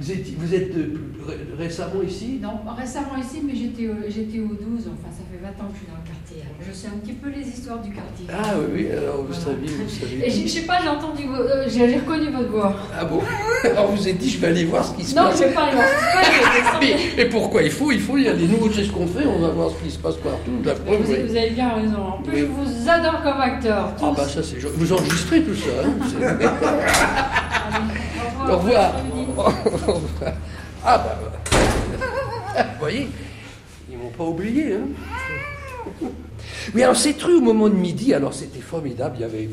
Vous êtes, vous êtes euh, ré- récemment ici Non, récemment ici, mais j'étais au, j'étais au 12, enfin ça fait 20 ans que je suis dans le quartier. alors je sais un petit peu les histoires du quartier. Ah oui, oui, alors vous saviez, vous saviez. Et je sais pas, j'ai entendu, euh, j'ai reconnu votre voix. Ah bon? Alors vous êtes dit, je vais aller voir ce qui se Non, passe. je vais pas aller voir ce qui se passe, mais, mais pourquoi il faut Il faut y aller. Nous, c'est ce qu'on fait, on va voir ce qui se passe partout. La Vous, preuve, oui. vous avez bien raison. En plus, Oui. je vous adore comme acteur. Ah bah ça c'est... Vous enregistrez tout ça hein Au revoir. Au revoir. Ah bah... bah. Vous voyez Ils m'ont pas oublié. Hein oui, alors cette rue au moment de midi, alors c'était formidable. Il y avait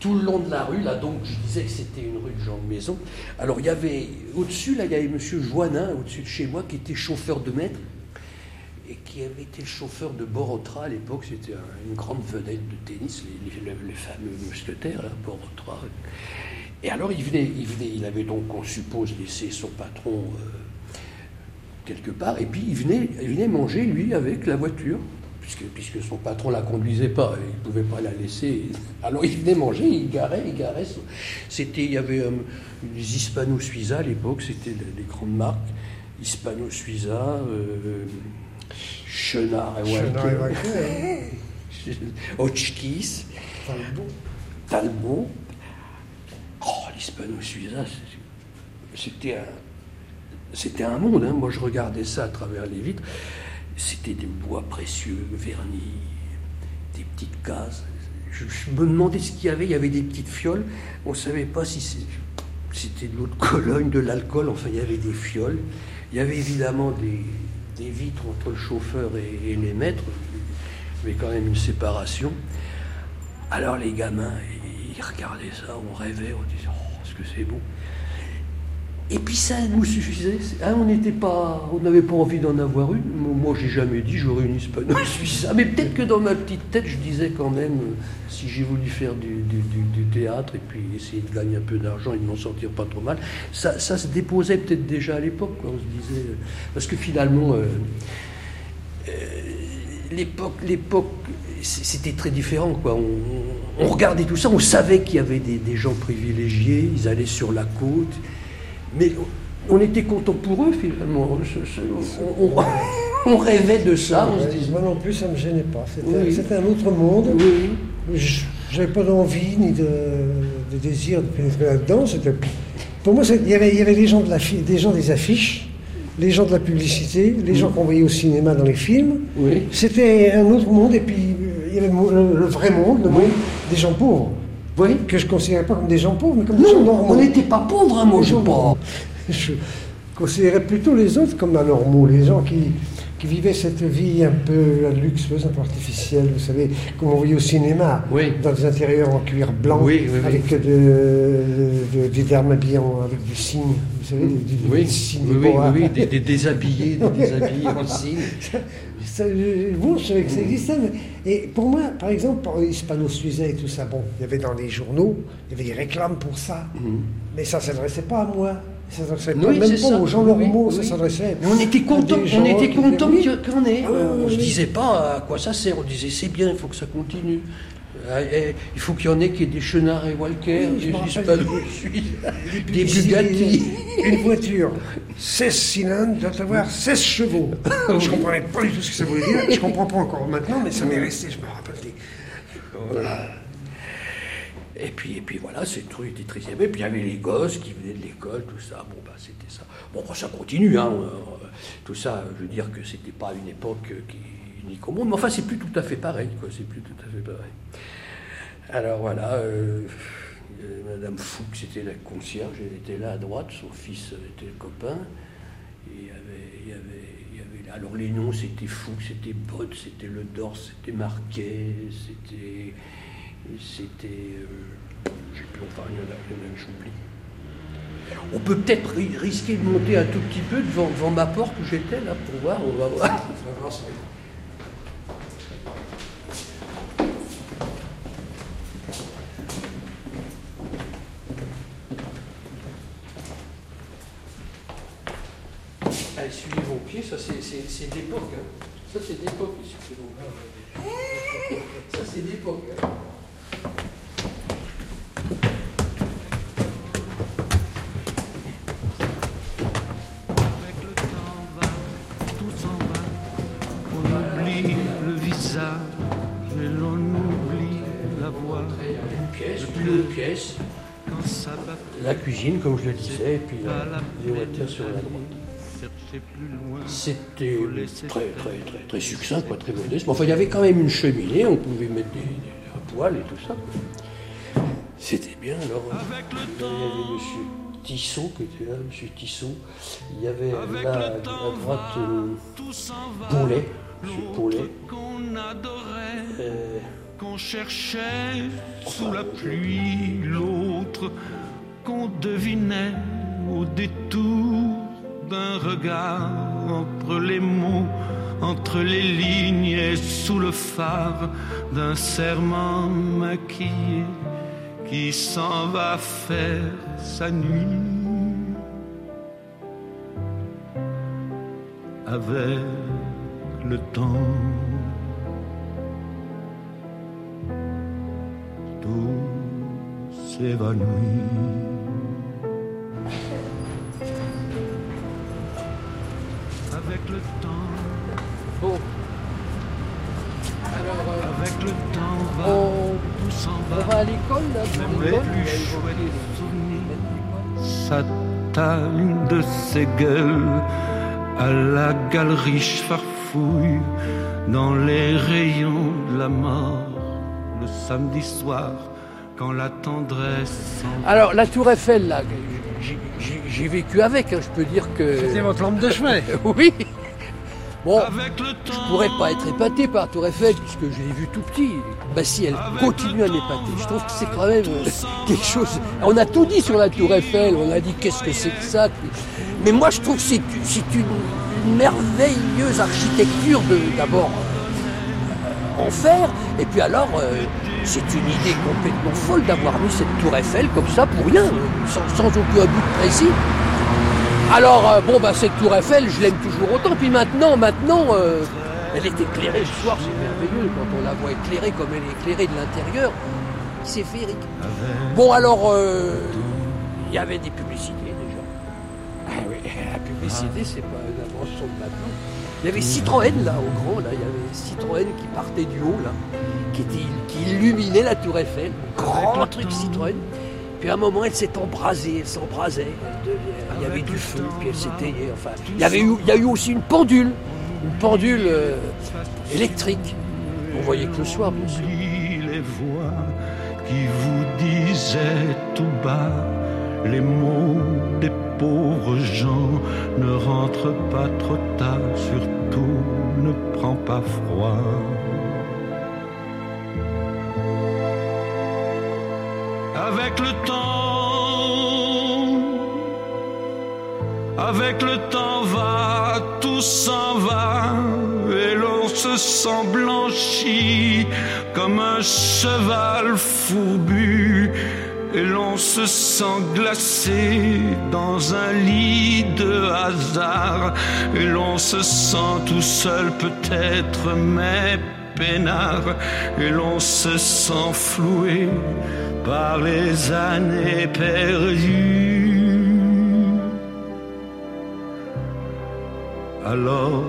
tout le long de la rue, là donc je disais que c'était une rue de gens de maison. Alors il y avait au-dessus, là il y avait monsieur Joannin, au-dessus de chez moi, qui était chauffeur de maître et qui avait été chauffeur de Borotra à l'époque. C'était un- une grande vedette de tennis, les, les- les fameux mousquetaires, là, Borotra. Et alors il venait, il venait, il avait donc, on suppose, laissé son patron euh, quelque part, et puis il venait, il venait manger, lui, avec la voiture. Puisque, puisque son patron la conduisait pas, il ne pouvait pas la laisser. Alors il venait manger, il garait, il garait. son- C'était, il y avait euh, les Hispano-Suiza à l'époque, c'était des, des grandes marques. Hispano-Suiza, euh, Chenard et Walker. Chenard et Walker, Hotchkiss. Talbot. Talbot. Oh, l'hispano-suiza, c'est- c'était un, c'était un monde. hein. Moi, je regardais ça à travers les vitres. C'était des bois précieux, vernis, des petites cases. Je, me demandais ce qu'il y avait. Il y avait des petites fioles. On ne savait pas si c'était de l'eau de Cologne, de l'alcool. Enfin, il y avait des fioles. Il y avait évidemment des, des vitres entre le chauffeur et, et les maîtres. Avait quand même une séparation. Alors les gamins, ils regardaient ça, on rêvait, on disait oh, est-ce que c'est beau Et puis ça nous suffisait. Hein, on n'était pas, on n'avait pas envie d'en avoir une. Moi, j'ai jamais dit j'aurais une hispano suisse. Mais peut-être que dans ma petite tête, je disais quand même euh, si j'ai voulu faire du, du- théâtre et puis essayer de gagner un peu d'argent et de m'en sortir pas trop mal, ça, ça se déposait peut-être déjà à l'époque. On se disait euh, parce que finalement. euh, l'époque, l'époque, c'était très différent. Quoi. On, on regardait tout ça, on savait qu'il y avait des, des gens privilégiés, ils allaient sur la côte, mais on était content pour eux finalement. On, on- on rêvait de ça. on se disait- Moi non plus, ça ne me gênait pas. C'était Oui. un autre monde. Je n'avais pas d'envie ni de, de désir de pénétrer là-dedans. Pour moi, il y avait, il y avait les gens, de la, des gens des affiches, les gens de la publicité, les gens qu'on voyait au cinéma dans les films. C'était un autre monde. Et puis, il y avait le, vrai monde, le monde des gens pauvres. Que je ne considérais pas comme des gens pauvres, mais comme des gens normaux. on n'était pas pauvres, hein, moi, Des je normaux. Je considérais plutôt les autres comme anormaux, les gens qui, qui vivaient cette vie un peu luxueuse, un peu artificielle, vous savez, comme on voyait au cinéma, dans des intérieurs en cuir blanc, Oui, oui, oui. avec de, de- des dames habillées avec du cygne, vous savez, du, du- Oui, du cygne, oui, des oui, boas. oui, oui, des- des déshabillés, des déshabillés en cygne. Ça, je- bon, je savais que ça existait, mais et pour moi, par exemple, pour Hispano Suiza et tout ça, bon, il y avait dans les journaux, il y avait des réclames pour ça, mais ça ne s'adressait pas à moi. Ça s'adressait pas Oui, même pas ça. aux gens normaux, oui. ça s'adressait. Mais on était content, on était content en ait. Ah, oui, on oui, se disait pas à quoi ça sert. On disait c'est bien, il faut que ça continue. Euh, eh, Il faut qu'il y en ait qui aient des chenards et Walker, Oui, des des- des des Bugatti. Une voiture, 16 cylindres, doit avoir 16 chevaux. Je comprenais pas du tout ce que ça voulait dire. Je comprends pas encore maintenant, mais ça m'est resté, je me rappelle. des- Voilà. Et puis, et puis voilà, ces trucs étaient très aimés. Puis il y avait les gosses qui venaient de l'école, tout ça. Bon, bah, c'était ça. Bon, bah, ça continue, hein. euh, tout ça, je veux dire que c'était pas une époque qui unique au monde. Mais enfin, c'est plus tout à fait pareil, quoi. C'est plus tout à fait pareil. Alors voilà, euh, euh, Madame Fouque, c'était la concierge, elle était là à droite, son fils était le copain. Et il y avait, alors les noms, c'était Fouque, c'était Bott, c'était Le Dors, c'était Marquet, c'était. C'était. euh, j'ai plus, enfin, il y en a, il j'oublie. On peut peut-être ri- risquer de monter un tout petit peu devant, devant ma porte où j'étais, là, pour voir, on va voir. On va voir ce que- Allez, suivez vos pieds, ça c'est- c'est c'est d'époque. Hein. Ça c'est d'époque, suivez vos pieds. Ça c'est d'époque. Hein. On oublie le visage et l'on oublie la voix. Une pièce, Le. Quand ça bat La cuisine, comme je le disais, et puis euh, les voitures sur la droite. C'était très, très, très, très succinct, quoi, très modeste. Mais enfin, il y avait quand même une cheminée, on pouvait mettre des, des- un poêle et tout ça. C'était bien, alors. euh, Il y avait monsieur Tissot qui était là, monsieur Tissot. Il y avait là, à droite, euh, Paulet, monsieur qu'on adorait, Euh, qu'on cherchait sous la pluie, l'autre qu'on devinait au détour d'un regard entre les mots, entre les lignes et sous le phare d'un serment maquillé qui s'en va faire sa nuit. Avec le temps. tout s'évanouit. Avec le temps. Bon. Alors, euh, Avec le temps va, on, tout s'en on va. à l'école, là, Même les plus chouettes souvenirs s'atteignent de ses gueules à la galerie farfouille dans les rayons de la mort le samedi soir quand la tendresse Alors, la Tour Eiffel, là, j'ai- vécu avec, hein, je peux dire que. C'était votre lampe de chevet. oui. Bon, je pourrais pas être épaté par la Tour Eiffel puisque je l'ai vu tout petit. Bah si, elle continue à m'épater. Je trouve que c'est quand même euh, quelque chose. On a tout dit sur la Tour Eiffel. On a dit qu'est-ce que c'est que ça? Mais moi, je trouve que c'est une, merveilleuse architecture d'abord fer. Et puis alors, euh, c'est une idée complètement folle d'avoir mis cette tour Eiffel comme ça pour rien, euh, sans, aucun but précis. Alors, euh, bon, bah, cette tour Eiffel, je l'aime toujours autant. Puis maintenant, maintenant, elle est éclairée le soir, c'est merveilleux quand on la voit éclairée comme elle est éclairée de l'intérieur. C'est féerique. Bon, alors, il y avait des publicités déjà. Ah oui. la publicité, c'est pas une invention de maintenant. Il y avait Citroën là, au grand, là, il y avait Citroën qui partait du haut, là, qui, était, qui illuminait la tour Eiffel. Grand truc Citroën. Puis à un moment, elle s'est embrasée, elle s'embrasait, il y avait du feu, puis elle s'éteignait. Enfin, il y, avait eu, il y a eu aussi une pendule, une pendule euh, électrique. On voyait que le soir, bien sûr. les voix qui vous disaient tout bas les mots des pauvres gens. Ne rentre pas trop tard, surtout ne prends pas froid. Avec le temps, avec le temps va, tout s'en va, et l'on se sent blanchi comme un cheval fourbu, et l'on se sent glacé dans un lit de hasard, et l'on se sent tout seul peut-être, mais peinard, et l'on se sent floué par les années perdues. Alors,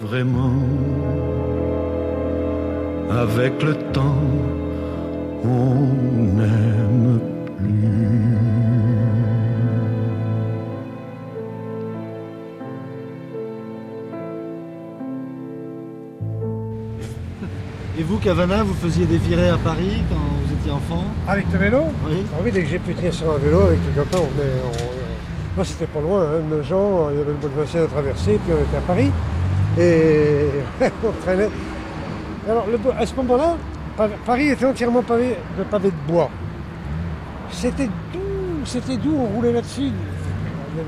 vraiment, avec le temps, on n'aime plus. Et vous, Cavana, vous faisiez des virées à Paris quand vous étiez enfant? Avec le vélo? Oui. Ah oui, dès que j'ai pu tenir sur un vélo avec les copains, on venait. on- Moi, c'était pas loin, hein, de gens, il y avait le bout de Vincennes à traverser, puis on était à Paris. Et on traînait. Alors, le à ce moment-là, Paris était entièrement pavé de de bois. C'était doux, c'était doux, on roulait là-dessus.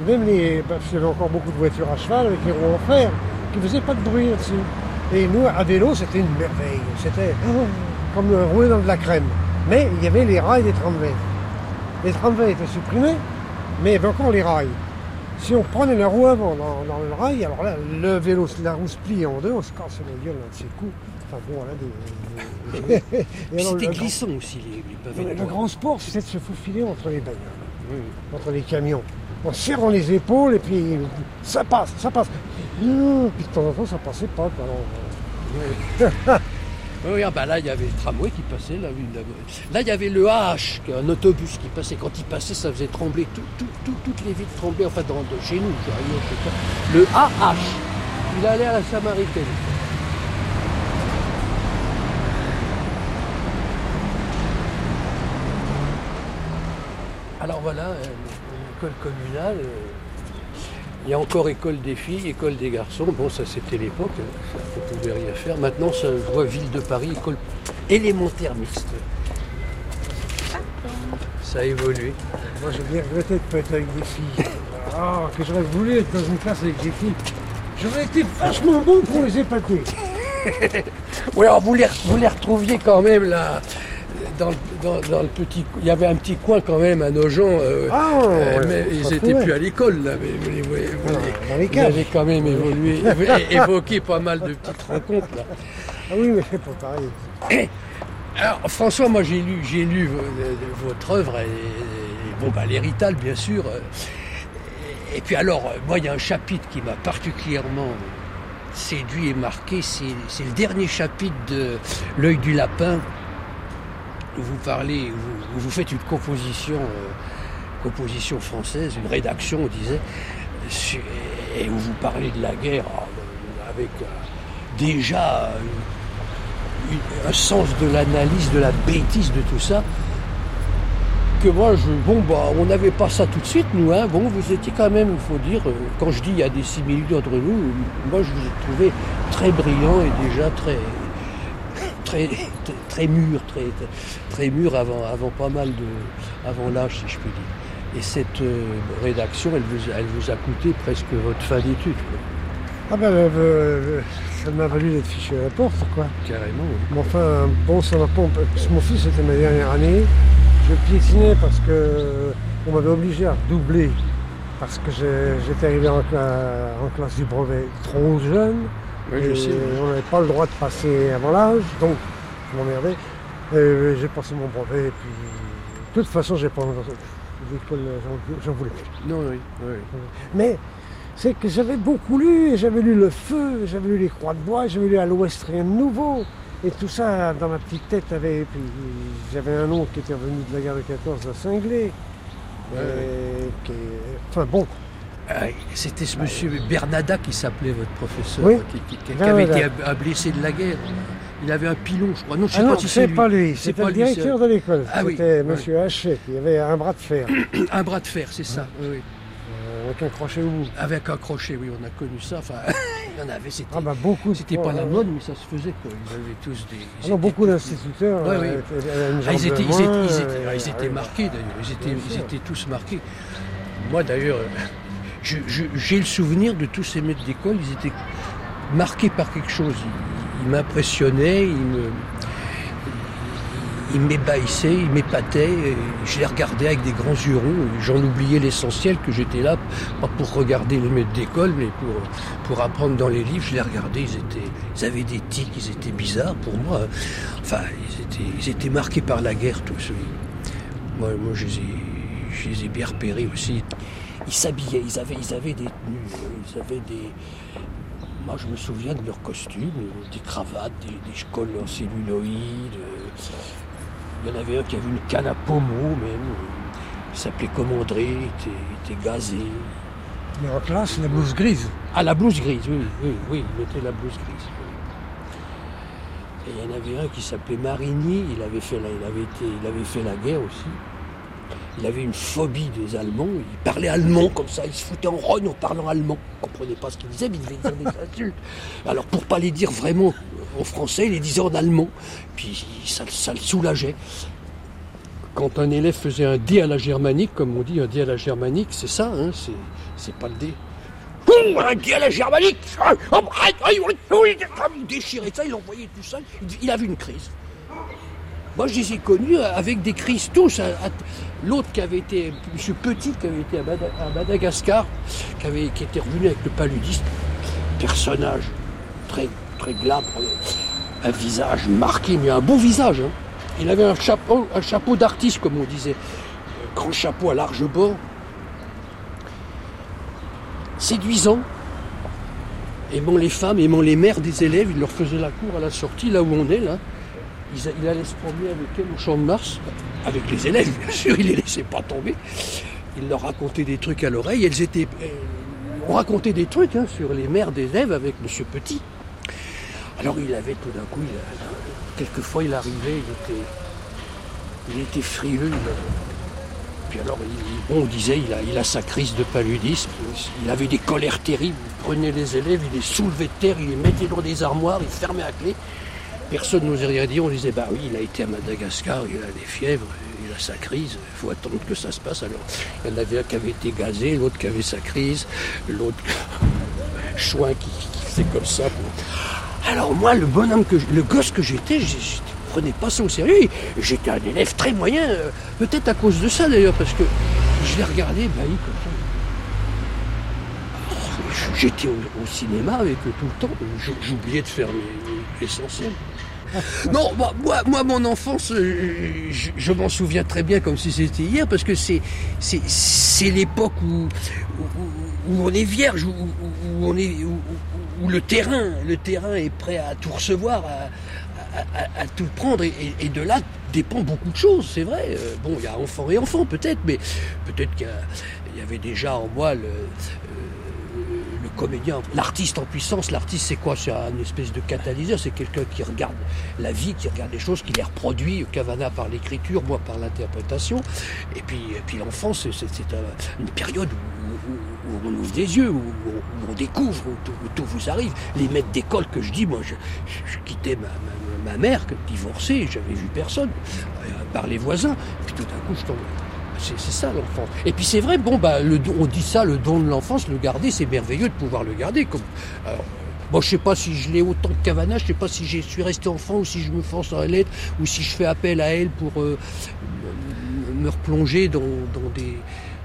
Même les. Parce qu'il y avait encore beaucoup de voitures à cheval avec les roues en fer qui ne faisaient pas de bruit là-dessus. Et nous, à vélo, c'était une merveille. C'était comme rouler dans de la crème. Mais il y avait les rails des tramways. Les tramways étaient supprimés, mais il y avait encore les rails. Si on prenait la roue avant dans, le rail, alors là, le vélo, la roue se plie en deux, on se cassait la gueule un de ses coups. Enfin bon, voilà des. Et Puis alors, c'était glissant aussi, les, les pavés le grand sport, c'était de se faufiler entre les bagnoles, entre les camions, en serrant les épaules et puis ça passe, ça passe. Puis de temps en temps, ça passait pas. quoi. Alors, Oui, oui, ah bah là, il y avait le tramway qui passait. Là, là, il y avait le AH, un autobus qui passait. Quand il passait, ça faisait trembler. tout- tout- tout- toutes les villes tremblaient. Enfin, dans, de chez nous, pas. Le AH, il allait à la Samaritaine. Alors voilà, euh, une école communale. euh, Il y a encore école des filles, école des garçons. Bon, ça c'était l'époque, hein, on pouvait rien faire. Maintenant, je vois Ville de Paris, école élémentaire mixte. Ça a évolué. moi, j'ai bien regretté de ne pas être avec des filles. Ah, que j'aurais voulu être dans une classe avec des filles. J'aurais été vachement bon pour les épater. Oui, alors vous les, vous les retrouviez quand même là, dans, le- dans- dans le petit. Il y avait un petit coin quand même à Nogent. euh, Ah, euh, mais ils n'étaient plus à l'école là. Mais voyez- vous Ah, vous avez quand même évolué, évoqué pas mal de petites rencontres là. Ah oui, mais c'est pas pareil. Alors François, moi j'ai lu, j'ai lu de- votre œuvre et, et bon bah l'hérital bien sûr. euh, Et, puis alors, euh, moi il y a un chapitre qui m'a particulièrement séduit et marqué, c'est, le dernier chapitre de L'œil du lapin vous parlez, vous, vous faites une composition, euh, composition française, une rédaction, on disait, et où vous parlez de la guerre euh, avec euh, déjà une- un sens de l'analyse, de la bêtise de tout ça, que moi, je, bon, bah, on n'avait pas ça tout de suite, nous, hein. Bon, vous étiez quand même, il faut dire, euh, quand je dis il y a des similitudes entre nous, euh, moi, je vous ai trouvé très brillant et déjà très, très, très, mûr, très, très mûr avant, avant pas mal de, avant l'âge, si je puis dire. Et cette euh, rédaction, elle vous, elle vous a coûté presque votre fin d'études. Ah ben, euh, euh, ça m'a valu d'être fichu à la porte, quoi. Carrément, oui. Mais enfin, bon, ça va pas. Mon fils, c'était ma dernière année. Je piétinais parce que on m'avait obligé à redoubler. Parce que j'étais arrivé en, cla- en classe du brevet trop jeune. Oui, je et sais, on n'avait pas le droit de passer avant l'âge. Donc, je m'emmerdais. Et J'ai passé mon brevet. Et puis, de toute façon, j'ai pas, l'école, j'en- j'en voulais plus. Non, oui, oui. Mais c'est que j'avais beaucoup lu, et j'avais lu Le Feu, j'avais lu Les Croix de Bois, j'avais lu À l'Ouest rien de nouveau. Et tout ça, dans ma petite tête, avait. Puis j'avais un oncle qui était revenu de la guerre de 14 à Cinglé. Ouais, qui- Enfin bon. C'était ce monsieur Bernada qui s'appelait votre professeur, Oui. qui, qui- qui Bernada. avait été un blessé de la guerre. Il avait un pilon, je crois. Non, je sais Ah non, pas si c'est lui. pas lui, C'est le directeur de l'école. Ah oui. C'était ouais. monsieur Hachet, qui avait un bras de fer. Un bras de fer, c'est ça. oui, oui. Euh, Avec un crochet au bout. Avec un crochet, oui, on a connu ça. Enfin, il y en avait, c'était. Ah bah beaucoup. C'était pas la mode, mais ça se faisait quoi. Ils avaient tous des. Ah non, beaucoup d'instituteurs. Ouais, euh, oui. Ah, ils étaient, ils étaient- ils étaient- euh, ah, ils étaient oui. marqués d'ailleurs. Ils étaient, ils tous marqués. Moi d'ailleurs, j'ai le souvenir de tous ces maîtres d'école. Ils étaient marqués par quelque chose. Ils m'impressionnaient. Ils me ils m'ébahissaient, ils m'épataient, et je les regardais avec des grands yeux ronds, j'en oubliais l'essentiel, que j'étais là, pas pour regarder les maîtres d'école, mais pour, pour apprendre dans les livres, je les regardais, ils, étaient, ils avaient des tics, ils étaient bizarres pour moi, enfin, ils étaient, ils étaient marqués par la guerre tous. Moi, moi je, les ai, je les ai bien repérés aussi. Ils s'habillaient, ils avaient, ils avaient des tenues, ils avaient des... Moi, je me souviens de leurs costumes, euh, des cravates, des, des cols en celluloïd. euh, il y en avait un qui avait une canne à pommeau même. Il s'appelait Commandré, il était, il était gazé. Mais en classe, la blouse grise. Ah, la blouse grise, oui, oui, oui, il mettait la blouse grise. Et il y en avait un qui s'appelait Marigny, il avait, fait la, il, avait été, il avait fait la guerre aussi. Il avait une phobie des Allemands, il parlait allemand comme ça, il se foutait en rogne en parlant allemand. Il ne comprenait pas ce qu'il disait, mais il devait dire des insultes. Alors pour pas les dire vraiment en français, il les disait en allemand. Puis ça, le soulageait. Quand un élève faisait un dé à la germanique, comme on dit, un dé à la germanique, c'est ça, hein, c'est, pas le dé. Oh, un dé à la germanique Ah, oh, ah, ah, Il déchirait ça, il envoyait tout ça, il avait une crise. Moi, je les ai connus avec des crises tous. L'autre qui avait été, M. Petit, qui avait été à, Mada- à Madagascar, qui, avait, qui était revenu avec le paludisme, personnage très, très glabre, euh, un visage marqué, mais un beau visage. hein. Il avait un chapeau, un chapeau d'artiste, comme on disait, Un grand chapeau à large bord, séduisant, aimant les femmes, aimant les mères des élèves, il leur faisait la cour à la sortie, là où on est, là. Il allait se promener avec elles au champ de Mars, avec les élèves, bien sûr, il les laissait pas tomber. Il leur racontait des trucs à l'oreille, elles étaient. euh, on racontait des trucs hein, sur les mères des élèves avec Monsieur Petit. Alors il avait tout d'un coup, il quelquefois il arrivait, il était, il était frileux. il- puis alors, il- bon, on disait, il a, il a sa crise de paludisme, il avait des colères terribles, il prenait les élèves, il les soulevait de terre, il les mettait dans des armoires, il fermait à clé. Personne n'osait rien dire, on disait, bah oui, il a été à Madagascar, il a des fièvres, il a sa crise, il faut attendre que ça se passe. Alors, il y en avait un qui avait été gazé, l'autre qui avait sa crise, l'autre, chouin qui, qui faisait comme ça. Alors moi, le bonhomme que, le gosse que j'étais, je ne prenais pas ça au sérieux. J'étais un élève très moyen, euh, peut-être à cause de ça d'ailleurs, parce que je les regardais bailli comme ça. Alors, J'étais au, cinéma avec tout le temps, j'oubliais de faire l'essentiel. Non, moi, moi, mon enfance, euh, je, m'en souviens très bien comme si c'était hier, parce que c'est, c'est, c'est l'époque où, on est vierge, où, on est, où, le terrain, le terrain est prêt à tout recevoir, à, tout prendre, et, de là dépend beaucoup de choses, c'est vrai. Euh, Bon, il y a enfant et enfant peut-être, mais peut-être qu'il y, y avait déjà en moi le l'artiste en puissance. L'artiste, c'est quoi? C'est un espèce de catalyseur. C'est quelqu'un qui regarde la vie, qui regarde les choses, qui les reproduit. Cavana par l'écriture, moi par l'interprétation. Et puis, et l'enfance, c'est, c'est- c'est un- une période où, on ouvre des yeux, où, on découvre, où tout, vous arrive. Les maîtres d'école que je dis, moi, je, quittais ma, ma- mère, divorcée, j'avais vu personne, euh, par les voisins. Puis tout d'un coup, je tombe. C'est ça l'enfance. Et puis c'est vrai, bon, bah, le on dit ça, le don de l'enfance, le garder, c'est merveilleux de pouvoir le garder. Comme, alors, bon, je sais pas si je l'ai autant que Cavana, je sais pas si je suis resté enfant ou si je me force à l'être, ou si je fais appel à elle pour euh, me- replonger dans, dans des,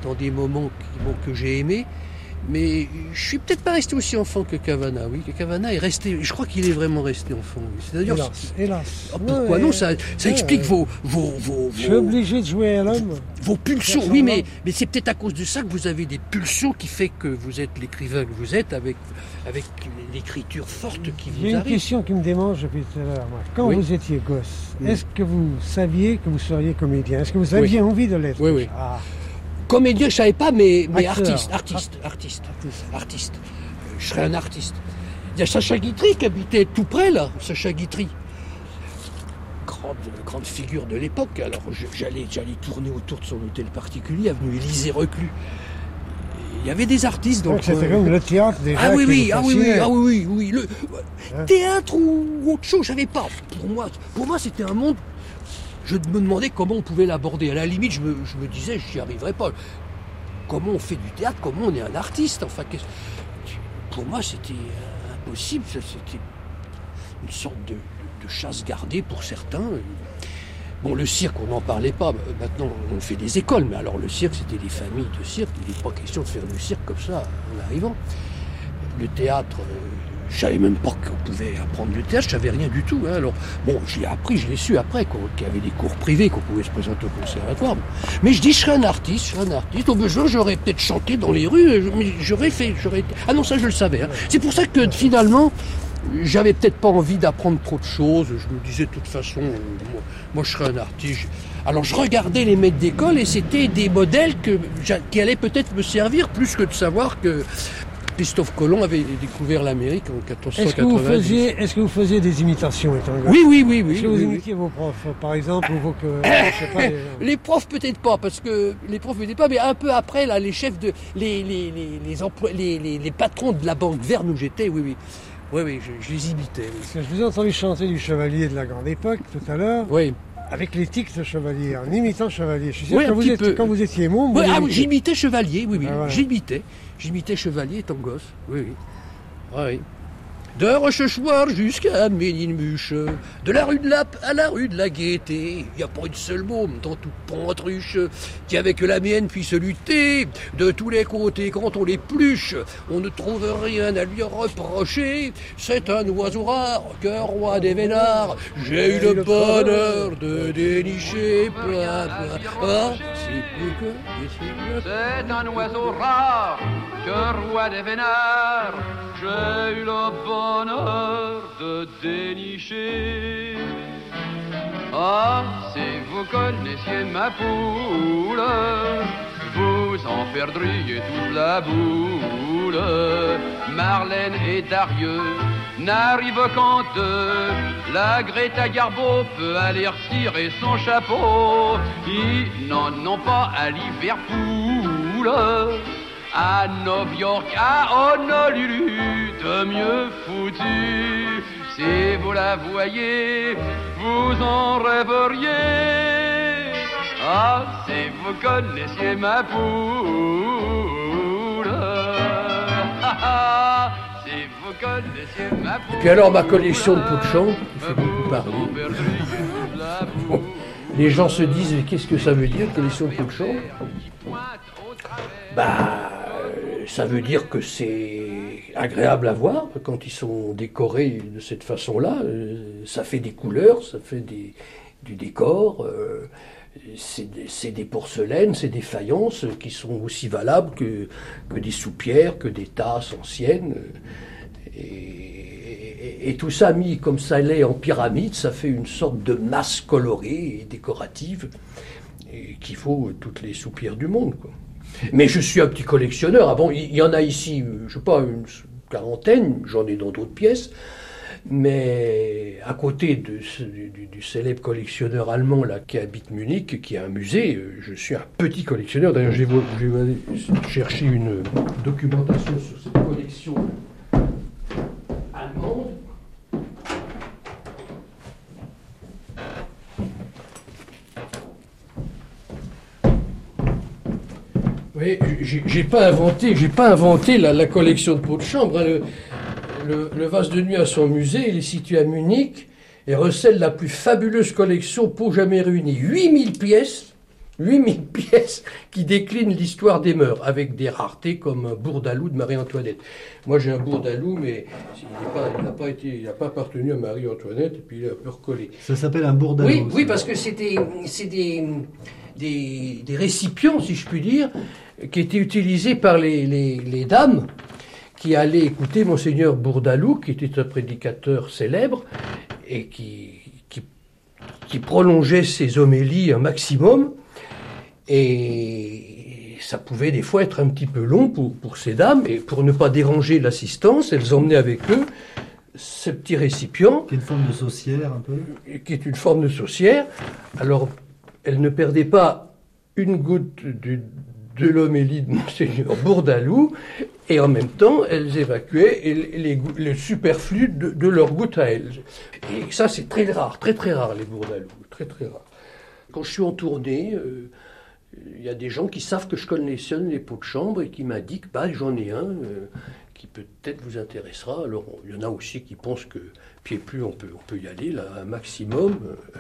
dans des moments que j'ai aimés. Mais je suis peut-être pas resté aussi enfant que Cavana, oui. Que Cavana est resté, je crois qu'il est vraiment resté enfant. oui. Hélas, hélas. Ah, pourquoi Ouais, non Ça, ça ouais, explique ouais. vos, vos, vos, Je suis vos- obligé de jouer à l'homme. vos pulsions. Oui, mais, mais c'est peut-être à cause de ça que vous avez des pulsions qui fait que vous êtes l'écrivain que vous êtes avec, avec l'écriture forte qui J'ai vous une arrive. question qui me démange depuis tout à l'heure. Quand Oui. vous étiez gosse, Oui. est-ce que vous saviez que vous seriez comédien? Est-ce que vous aviez envie de l'être? Oui, oui. Ah. Comédien, je savais pas, mais, mais artiste, artiste, artiste, artiste. Euh, Je serais un artiste. Il y a Sacha Guitry qui habitait tout près là, Sacha Guitry. Grande, grande figure de l'époque. Alors j'allais, tourner autour de son hôtel particulier, avenue Élysée Reclus. Il y avait des artistes Donc le c'était comme le théâtre déjà. Ah oui, oui, ah oui, oui, ah oui, oui, oui. Le, Hein Théâtre ou autre chose, j'avais pas. Pour moi, pour moi c'était un monde. Je me demandais comment on pouvait l'aborder. À la limite, je me, je disais, j'y arriverais pas. Comment on fait du théâtre? Comment on est un artiste? Enfin, pour moi, c'était euh, impossible. C'était une sorte de, de chasse gardée pour certains. Bon, le cirque, on n'en parlait pas. Maintenant, on fait des écoles, mais alors le cirque, c'était des familles de cirque. Il n'est pas question de faire du cirque comme ça en arrivant. Le théâtre, euh, je savais même pas qu'on pouvait apprendre le théâtre, je savais rien du tout. hein. Alors, bon, j'ai appris, je l'ai su après, qu'il y avait des cours privés, qu'on pouvait se présenter au conservatoire. Mais je dis, je serais un artiste, je serais un artiste. Au besoin, j'aurais peut-être chanté dans les rues, mais j'aurais fait, j'aurais été- Ah non, ça, je le savais. hein. C'est pour ça que finalement, j'avais peut-être pas envie d'apprendre trop de choses. Je me disais, de toute façon, moi, je serais un artiste. Alors, je regardais les maîtres d'école et c'était des modèles que, qui allaient peut-être me servir plus que de savoir que Christophe Colomb avait découvert l'Amérique en Est-ce que, vous 1490. faisiez, est-ce que vous faisiez des imitations étant Oui, oui, oui, oui, Est-ce que vous oui, oui. imitiez vos profs, par exemple, ou vos... que- je sais pas, les- Les profs peut-être pas, parce que les profs peut-être pas, mais un peu après, là, les chefs de, les, les, les, les, emplois- les, les, les patrons de la banque Verne où j'étais, oui, oui. Oui, oui, je, je les imitais. Parce que je vous ai entendu chanter du Chevalier de la Grande Époque tout à l'heure. Oui. Avec les tics de Chevalier, en imitant Chevalier. Je suis sûr Oui, que vous étiez- quand vous étiez môme, ah oui, l'imitiez. j'imitais Chevalier, oui, oui. Ah, voilà. J'imitais. J'imitais Chevalier étant gosse. Oui, oui. Ah, oui. De Rochechouart jusqu'à Ménilmuche, de la rue de Lappe à la rue de la Gaîté, n'y a pas une seule môme dans toute Pentruche qui avec la mienne puisse lutter. De tous les côtés, quand on l'épluche, on ne trouve rien à lui reprocher. C'est un oiseau rare que roi des vénards, j'ai eu le bonheur de dénicher plein, plein. Ah, C'est un oiseau rare que roi des vénards, j'ai eu le bonheur de dénicher. Ah, si vous connaissiez ma poule, vous en perdriez toute la boule. Marlène et Darieux n'arrivent qu'en deux. La Greta Garbo peut aller retirer son chapeau. Ils n'en ont pas à Liverpool. À New York, à Honolulu, de mieux foutu. Si vous la voyez, vous en rêveriez. Ah, si vous connaissiez ma poule. Ah, ah, si vous connaissiez ma poule. Et puis alors ma collection de chambre, qui fait beaucoup parler. Bon, Les gens se disent mais qu'est-ce que ça veut dire collection de chambre Bah ça veut dire que c'est agréable à voir quand ils sont décorés de cette façon-là. Euh, Ça fait des couleurs, ça fait des, du décor. euh, c'est des, porcelaines, c'est des faïences qui sont aussi valables que, des soupières, que des tasses anciennes. Et, tout ça mis comme ça l'est en pyramide, ça fait une sorte de masse colorée et décorative et qui vaut toutes les soupières du monde. Mais je suis un petit collectionneur. Ah bon, il y en a ici, je sais pas, une quarantaine, j'en ai dans d'autres pièces. Mais à côté du, célèbre collectionneur allemand là, qui habite Munich, qui a un musée, euh, je suis un petit collectionneur. D'ailleurs, aller chercher une documentation sur cette collection allemande. Oui, j'ai pas inventé, j'ai pas inventé la, la collection de pots de chambre. hein. Le, le- le vase de nuit à son musée, il est situé à Munich et recèle la plus fabuleuse collection pots jamais réunie. 8000 pièces 8000 pièces qui déclinent l'histoire des mœurs, avec des raretés comme un Bourdalou de Marie-Antoinette. Moi j'ai un Bourdalou, mais il n'a pas, été, il pas appartenu à Marie-Antoinette, et puis il est un peu recollé. Ça s'appelle un bourdalou. Oui, parce que c'est des, des, des récipients, si je puis dire, qui étaient utilisés par les, les, les dames qui allaient écouter Monseigneur Bourdalou, qui était un prédicateur célèbre et qui, qui, qui prolongeait ses homélies un maximum. Et ça pouvait des fois être un petit peu long pour, pour ces dames, et pour ne pas déranger l'assistance, elles emmenaient avec eux ce petit récipient. Qui est une forme de saucière un peu. Qui est une forme de saucière. Alors, elles ne perdaient pas une goutte du- de l'homélie de Monseigneur Bourdalou, et en même temps, elles évacuaient les, le superflu de, de leur goutte à elles. Et ça, c'est très rare, très très rare, les Bourdalou, très très rare. Quand je suis en tournée, euh, il y a des gens qui savent que je collectionne les pots de chambre et qui m'indiquent, bah, j'en ai un euh, qui peut-être vous intéressera. Alors, il y en a aussi qui pensent que pied plus, on peut, on peut y aller, là, un maximum. euh,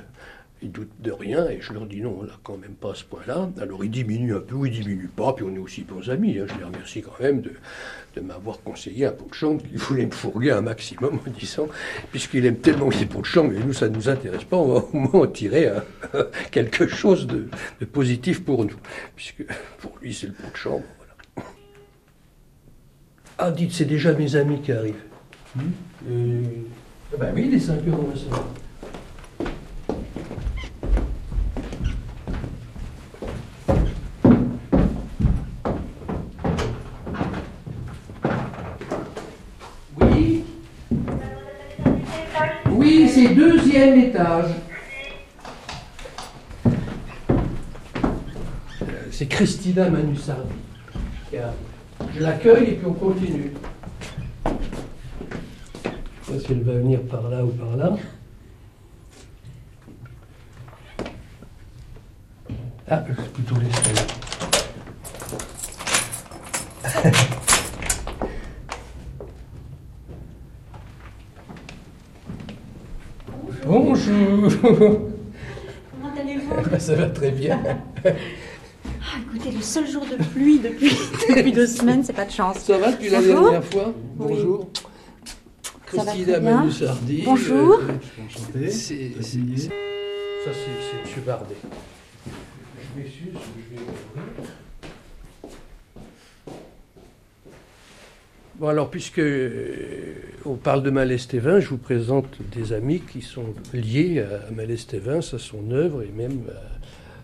ils doutent de rien et je leur dis non, là, quand même pas à ce point-là. Alors, ils diminuent un peu ou ils diminuent pas, puis on est aussi bons amis. hein. Je les remercie quand même de, de m'avoir conseillé un pot de chambre qu'il voulait me fourguer un maximum en disant, puisqu'il aime tellement les pots de chambre et nous, ça ne nous intéresse pas, on va au moins en tirer quelque chose de, de positif pour nous. Puisque pour lui, c'est le pot de chambre. voilà. Ah, dites, c'est déjà mes amis qui arrivent. Euh, ah ben oui, les 5 heures dans la étage. Euh, C'est Christina Manusardi. Je l'accueille et puis on continue. Je sais pas si elle va venir par là ou par là. Ah, plutôt l'escalier. Bonjour. Comment allez-vous Ben, Ça va très bien. Ah, Écoutez, le seul jour de pluie depuis, depuis deux semaines, c'est pas de chance. Ça va depuis la Bonjour. dernière fois Oui. Bonjour. Va Christina. Manusardi. Bonjour. euh, c'est- c'est- c'est- Ça, c'est c'est M. Bardet. Je m'excuse, je vais Bon, alors, puisque euh, on parle de Malestévin, je vous présente des amis qui sont liés à Malestévin, à son œuvre et même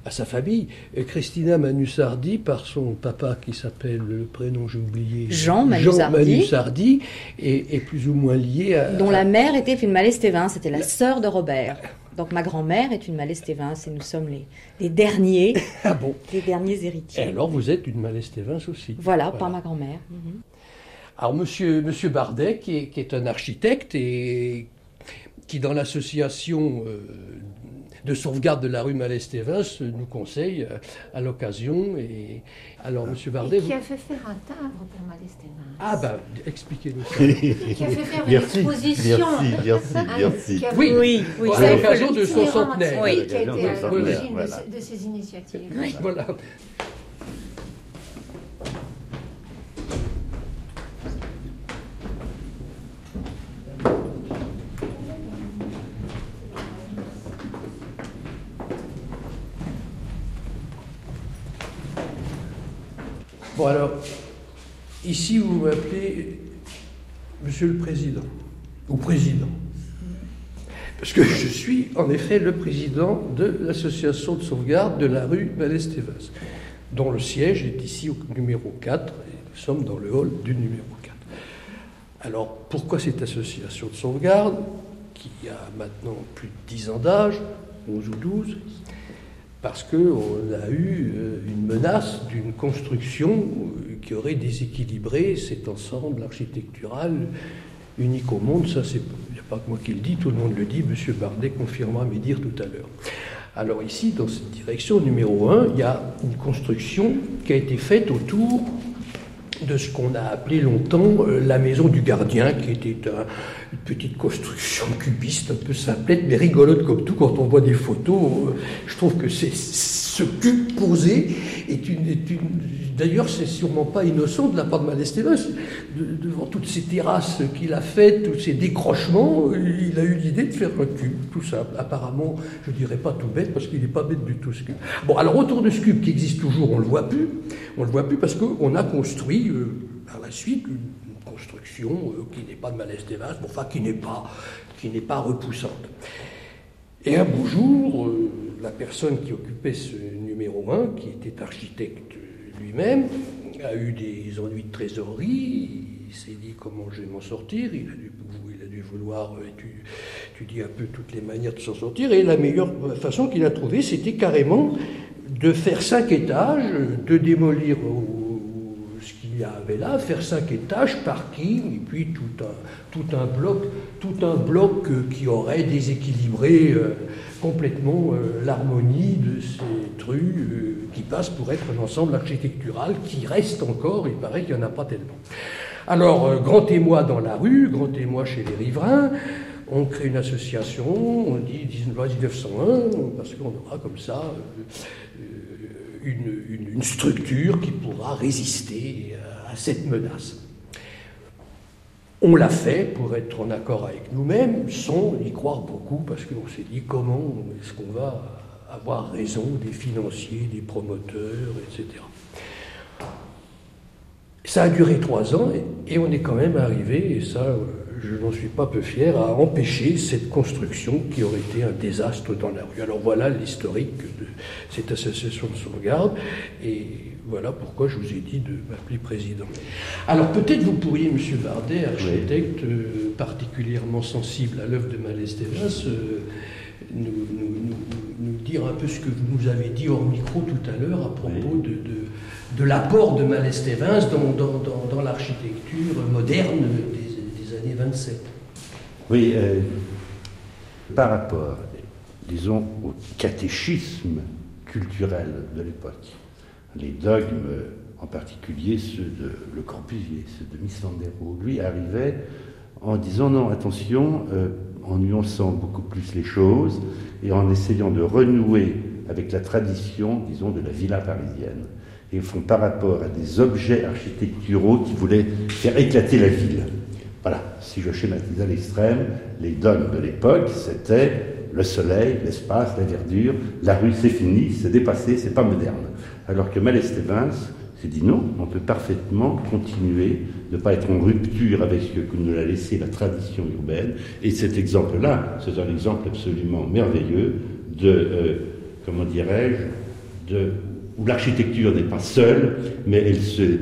à, à sa famille. Et Christina Manusardi, par son papa qui s'appelle, le prénom j'ai oublié, Jean Manusardi. Manusardi, est, est plus ou moins lié à. Dont la mère était une Malestévin, c'était la sœur de Robert. Donc ma grand-mère est une Malestévin, et nous sommes les, les derniers, Ah bon les derniers Et héritiers. alors, vous êtes une Malestévin aussi. Voilà, par ma grand-mère. Mhm. Alors, monsieur, monsieur Bardet, qui est, qui est un architecte et qui, dans l'association euh, de sauvegarde de la rue Malestévin, se- nous conseille euh, à l'occasion. Et alors, monsieur Bardet, Et vous... qui a fait faire un timbre pour Malestévin. Ah, ben, expliquez-nous ça. Qui a fait faire une Merci. exposition. Merci, merci, Hein, merci. qui a- Oui, oui, oui, à fait l'occasion de son centenaire. Oui, À qui a été l'occasion de à son centenaire, l'origine de voilà. ces- de ces initiatives. Voilà. Alors, ici vous m'appelez Monsieur le Président, ou Président. Parce que je suis en effet le président de l'association de sauvegarde de la rue Malestévas, dont le siège est ici au numéro 4, et nous sommes dans le hall du numéro 4. Alors pourquoi cette association de sauvegarde, qui a maintenant plus de 10 ans d'âge, 11 ou 12 parce qu'on a eu euh, une menace d'une construction euh, qui aurait déséquilibré cet ensemble architectural unique au monde. Ça, c'est a pas que moi qui le dis, tout le monde le dit. Monsieur Bardet confirmera mes dires tout à l'heure. Alors ici, dans cette direction numéro 1, il y a une construction qui a été faite autour de ce qu'on a appelé longtemps euh, la maison du gardien, qui était un- une petite construction cubiste, un peu simplette, mais rigolote comme tout. Quand on voit des photos, euh, je trouve que c'est ce cube posé est une. D'ailleurs, c'est sûrement pas innocent de la part de Malestévin. De- devant toutes ces terrasses qu'il a faites, tous ces décrochements, il a eu l'idée de faire un cube, tout simple. Apparemment, je dirais pas tout bête, parce qu'il n'est pas bête du tout ce cube. Bon, alors autour de ce cube qui existe toujours, on le voit plus. On le voit plus parce qu'on a construit euh, par la suite une, construction euh, qui n'est pas de Malestévin, mais enfin qui n'est pas, qui n'est pas repoussante. Et un beau jour, euh, la personne qui occupait ce numéro 1, qui était architecte lui-même, a eu des ennuis de trésorerie. Il s'est dit comment je vais m'en sortir. Il a dû, il a vouloir euh, étu- étudier un peu toutes les manières de s'en sortir. Et la meilleure façon qu'il a trouvée, c'était carrément de faire cinq étages, de démolir au- ce qu'il y avait là, faire cinq étages, parking, et puis tout un bloc, tout un bloc euh, qui aurait déséquilibré euh, complètement euh, l'harmonie de rue euh, qui passe pour être un ensemble architectural qui reste encore, il paraît qu'il n'y en a pas tellement. Alors, grand témoin dans la rue, grand témoin chez les riverains, on crée une association, on dit 1901, parce qu'on aura comme ça une structure qui pourra résister à cette menace. On l'a fait pour être en accord avec nous-mêmes, sans y croire beaucoup, parce qu'on s'est dit comment est-ce qu'on va avoir raison des financiers, des promoteurs, etc. Ça a duré trois ans et, on est quand même arrivé, et ça je n'en suis pas peu fier, à empêcher cette construction qui aurait été un désastre dans la rue. Alors voilà l'historique de cette association de sauvegarde voilà pourquoi je vous ai dit de m'appeler président. Alors peut-être vous pourriez, Monsieur Bardet, architecte euh, particulièrement sensible à l'œuvre de Malestévas, euh, nous, nous- nous- nous dire un peu ce que vous nous avez dit hors micro tout à l'heure à propos de, de- de l'apport de Malestévins dans, dans- dans- dans l'architecture moderne des, des années 27. Oui, euh, par rapport, disons, au catéchisme culturel de l'époque, les dogmes, en particulier ceux de Le Corbusier, ceux de Miss lui arrivaient en disant non, attention, euh, en nuançant beaucoup plus les choses et en essayant de renouer avec la tradition, disons, de la villa parisienne. Ils font par rapport à des objets architecturaux qui voulaient faire éclater la ville. Voilà, si je schématise à l'extrême, les dogmes de l'époque, c'était le soleil, l'espace, la verdure, la rue, c'est fini, c'est dépassé, c'est pas moderne. Alors que Malestévins s'est dit non, on peut parfaitement continuer, ne pas être en rupture avec ce que nous a laissé la tradition urbaine. Et cet exemple-là, c'est un exemple absolument merveilleux de, euh, comment dirais-je, où l'architecture n'est pas seule, mais euh,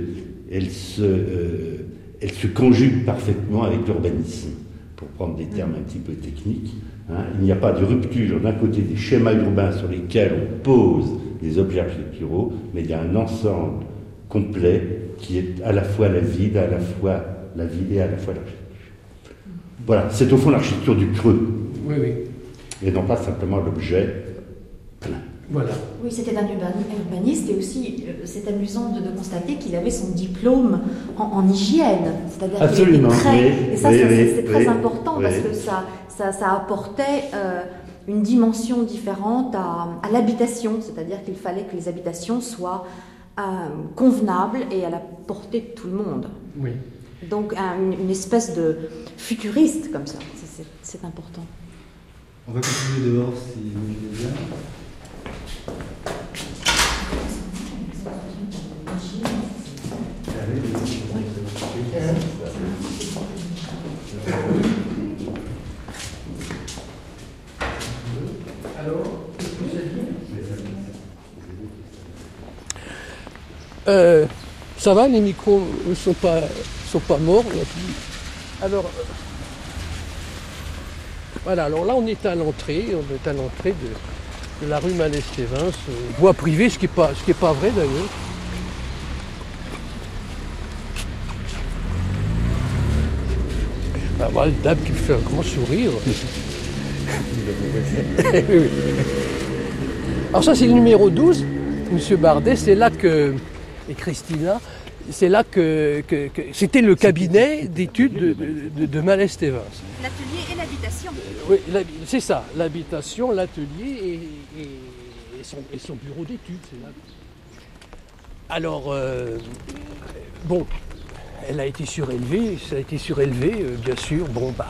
elle se conjugue parfaitement avec l'urbanisme, pour prendre des termes un petit peu techniques. hein. Il n'y a pas de rupture d'un côté des schémas urbains sur lesquels on pose des objets architecturaux, mais il y a un ensemble complet qui est à la fois la ville, à la fois la ville et à la fois l'architecture. Voilà, c'est au fond l'architecture du creux, Oui, oui. et non pas simplement l'objet plein. Voilà. Oui, c'était un urban- urbaniste et aussi euh, c'est amusant de, de constater qu'il avait son diplôme en, en hygiène. C'est-à-dire était Absolument, très. oui, et ça, oui, c'est- oui, très oui, important parce que ça, ça, ça apportait euh, une dimension différente à, à l'habitation. C'est-à-dire qu'il fallait que les habitations soient euh, convenables et à la portée de tout le monde. Oui. Donc un- une, une espèce de futuriste comme ça. C'est- important. On va continuer dehors si vous voulez bien qu'est-ce que ça dit Euh, ça va, les micros ne sont pas, sont pas morts. Alors, euh, voilà, alors là on est à l'entrée, on est à l'entrée de, la rue Malestévins, euh, voie privée, ce qui n'est pas, pas vrai d'ailleurs. Ah, voilà, dame qui me fait un grand sourire. Alors ça c'est le numéro 12, Monsieur Bardet, c'est là que, et Christina, c'est là que, que- que- c'était le cabinet d'études de, de, de Malestévins. L'atelier et l'habitation. Oui, c'est ça, l'habitation, l'atelier et, et- et son, et son bureau d'études. Alors, euh, bon, elle a été surélevée, ça a été surélevé, euh, bien sûr. Bon, bah,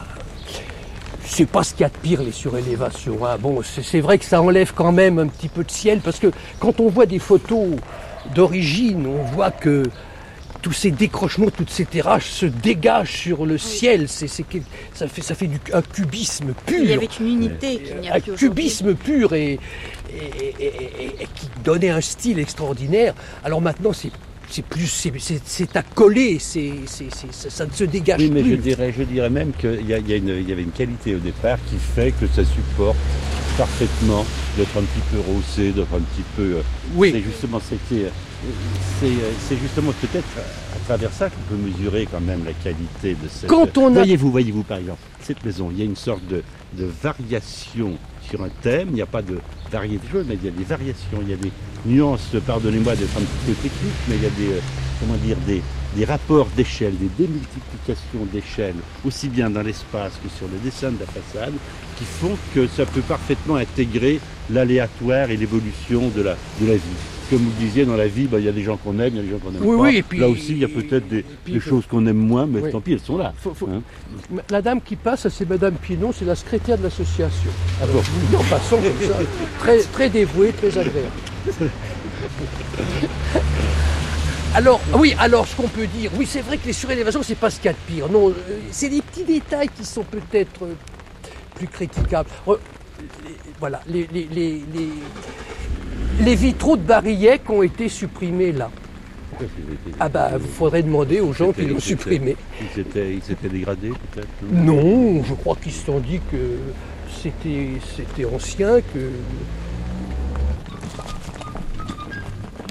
c'est pas ce qu'il y a de pire, les surélévations. hein. Bon, c'est vrai que ça enlève quand même un petit peu de ciel, parce que quand on voit des photos d'origine, on voit que tous ces décrochements, toutes ces terrasses se dégagent sur le ciel. C'est, c'est que- ça fait, ça fait du, un cubisme pur. Il y avait une unité qu'il n'y a un plus cubisme pur et, et- et- et- et- et qui donnait un style extraordinaire. Alors maintenant, c'est, c'est plus, c'est, à coller, c'est, ça, ne se dégage Oui, mais plus. je dirais, je dirais même qu'il y, a- il y, a une- il y avait une qualité au départ qui fait que ça supporte parfaitement d'être un petit peu rehaussé, d'être un petit peu. euh, Oui. C'est justement, c'était, euh, c'est, euh, c'est justement peut-être à travers ça qu'on peut mesurer quand même la qualité de cette. Quand on a- Voyez-vous, voyez-vous par exemple, cette maison, il y a une sorte de, de variation sur un thème. Il n'y a pas de variété de choses, mais il y a des variations, il y a des nuances. Pardonnez-moi d'être un petit peu technique, mais il y a des, euh, comment dire, des, rapports d'échelle, des démultiplications d'échelle, aussi bien dans l'espace que sur le dessin de la façade, qui font que ça peut parfaitement intégrer l'aléatoire et l'évolution de la vie. Comme vous disiez, dans la vie, bah, il y a des gens qu'on aime, il y a des gens qu'on n'aime Oui, pas. oui, et puis- Là aussi, il y a peut-être des, puis des faut- choses qu'on aime moins, mais Oui. tant pis, elles sont là. Faut- faut- hein. La dame qui passe, c'est Madame Pinon, c'est la secrétaire de l'association. Ah Alors, le dis en passant comme ça, très, très dévouée, très agréable. Alors, oui, alors ce qu'on peut dire, oui, c'est vrai que les surélévations, c'est pas ce qu'il y a de pire. Non, euh, c'est des petits détails qui sont peut-être euh, plus critiquables. Voilà, les, les, les, les- vitraux de Barillec ont été supprimés là. Ah bah, il faudrait demander aux gens qui l'ont supprimé. Ils s'étaient, ils s'étaient dégradés, peut-être non? Non, je crois qu'ils se sont dit que c'était c'était ancien, que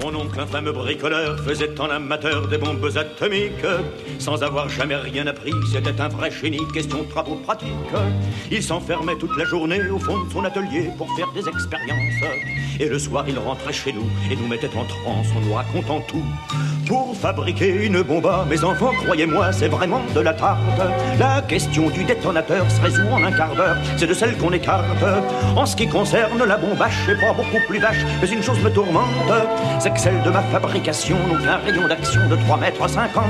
Mon oncle, un fameux bricoleur, faisait en amateur des bombes atomiques. Sans avoir jamais rien appris, c'était un vrai génie, question de travaux pratiques. Il s'enfermait toute la journée au fond de son atelier pour faire des expériences. Et le soir, il rentrait chez nous et nous mettait en transe en nous racontant tout. Pour fabriquer une bombe, mes enfants, croyez-moi, c'est vraiment de la tarte. La question du détonateur se résout en un quart d'heure, c'est de celle qu'on écarte. En ce qui concerne la bombache, c'est pas beaucoup plus vache, mais une chose me tourmente, c'est que celle de ma fabrication n'a qu'un rayon d'action de 3 mètres 50.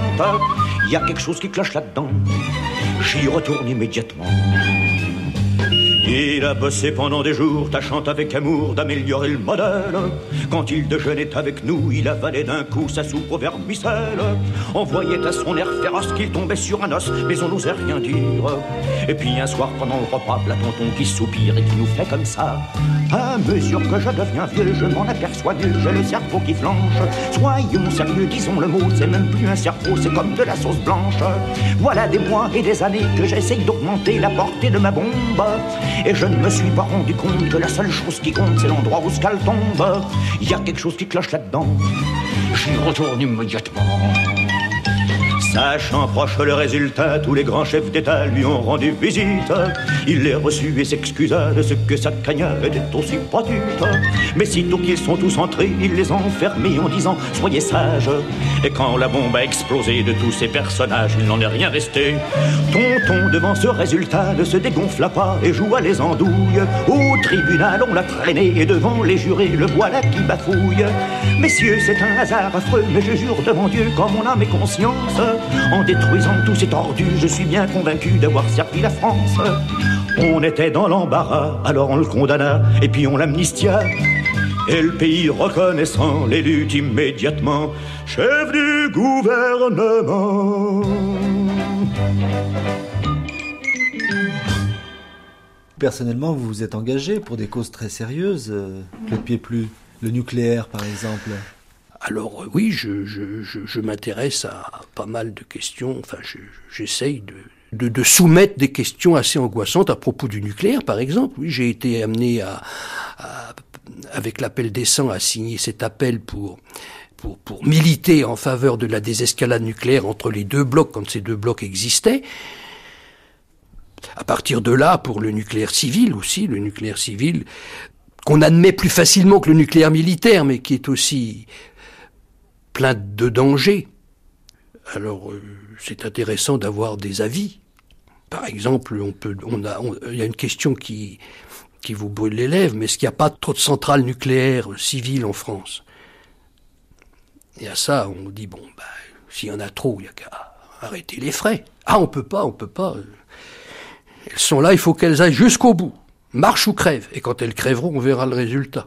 Il y a quelque chose qui cloche là-dedans, j'y retourne immédiatement. Il a bossé pendant des jours, tâchant avec amour d'améliorer le modèle. Quand il déjeunait avec nous, il avalait d'un coup sa soupe au vermicelle. On voyait à son air féroce qu'il tombait sur un os, mais on n'osait rien dire. Et puis un soir pendant le repas, la tonton qui soupire et qui nous fait comme ça. À mesure que je deviens vieux, je m'en aperçois mieux, j'ai le cerveau qui flanche. Soyons sérieux, disons le mot, c'est même plus un cerveau, c'est comme de la sauce blanche. Voilà des mois et des années que j'essaye d'augmenter la portée de ma bombe. Et je ne me suis pas rendu compte que la seule chose qui compte, c'est l'endroit où ce qu'elle tombe. Il y a quelque chose qui cloche là-dedans. J'y retourne immédiatement. Sachant proche le résultat, tous les grands chefs d'État lui ont rendu visite. Il les reçut et s'excusa de ce que sa cagnade était aussi produite. Mais sitôt qu'ils sont tous entrés, il les enfermés en disant Soyez sages. Et quand la bombe a explosé de tous ces personnages, il n'en est rien resté. Tonton, devant ce résultat, ne se dégonfla pas et joua les andouilles. Au tribunal, on l'a traîné et devant les jurés, le voilà qui bafouille. Messieurs, c'est un hasard affreux, mais je jure devant Dieu, quand mon âme est conscience, en détruisant tous ces tordus, je suis bien convaincu d'avoir servi la France. On était dans l'embarras, alors on le condamna, et puis on l'amnistia. Et le pays reconnaissant l'élu immédiatement chef du gouvernement. Personnellement, vous vous êtes engagé pour des causes très sérieuses, euh, le pied plus, le nucléaire par exemple. Alors euh, oui, je, m'intéresse à pas mal de questions, enfin je- j'essaye de, soumettre des questions assez angoissantes à propos du nucléaire par exemple. Oui, j'ai été amené à, avec l'appel décent à signer cet appel pour, pour, pour militer en faveur de la désescalade nucléaire entre les deux blocs quand ces deux blocs existaient. À partir de là, pour le nucléaire civil aussi, le nucléaire civil qu'on admet plus facilement que le nucléaire militaire, mais qui est aussi plein de dangers. Alors, euh, c'est intéressant d'avoir des avis. Par exemple, on peut, on a, il y a une question qui, qui vous brûle les lèvres, mais est-ce qu'il n'y a pas trop de centrales nucléaires civiles en France? Et à ça, on dit, bon, bah, s'il y en a trop, il n'y a qu'à arrêter les frais. Ah, on peut pas, on peut pas. Elles sont là, il faut qu'elles aillent jusqu'au bout. Marche ou crève. Et quand elles crèveront, on verra le résultat.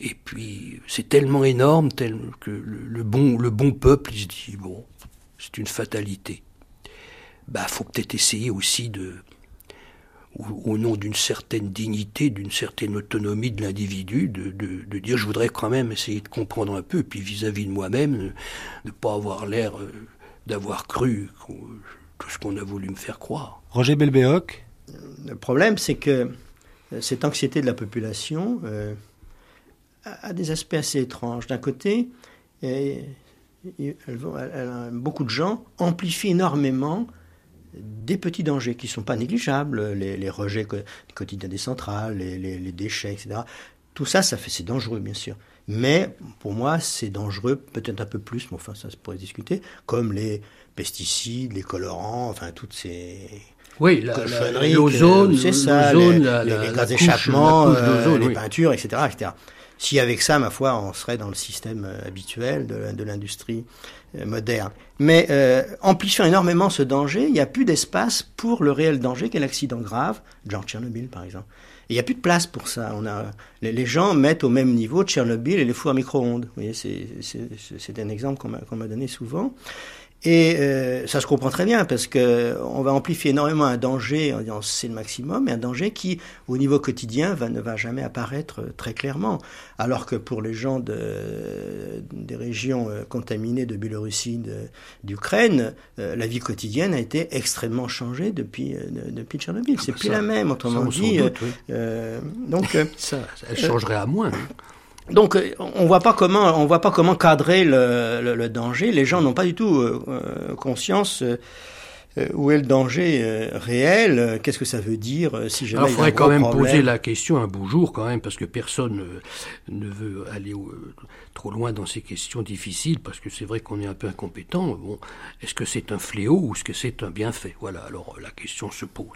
Et puis, c'est tellement énorme tel que le, bon, le bon peuple, il se dit, bon, c'est une fatalité. Bah, faut peut-être essayer aussi de, au, nom d'une certaine dignité, d'une certaine autonomie de l'individu, de, de, dire, je voudrais quand même essayer de comprendre un peu, puis vis-à-vis de moi-même, de ne pas avoir l'air euh, d'avoir cru tout ce qu'on a voulu me faire croire. Roger Belbéoc Le problème, c'est que euh, cette anxiété de la population, euh, a, des aspects assez étranges. D'un côté, beaucoup de gens amplifient énormément des petits dangers qui ne sont pas négligeables, les, rejets quotidiens des centrales, les, déchets, etc. Tout ça, ça fait, c'est dangereux, bien sûr. Mais pour moi, c'est dangereux, peut-être un peu plus, mais enfin, ça se pourrait discuter, comme les pesticides, les colorants, enfin, toutes ces. Oui, l'ozone, c'est ça, les, gaz d'échappement, euh, les peintures, etc., etc. Si avec ça, ma foi, on serait dans le système euh, habituel de, l'industrie euh, moderne. Mais euh, amplifiant énormément ce danger, il n'y a plus d'espace pour le réel danger qu'est l'accident grave, genre Tchernobyl par exemple. il n'y a plus de place pour ça. On a, les, gens mettent au même niveau Tchernobyl et les fours à micro-ondes. Vous voyez, c'est un exemple qu'on m'a donné souvent. Et euh, ça se comprend très bien parce que on va amplifier énormément un danger en disant c'est le maximum, mais un danger qui, au niveau quotidien, va, ne va jamais apparaître très clairement. Alors que pour les gens de, des régions euh, contaminées de Biélorussie, d'Ukraine, euh, la vie quotidienne a été extrêmement changée depuis, depuis Tchernobyl. Ah c'est bah plus la même, autrement dit. donc ça, elle changerait à moins. Donc on voit pas comment on voit pas comment cadrer le, le, danger. Les gens n'ont pas du tout euh, euh, conscience euh, où est le danger réel. Qu'est-ce que ça veut dire si jamais Alors, il faudrait quand même poser la question un beau jour quand même parce que personne ne veut aller trop loin dans ces questions difficiles parce que c'est vrai qu'on est un peu incompétent. Bon, est-ce que c'est un fléau ou est-ce que c'est un bienfait? Voilà. Alors la question se pose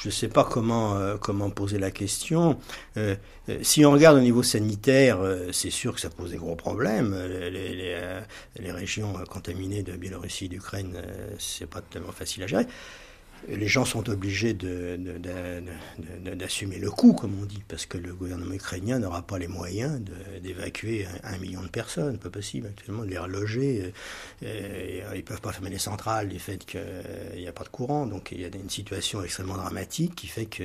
je ne sais pas comment, euh, comment poser la question. Euh, euh, si on regarde au niveau sanitaire, c'est sûr que ça pose des gros problèmes. Les, les régions contaminées de Biélorussie et d'Ukraine, c'est pas tellement facile à gérer les gens sont obligés d'assumer le coût, comme on dit, parce que le gouvernement ukrainien n'aura pas les moyens d'évacuer un, million de personnes. Pas possible actuellement de les reloger. Euh, ils ne peuvent pas fermer les centrales du fait qu'il n'y a pas de courant. Donc il y a une situation extrêmement dramatique qui fait que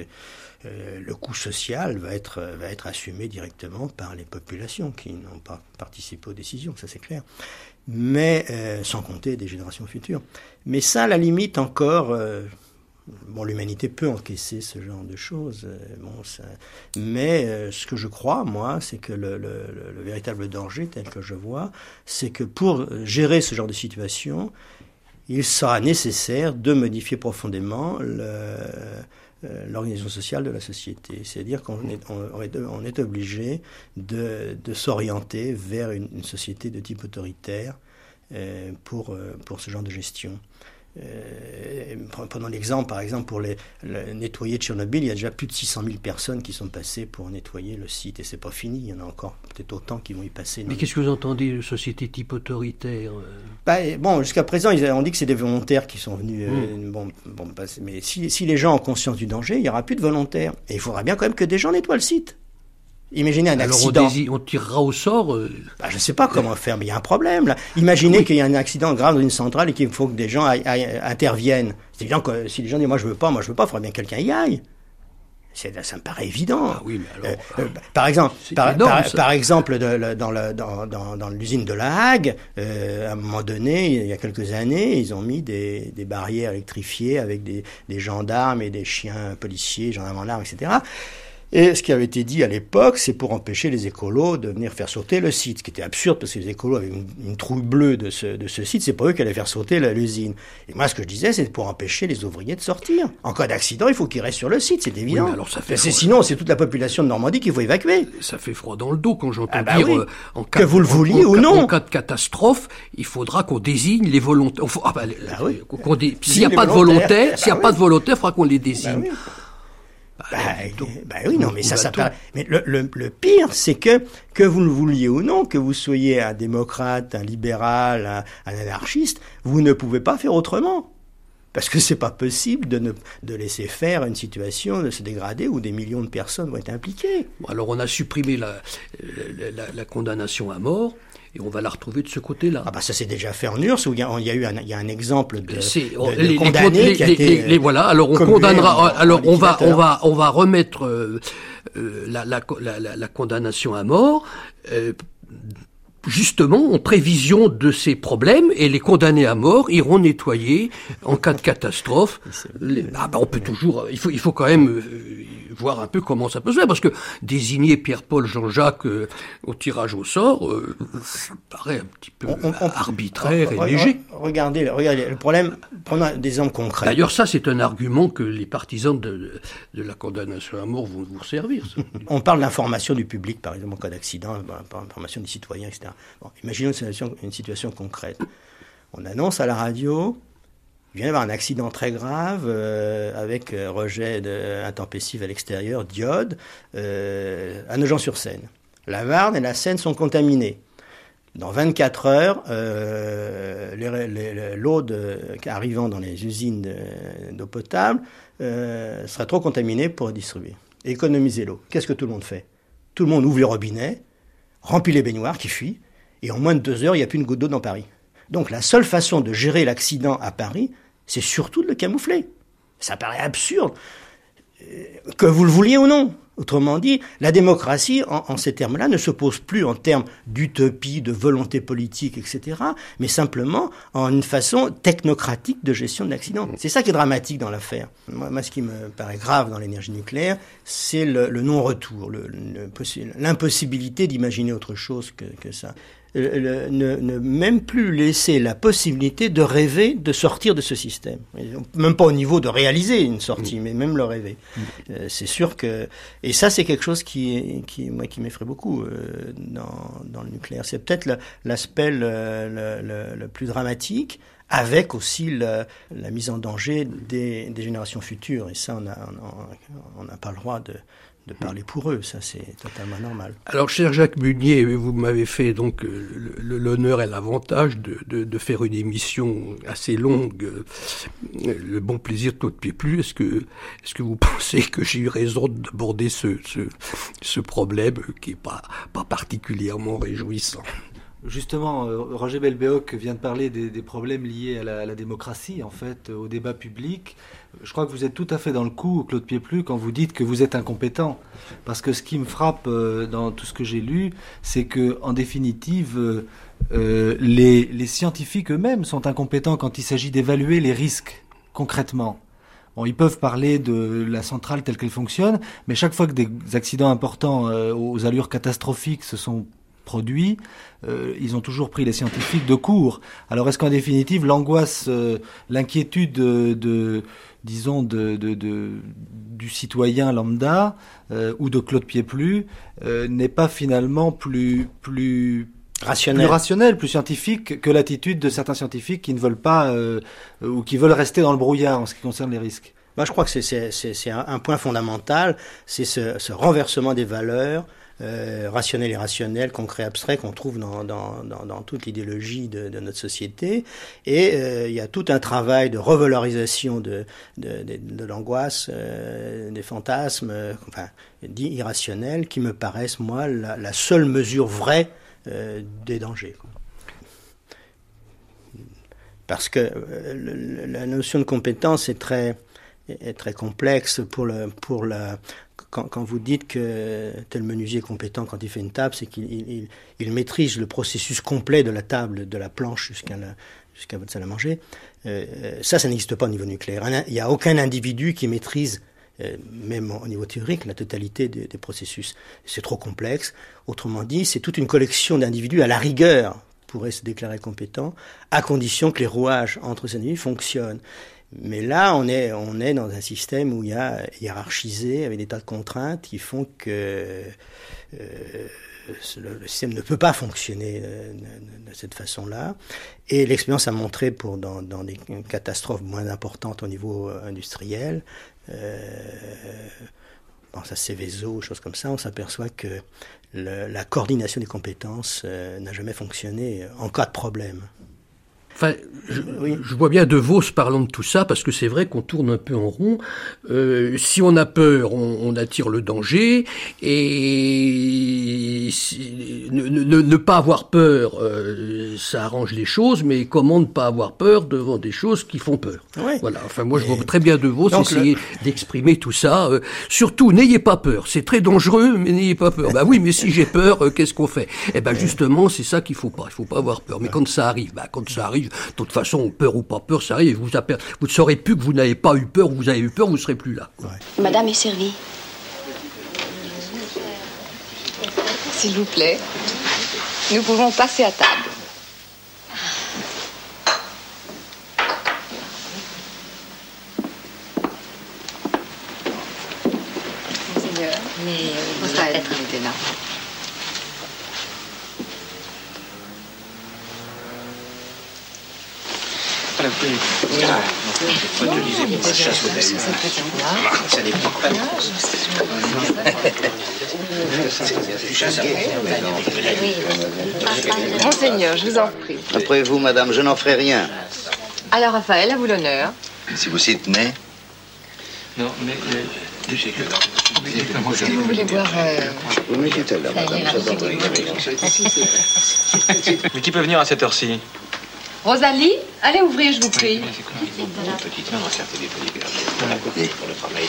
euh, le coût social va être, va être assumé directement par les populations qui n'ont pas participé aux décisions, ça c'est clair mais euh, sans compter des générations futures. Mais ça, à la limite, encore, Bon, l'humanité peut encaisser ce genre de choses, euh, bon, mais euh, ce que je crois, moi, c'est que le, le, le, véritable danger, tel que je vois, c'est que pour gérer ce genre de situation, il sera nécessaire de modifier profondément euh, l'organisation sociale de la société. C'est-à-dire qu'on est, on, est, obligé de, s'orienter vers une, société de type autoritaire pour, pour ce genre de gestion. Euh, prenons l'exemple, par exemple, pour les, nettoyer Tchernobyl, il y a déjà plus de 600 000 personnes qui sont passées pour nettoyer le site et c'est pas fini. Il y en a encore peut-être autant qui vont y passer. Mais qu'est-ce que vous entendez de société type autoritaire euh bah, Bon, jusqu'à présent, on dit que c'est des volontaires qui sont venus. Euh, hmm. bon, bon, bah, mais si, si, les gens ont conscience du danger, il y aura plus de volontaires. Et il faudra bien quand même que des gens nettoient le site. Imaginez un accident. On, tirera au sort. Euh... Bah, je ne sais pas comment faire, mais il y a un problème là. Imaginez qu'il y a un accident grave dans une centrale et qu'il faut que des gens interviennent. C'est évident que si les gens disent moi je veux pas, moi je veux pas, il faudrait bien que quelqu'un y aille. Ça me paraît évident. Ah oui, mais alors, euh, euh, par exemple, par, par, exemple, de, dans, le, dans, dans, dans l'usine de La Hague, euh, à un moment donné, il y a quelques années, ils ont mis des, des barrières électrifiées avec des, des gendarmes et des chiens policiers, gendarmes en armes, etc. Et ce qui avait été dit à l'époque, c'est pour empêcher les écolos de venir faire sauter le site, ce qui était absurde parce que les écolos avaient une, trouille bleue de ce, de ce site, c'est pas eux qui allaient faire sauter l'usine. Et moi, ce que je disais, c'est pour empêcher les ouvriers de sortir. En cas d'accident, il faut qu'ils restent sur le site, c'est évident. alors ça fait sinon, c'est toute la population de Normandie qu'il faut évacuer. Ça fait froid dans le dos quand j'entends ah bah dire euh, en cas que vous le vouliez ou non. En cas de catastrophe, il faudra qu'on désigne les volontaires. Ah bah, bah S'il n'y a, pas de volontaires, s'il n'y a pas de volontaires, il faudra qu'on les désigne. Bah Bah, bah oui, non, mais ça, ça paraît- Mais le, le- le pire, c'est que, que vous le vouliez ou non, que vous soyez un démocrate, un libéral, un, un anarchiste, vous ne pouvez pas faire autrement. Parce que c'est pas possible de, ne, de laisser faire une situation de se dégrader où des millions de personnes vont être impliquées. Bon, alors on a supprimé la, la, la- la condamnation à mort et on va la retrouver de ce côté-là. Ah bah ça s'est déjà fait en URSS où il y a, il y a eu un, il y a un exemple de, C'est- de- les, les- condamné les- qui a les- été les- les- voilà. Alors on condamnera. en- en alors on va, on va, on va remettre euh, euh, la, la, la, la- la condamnation à mort. euh, Justement, en prévision de ces problèmes, et les condamnés à mort iront nettoyer en cas de catastrophe. Les- ah bah on peut toujours, il faut, il faut quand même euh, voir un peu comment ça peut se faire, parce que désigner Pierre-Paul Jean-Jacques euh, au tirage au sort, euh, ça paraît un petit peu arbitraire et Re- léger. re- Regardez, regardez, le problème, prenons des exemples concrets. D'ailleurs, ça, c'est un argument que les partisans de, de la condamnation à mort vont vous servir. ça. On parle d'information du public, par exemple, en cas d'accident, ben, par information des citoyens, etc. Bon, imaginons une situation, une situation concrète. On annonce à la radio, il vient d'y avoir un accident très grave euh, avec euh, rejet intempestif à l'extérieur, diode, euh, à Nogent-sur-Seine. La Varne et la Seine sont contaminés. Dans 24 heures, euh, l'eau arrivant dans les usines de- d'eau potable sera trop contaminée pour être distribuée. Économiser l'eau. Qu'est-ce que tout le monde fait? Tout le monde ouvre les robinets, remplit les baignoires qui fuient, et en moins de deux heures, il n'y a plus une goutte d'eau dans Paris. Donc la seule façon de gérer l'accident à Paris, c'est surtout de le camoufler. Ça paraît absurde, euh, que vous le vouliez ou non. Autrement dit, la démocratie, en, en ces termes-là, ne se pose plus en termes d'utopie, de volonté politique, etc., mais simplement en une façon technocratique de gestion de l'accident. C'est ça qui est dramatique dans l'affaire. Moi, moi, ce qui me paraît grave dans l'énergie nucléaire, c'est le, le non-retour, l'impossibilité d'imaginer autre chose que, que ça. Ne, ne même plus laisser la possibilité de rêver de sortir de ce système. Même pas au niveau de réaliser une sortie, mais même le rêver. Euh, c'est sûr que et ça c'est quelque chose qui qui moi qui m'effraie beaucoup euh, dans dans le nucléaire. C'est peut-être l'aspect le, le, le- le plus dramatique. Avec aussi le- la mise en danger des, des générations futures. Et ça, on n'a on, on n'a pas le droit de, parler pour eux. Ça, c'est totalement normal. Alors, cher Jacques Munier, vous m'avez fait donc euh, l'honneur et l'avantage de, faire une émission assez longue. euh, Le bon plaisir de Claude Pieplu. Est-ce que, est-ce que vous pensez que j'ai eu raison d'aborder ce, ce, ce problème qui n'est pas, pas particulièrement réjouissant? Justement, euh, Roger Belbéoc vient de parler des, problèmes liés à la, démocratie, en fait, euh, au débat public. Je crois que vous êtes tout à fait dans le coup, Claude Pieplu, quand vous dites que vous êtes incompétent. Parce que ce qui me frappe euh, dans tout ce que j'ai lu, c'est que, en définitive, les, scientifiques eux-mêmes sont incompétents quand il s'agit d'évaluer les risques concrètement. Ils peuvent parler de la centrale telle qu'elle fonctionne, mais chaque fois que des accidents importants aux allures catastrophiques se sont produits, euh, ils ont toujours pris les scientifiques de court. Alors est-ce qu'en définitive, l'angoisse, euh, l'inquiétude de, de- disons, de, du citoyen lambda euh, ou de Claude Pieplu euh, n'est pas finalement plus plus Rationnel. plus rationnel, plus scientifique que l'attitude de certains scientifiques qui ne veulent pas euh, ou qui veulent rester dans le brouillard en ce qui concerne les risques. Moi, je crois que c'est- un, un point fondamental, c'est ce, ce renversement des valeurs euh, rationnelles et rationnelles, concrets, abstraits qu'on trouve dans, dans, dans, toute l'idéologie de, notre société. Et euh, il y a tout un travail de revalorisation de, de, l'angoisse, euh, des fantasmes, enfin, irrationnels, qui me paraissent, moi, la, seule mesure vraie des dangers. Parce que la notion de compétence est très, est très complexe pour le, pour la, quand, vous dites que tel menuisier est compétent quand il fait une table, c'est qu'il il, il- il maîtrise le processus complet de la table, de la planche jusqu'à votre salle à manger. Euh, ça, ça n'existe pas au niveau nucléaire. Il n'y a aucun individu qui maîtrise, euh, même au niveau théorique, la totalité des, des processus. C'est trop complexe. Autrement dit, c'est toute une collection d'individus à la rigueur pourrait se déclarer compétent, à condition que les rouages entre ces individus fonctionnent. Mais là, on est, dans un système où il y a hiérarchisé, avec des tas de contraintes qui font que euh, le, système ne peut pas fonctionner euh, de, cette façon-là. Et l'expérience a montré, pour, dans, des catastrophes moins importantes au niveau euh, industriel, euh, pense à Céveso, choses comme ça, on s'aperçoit que la coordination des compétences n'a jamais fonctionné en cas de problème. Enfin, je, je vois bien De Vos parlant de tout ça, parce que c'est vrai qu'on tourne un peu en rond. Euh, si on a peur, on, on attire le danger, et si- ne, ne- ne pas avoir peur, euh, ça arrange les choses, mais comment ne pas avoir peur devant des choses qui font peur? Voilà, enfin moi je vois très bien De Vos Donc, essayer d'exprimer tout ça. Euh, surtout, n'ayez pas peur, c'est très dangereux, mais n'ayez pas peur. bah oui, mais si j'ai peur, euh, qu'est-ce qu'on fait? Eh ben justement, c'est ça qu'il faut pas, il faut pas avoir peur. Mais quand ça arrive, bah quand ça arrive, de toute façon, peur ou pas peur, ça arrive. Vous, ne saurez plus que vous n'avez pas eu peur, ou vous avez eu peur, vous serez plus là. Madame est servie. S'il vous plaît, nous pouvons passer à table. Monseigneur, Mais vous là. Monseigneur, je vous en prie. Après vous, madame, je n'en ferai rien. Alors, Raphaël, à vous l'honneur. Si vous s'y tenez. Non, mais. Si vous voulez boire. euh, Vous là, madame. Mais qui peut venir à cette heure-ci Rosalie, allez ouvrir, je vous prie. Petite main dans certains des à côté pour le travail.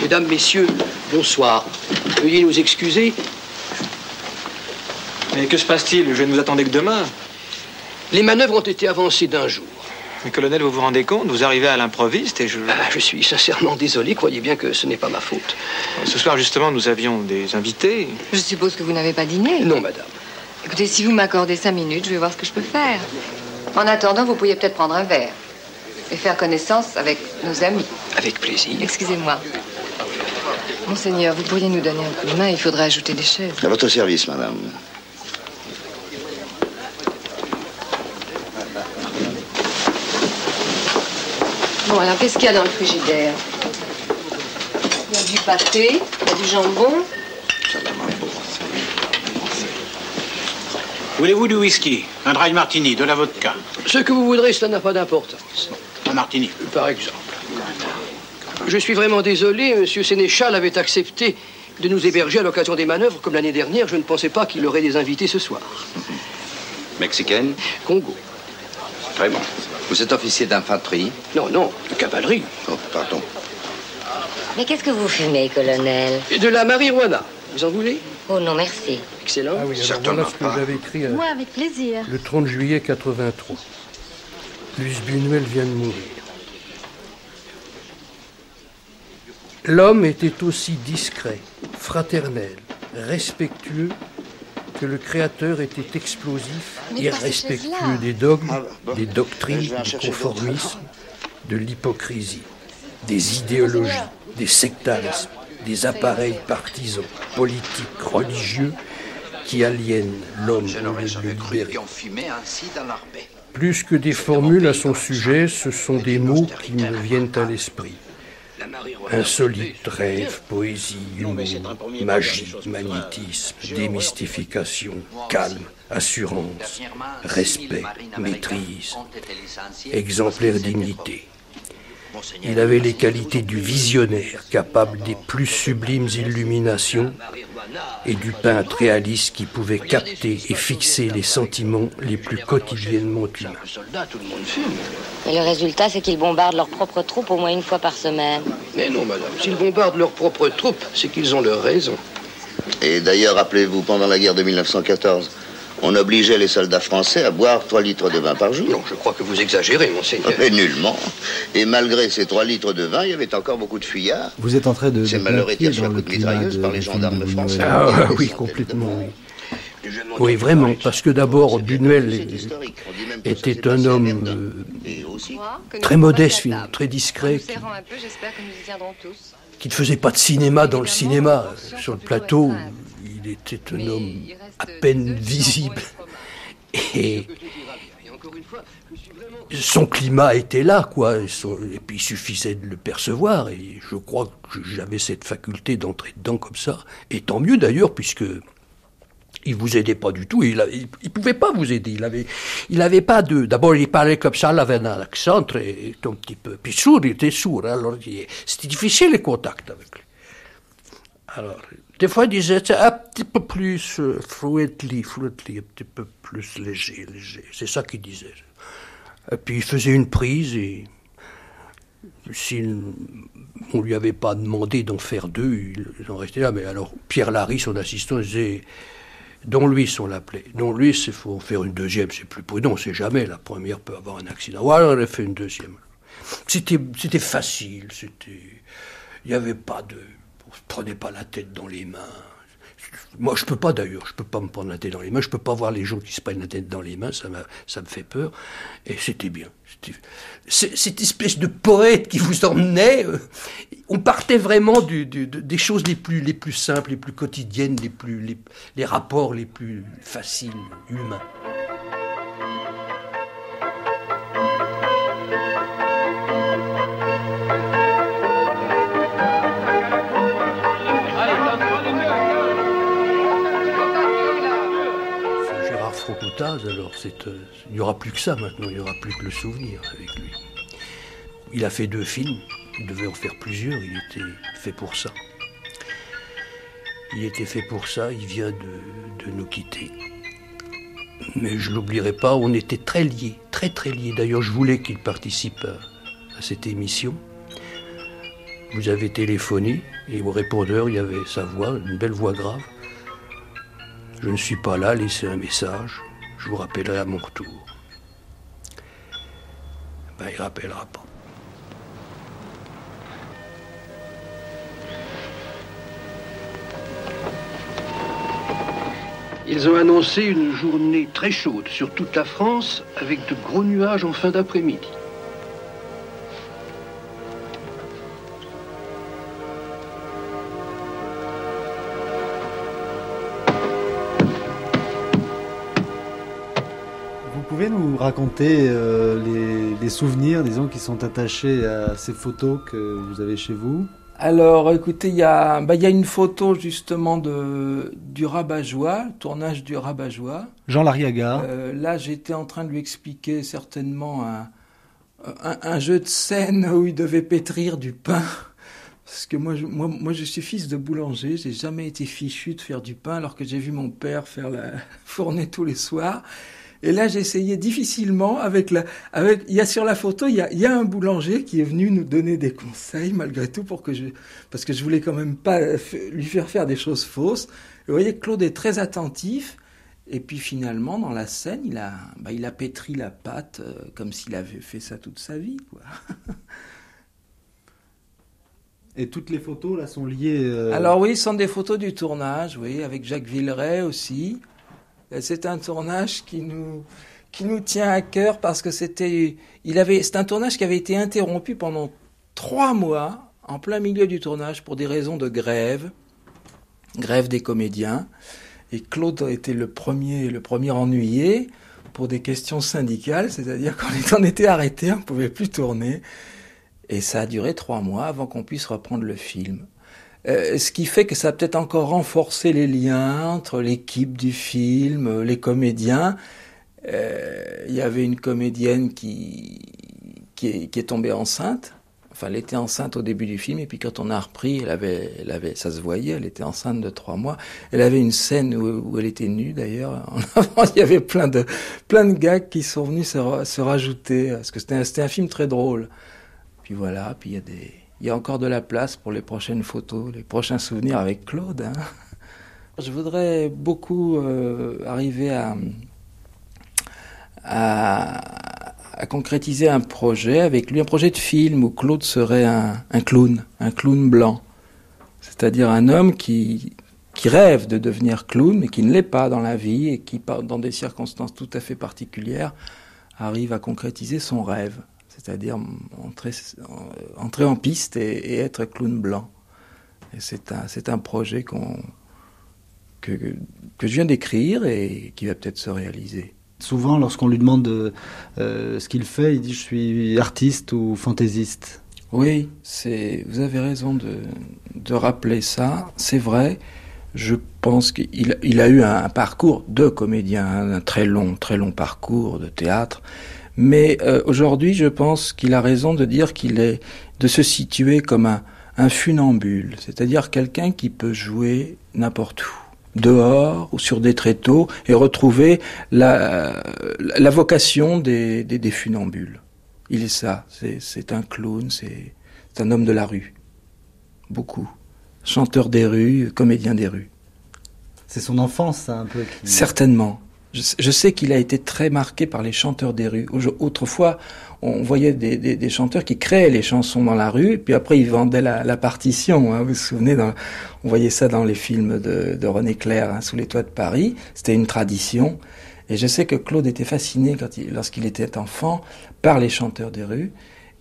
Mesdames, Messieurs, bonsoir. Veuillez nous excuser. Mais que se passe-t-il? Je ne vous attendais que demain. Les manœuvres ont été avancées d'un jour. Mais colonel, vous vous rendez compte Vous arrivez à l'improviste et je... Ah, je suis sincèrement désolé, croyez bien que ce n'est pas ma faute. Ce soir, justement, nous avions des invités. Je suppose que vous n'avez pas dîné. Non, madame. Écoutez, si vous m'accordez cinq minutes, je vais voir ce que je peux faire. En attendant, vous pourriez peut-être prendre un verre et faire connaissance avec nos amis. Avec plaisir. Excusez-moi. Monseigneur, vous pourriez nous donner un coup de main, il faudrait ajouter des chaises. À votre service, madame. Bon, alors qu'est-ce qu'il y a dans le frigidaire? Il y a du pâté, il y a du jambon. Voulez-vous du whisky? Un dry martini, de la vodka Ce que vous voudrez, cela n'a pas d'importance. Un martini. Par exemple. Je suis vraiment désolé, Monsieur Sénéchal avait accepté de nous héberger à l'occasion des manœuvres comme l'année dernière. Je ne pensais pas qu'il aurait des invités ce soir. Mexicaine? Congo. Très bon. Vous êtes officier d'infanterie Non, non, de cavalerie. Oh, pardon. Mais qu'est-ce que vous fumez, colonel Et de la marijuana. Vous en voulez? Oh non, merci. Excellent. Ah oui, alors voilà ce que j'avais écrit euh, Moi, avec plaisir. le 30 juillet 83. Luce Buñuel vient de mourir. L'homme était aussi discret, fraternel, respectueux que le Créateur était explosif Mais et pas ces respectueux chaises-là. des dogmes, Ah, bon. des doctrines, du conformisme, de l'hypocrisie, des idéologies, des sectarismes, des appareils partisans, politiques, religieux qui aliènent l'homme au lieu de le libérer. Plus que des formules à son sujet, ce sont des mots qui me viennent à l'esprit. Insolite, rêve, poésie, humour, magie, magnétisme, démystification, calme, assurance, respect, maîtrise, exemplaire dignité. Il avait les qualités du visionnaire, capable des plus sublimes illuminations, et du peintre réaliste qui pouvait capter et fixer les sentiments les plus quotidiennement humains. Et le résultat, c'est qu'ils bombardent leurs propres troupes au moins une fois par semaine. Mais non, madame, s'ils bombardent leurs propres troupes, c'est qu'ils ont leur raison. Et d'ailleurs, rappelez-vous, pendant la guerre de 1914, on obligeait les soldats français à boire 3 litres de vin par jour. Non, je crois que vous exagérez, monseigneur. Mais nullement. Et malgré ces 3 litres de vin, il y avait encore beaucoup de fuyards. Vous êtes en train de. Ces de malheureux étaient sur dans coup le de mitrailleuse par les gendarmes de français. Buñuel. Ah oui, complètement, oui. Vraiment, parce que d'abord, Buñuel est- était un homme euh, très modeste, finalement, très discret, qui, Serrant un peu, j'espère que nous y tiendrons tous. qui ne faisait pas de cinéma dans le cinéma. Sur le plateau, il était un homme à peine visible. Et son climat était là, quoi. Et puis il suffisait de le percevoir. Et je crois que j'avais cette faculté d'entrer dedans comme ça. Et tant mieux d'ailleurs, puisque il vous aidait pas du tout. Il, il, pouvait pas vous aider. Il avait, il avait pas de. D'abord, il parlait comme ça, il avait un accent très, un petit peu. Puis sourd, il était sourd. Alors, c'était difficile les contacts avec lui. Alors, des fois, il disait un petit peu plus euh, fluidly, un petit peu plus léger, léger. C'est ça qu'il disait. Et puis il faisait une prise et si on lui avait pas demandé d'en faire deux, il en restait là. Mais alors Pierre Larry, son assistant, disait Don Luis, on l'appelait. Don Luis, il faut faire une deuxième, c'est plus prudent, c'est jamais. La première peut avoir un accident. Voilà, on a fait une deuxième. C'était, c'était facile, c'était. Il n'y avait pas de. Prenait pas la tête dans les mains. Moi, je peux pas d'ailleurs, je peux pas me prendre la tête dans les mains, je peux pas voir les gens qui se prennent la tête dans les mains, ça, ça me fait peur. Et c'était bien. Cette espèce de poète qui vous emmenait, euh, on partait vraiment des choses les plus, les plus simples, les plus quotidiennes, les, plus, les rapports les plus faciles, humains. Alors euh, il n'y aura plus que ça maintenant, il n'y aura plus que le souvenir avec lui. Il a fait deux films, il devait en faire plusieurs, il était fait pour ça. Il était fait pour ça, il vient de, nous quitter. Mais je ne l'oublierai pas, on était très liés, très très liés. D'ailleurs, je voulais qu'il participe à, à cette émission. Vous avez téléphoné et au répondeur, il y avait sa voix, une belle voix grave. Je ne suis pas là, laissez un message. Je vous rappellerai à mon retour. Ben, il rappellera pas. Ils ont annoncé une journée très chaude sur toute la France avec de gros nuages en fin d'après-midi. Raconter euh, les, souvenirs, disons, qui sont attachés à ces photos que vous avez chez vous alors, écoutez, il y, a, bah, y a une photo justement de, du Rabat-Joie, tournage du Rabat-Joie. Jean Lariaga. Euh, là, j'étais en train de lui expliquer certainement un, un, jeu de scène où il devait pétrir du pain. Parce que moi, je, moi, moi, je suis fils de boulanger, j'ai jamais été fichu de faire du pain, alors que j'ai vu mon père faire la fournée tous les soirs. Et là, j'essayais difficilement avec la, avec, il y a sur la photo, il y a, il y a un boulanger qui est venu nous donner des conseils malgré tout pour que je, parce que je voulais quand même pas lui faire faire des choses fausses. vous voyez, Claude est très attentif. Et puis finalement, dans la scène, il a, bah, il a pétri la pâte euh, comme s'il avait fait ça toute sa vie, quoi. Et toutes les photos là sont liées. Euh, Alors oui, ce sont des photos du tournage, oui, avec Jacques Villeray aussi. C'est un tournage qui nous, tient à cœur parce que c'était, il avait, c'est un tournage qui avait été interrompu pendant trois mois en plein milieu du tournage pour des raisons de grève, grève des comédiens. Et Claude était le premier, le premier ennuyé pour des questions syndicales, c'est-à-dire quand on était arrêté, on ne pouvait plus tourner. Et ça a duré trois mois avant qu'on puisse reprendre le film. Euh, ce qui fait que ça a peut-être encore renforcé les liens entre l'équipe du film, euh, les comédiens. Euh, il y avait une comédienne qui, qui, est, tombée enceinte. Enfin, elle était enceinte au début du film, et puis quand on a repris, elle avait, elle avait, ça se voyait, elle était enceinte de trois mois. Elle avait une scène où, elle était nue, d'ailleurs. En avant, il y avait plein de, plein de gags qui sont venus se, se rajouter, parce que c'était un, un film très drôle. Puis voilà, puis il y a des, il y a encore de la place pour les prochaines photos, les prochains souvenirs avec Claude. Hein. Je voudrais beaucoup euh, arriver à, concrétiser un projet avec lui, un projet de film où Claude serait un, un clown, un clown blanc. C'est-à-dire un homme qui, qui rêve de devenir clown, mais qui ne l'est pas dans la vie et qui, dans des circonstances tout à fait particulières, arrive à concrétiser son rêve c'est-à-dire entrer, entrer, en piste et, être clown blanc. Et c'est un, c'est un projet qu'on, que, que je viens d'écrire et qui va peut-être se réaliser. Souvent, lorsqu'on lui demande euh, ce qu'il fait, il dit je suis artiste ou fantaisiste. Oui, c'est. Vous avez raison de, de rappeler ça. C'est vrai. Je pense qu'il il a eu un, parcours de comédien, un très long, très long parcours de théâtre. Mais euh, aujourd'hui, je pense qu'il a raison de dire qu'il est de se situer comme un, un funambule, c'est-à-dire quelqu'un qui peut jouer n'importe où dehors ou sur des tréteaux et retrouver la, la vocation des, des, des funambules. Il est ça, c'est un clown, c'est un homme de la rue. Beaucoup. Chanteur des rues, comédien des rues. C'est son enfance, ça, un peu qui... Certainement. Je, je sais qu'il a été très marqué par les chanteurs des rues. Autrefois, on voyait des, des, des, chanteurs qui créaient les chansons dans la rue, puis après ils vendaient la, la partition. Hein, vous vous souvenez, dans, on voyait ça dans les films de, de René Clair, hein, Sous les toits de Paris. C'était une tradition. Et je sais que Claude était fasciné lorsqu'il était enfant par les chanteurs des rues.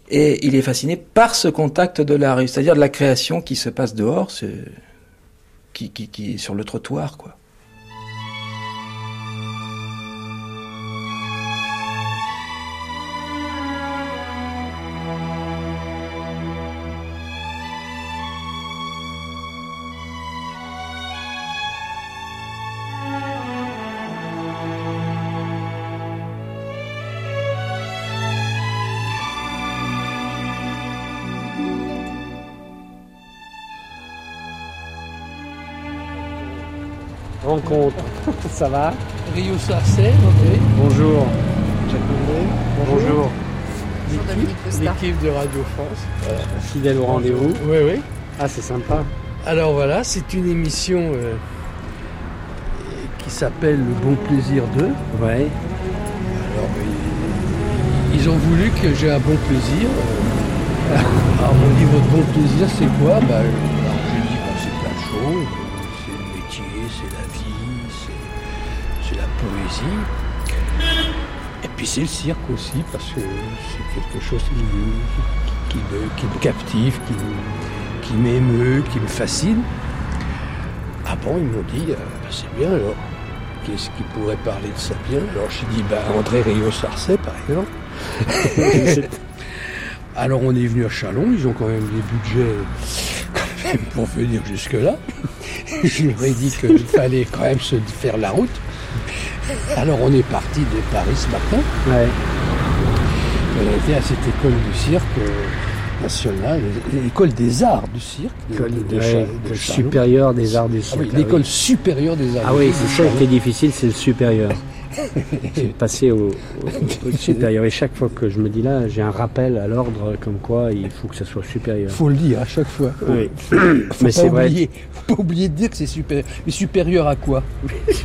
Et il est fasciné par ce contact de la rue, c'est-à-dire de la création qui se passe dehors, qui, qui, qui est sur le trottoir, quoi. Rencontre. Ça va Rio Sarcey, Bonjour. Jacques Bonjour. Bonjour. L'équipe de Radio France. Voilà. Fidèle au rendez-vous. Oui, oui. Ah, c'est sympa. Alors voilà, c'est une émission euh, qui s'appelle Le Bon Plaisir 2. Ouais. Alors, ils, ils ont voulu que j'ai un bon plaisir. Alors, on dit votre bon plaisir, c'est quoi? Bah, Et puis c'est le cirque aussi, parce que c'est quelque chose qui, qui, me, qui me captive, qui, me- qui m'émeut, qui me fascine. Ah bon, ils m'ont dit, euh, bah, c'est bien alors. Qu'est-ce qui pourrait parler de ça bien Alors? J'ai dit, bah, André Rio-Sarcey par exemple. alors on est venu à Chalon, ils ont quand même des budgets quand même pour venir jusque-là. Je leur ai dit qu'il fallait quand même se faire la route. Alors on est parti de Paris ce matin. Ouais. On a été à cette école du cirque euh, nationale, l'école des arts du cirque. de- École de- ouais, supérieure des arts du Ah cirque. oui, ah l'école oui. supérieure des arts Ah du oui, cirque c'est de ça Chalon. qui est difficile, c'est le supérieur. c'est passer au, au- au supérieur. Et chaque fois que je me dis là, j'ai un rappel à l'ordre comme quoi il faut que ça soit supérieur. Faut le dire à chaque fois. Oui. Faut Mais pas c'est vrai. oublier, faut pas oublier de dire que c'est supérieur. Mais supérieur à quoi?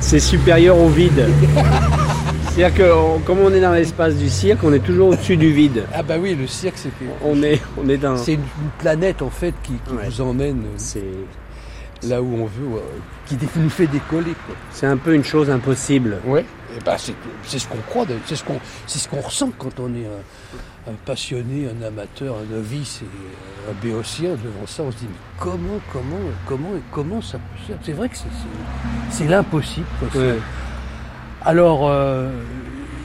C'est supérieur au vide. C'est-à-dire que on- comme on est dans l'espace du cirque, on est toujours au-dessus du vide. Ah bah oui, le cirque c'est On est, on est dans. c'est une, planète en fait qui, qui vous emmène euh, C'est, là où on veut, ouais, qui nous fait décoller. C'est un peu une chose impossible. Ouais. Et bah c'est ce qu'on croit, c'est ce qu'on ce qu'on ressent quand on est un, un passionné, un amateur, un novice et euh, un béotien devant ça. On se dit mais comment, comment, comment, comment ça peut se faire? C'est vrai que c'est- l'impossible. Ouais. Alors, euh,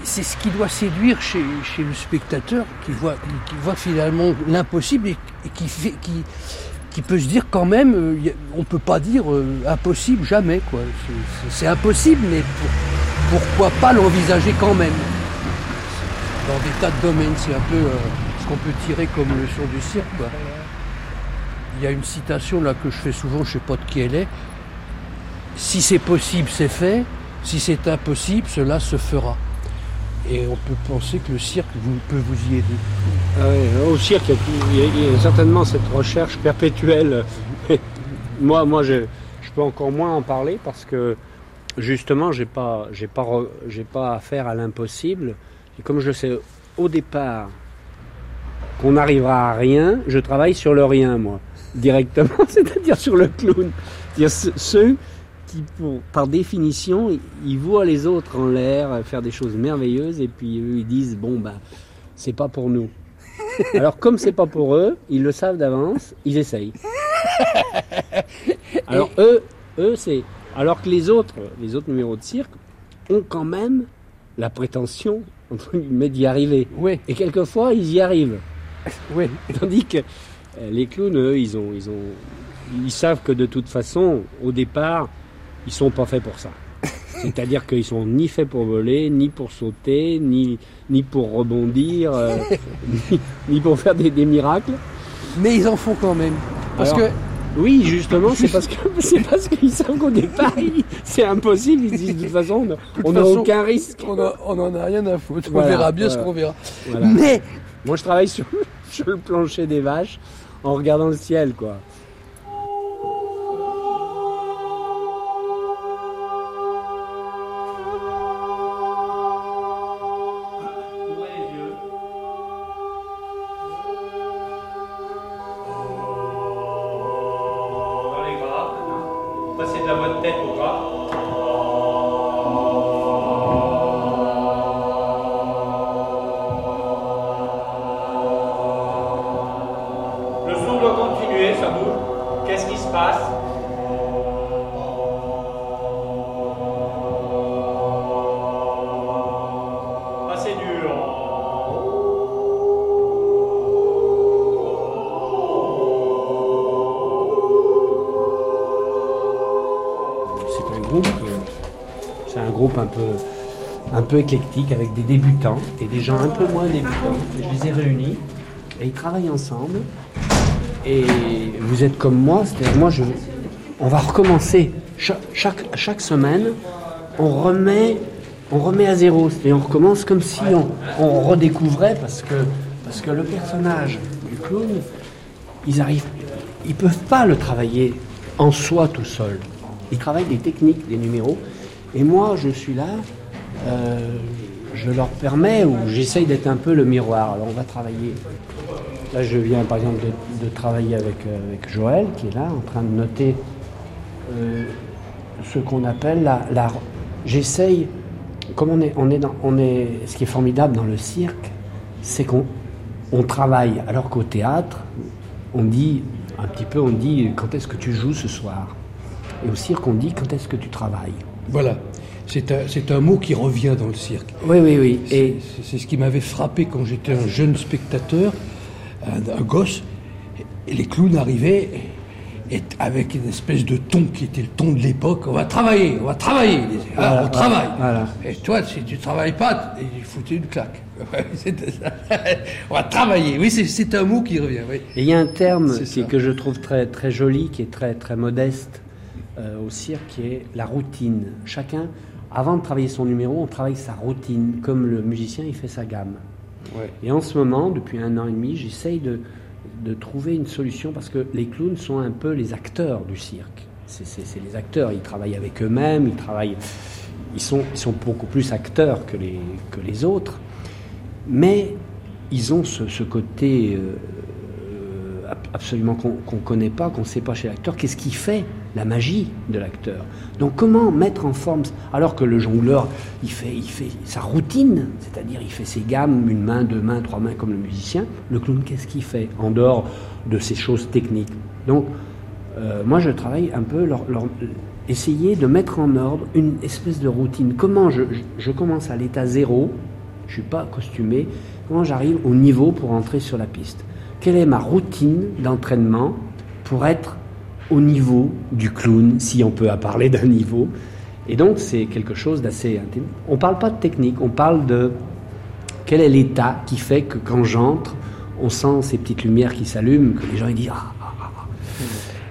c'est ce qui doit séduire chez, chez le spectateur qui voit, qui, qui voit finalement l'impossible et, et qui, fait, qui, qui peut se dire quand même, euh, on peut pas dire euh, impossible jamais. quoi. C'est- impossible, mais pour- pourquoi pas l'envisager quand même? Dans des tas de domaines, c'est un peu euh, ce qu'on peut tirer comme leçon du cirque. Il y a une citation là que je fais souvent, je sais pas de qui elle est. Si c'est possible, c'est fait. Si c'est impossible, cela se fera. Et on peut penser que le cirque peut vous y aider. Ah au cirque, il y, a, certainement cette recherche perpétuelle. moi, moi, je, je peux encore moins en parler parce que justement, j'ai pas, j'ai pas, pas affaire à l'impossible. Et comme je sais au départ qu'on n'arrivera à rien, je travaille sur le rien, moi, directement, c'est-à-dire sur le clown. C'est-à-dire ce- ceux qui, pour- par définition, ils- ils voient les autres en l'air euh, faire des choses merveilleuses et puis eux, ils disent bon ben, c'est pas pour nous. Alors comme c'est pas pour eux, ils le savent d'avance, ils essayent. Alors eux, eux c'est alors que les autres, les autres numéros de cirque ont quand même la prétention entre guillemets d'y arriver. Oui. Et quelquefois ils y arrivent. Oui. Tandis que euh, les clowns, eux, ils ont, ils ont, ils savent que de toute façon, au départ, ils sont pas faits pour ça. C'est-à-dire qu'ils sont ni faits pour voler, ni pour sauter, ni, ni pour rebondir, euh, ni, ni pour faire des, des miracles. Mais ils en font quand même. Parce Alors, que oui, justement, c'est parce que c'est parce qu'ils savent qu'au départ, c'est impossible. Ils se disent de toute façon, on- n'a aucun risque. On a- on en a rien à foutre. Voilà, on verra bien ce qu'on verra. Voilà. Mais moi, je travaille sur, sur le plancher des vaches en regardant le ciel, quoi. Peu éclectique avec des débutants et des gens un peu moins débutants. Je les ai réunis et ils travaillent ensemble. Et vous êtes comme moi, c'est-à-dire moi, je, on va recommencer chaque, chaque, semaine. On remet, on remet à zéro, c'est-à-dire on recommence comme si on, on redécouvrait parce que, parce que le personnage du clown, ils arrivent, ils peuvent pas le travailler en soi tout seul. Ils travaillent des techniques, des numéros. Et moi, je suis là, je leur permets ou j'essaye d'être un peu le miroir. Alors, on va travailler. Là, je viens par exemple de, travailler avec, euh, avec Joël, qui est là, en train de noter euh, ce qu'on appelle la. la J'essaye, comme on est, on est dans, ce qui est formidable dans le cirque, c'est qu'on on travaille, alors qu'au théâtre, on dit un petit peu, on dit quand est-ce que tu joues ce soir, et au cirque, on dit quand est-ce que tu travailles? Voilà. C'est un, un mot qui revient dans le cirque. Oui, oui, oui. Et c'est ce qui m'avait frappé quand j'étais un jeune spectateur, un, un gosse. Et les clowns arrivaient et avec une espèce de ton qui était le ton de l'époque. On va travailler, on va travailler. Ah, Voilà, on travaille. voilà. Et toi, si tu travailles pas, il foutait une claque. Ça. on va travailler. Oui, c'est- un mot qui revient. Oui. Et il y a un terme qui- que je trouve très, très joli, qui est très, très modeste euh, au cirque, qui est la routine. Chacun, avant de travailler son numéro, on travaille sa routine, comme le musicien, il fait sa gamme. Ouais. Et en ce moment, depuis un an et demi, j'essaye de, de trouver une solution parce que les clowns sont un peu les acteurs du cirque. C'est les acteurs, ils travaillent avec eux-mêmes, ils travaillent, ils sont, ils sont beaucoup plus acteurs que les, que les autres, mais ils ont ce, ce côté euh, euh, ab- absolument qu'on ne connaît pas, qu'on ne sait pas chez l'acteur. Qu'est-ce qui fait? La magie de l'acteur Donc comment mettre en forme alors que le jongleur il fait, il fait sa routine, c'est-à-dire il fait ses gammes, une main, deux mains, trois mains comme le musicien. Le clown qu'est-ce qu'il fait en dehors de ces choses techniques Donc euh, moi je travaille un peu essayer de mettre en ordre une espèce de routine. Comment je, je- commence à l'état zéro, je suis pas costumé, comment j'arrive au niveau pour entrer sur la piste? Quelle est ma routine d'entraînement pour être au niveau du clown, si on peut parler d'un niveau Et donc c'est quelque chose d'assez intime. On ne parle pas de technique, on parle de quel est l'état qui fait que quand j'entre, on sent ces petites lumières qui s'allument, que les gens ils disent ah, ah, ah, ah.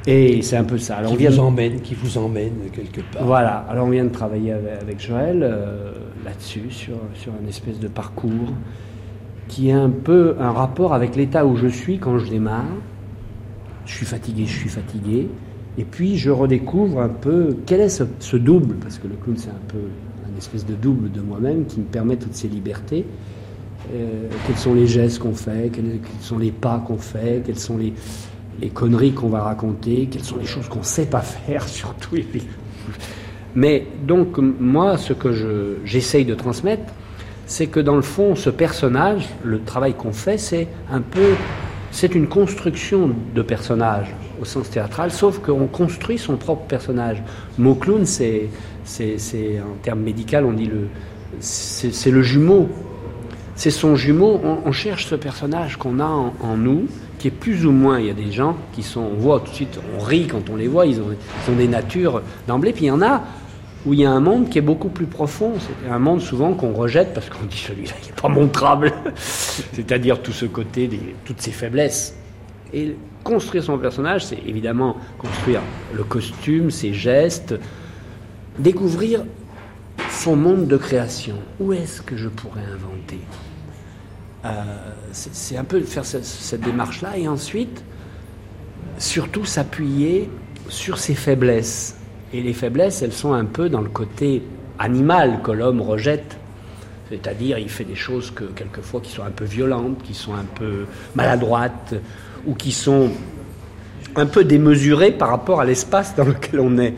Et c'est un peu ça. Alors, qui on vient vous de- emmène, qui vous emmène quelque part. voilà, alors on vient de travailler avec, avec Joël euh, là-dessus, sur, sur un espèce de parcours qui est un peu un rapport avec l'état où je suis quand je démarre. Je suis fatigué, je suis fatigué. Et puis je redécouvre un peu quel est ce, double, parce que le clown c'est un peu un espèce de double de moi-même qui me permet toutes ces libertés. Euh, quels sont les gestes qu'on fait, quels, sont les pas qu'on fait, quelles sont les, conneries qu'on va raconter, quelles sont les choses qu'on ne sait pas faire surtout. Mais donc moi, ce que je- j'essaye de transmettre, c'est que dans le fond, ce personnage, le travail qu'on fait, c'est un peu, c'est une construction de personnage. au sens théâtral, sauf qu'on construit son propre personnage. Mot c'est, en termes médical, on dit le, c'est, le jumeau. C'est son jumeau. On, cherche ce personnage qu'on a en, en, nous, qui est plus ou moins. Il y a des gens qui sont, on voit tout de suite, on rit quand on les voit. Ils ont, ils ont des natures d'emblée. Puis il y en a où il y a un monde qui est beaucoup plus profond. C'est un monde souvent qu'on rejette parce qu'on dit celui-là, il n'est pas montrable. C'est-à-dire tout ce côté, des, toutes ces faiblesses. Et construire son personnage, c'est évidemment construire le costume, ses gestes, découvrir son monde de création. Où est-ce que je pourrais inventer? Euh, C'est un peu faire cette démarche-là et ensuite, surtout s'appuyer sur ses faiblesses. Et les faiblesses, elles sont un peu dans le côté animal que l'homme rejette. C'est-à-dire, il fait des choses que quelquefois qui sont un peu violentes, qui sont un peu maladroites, ou qui sont un peu démesurées par rapport à l'espace dans lequel on est.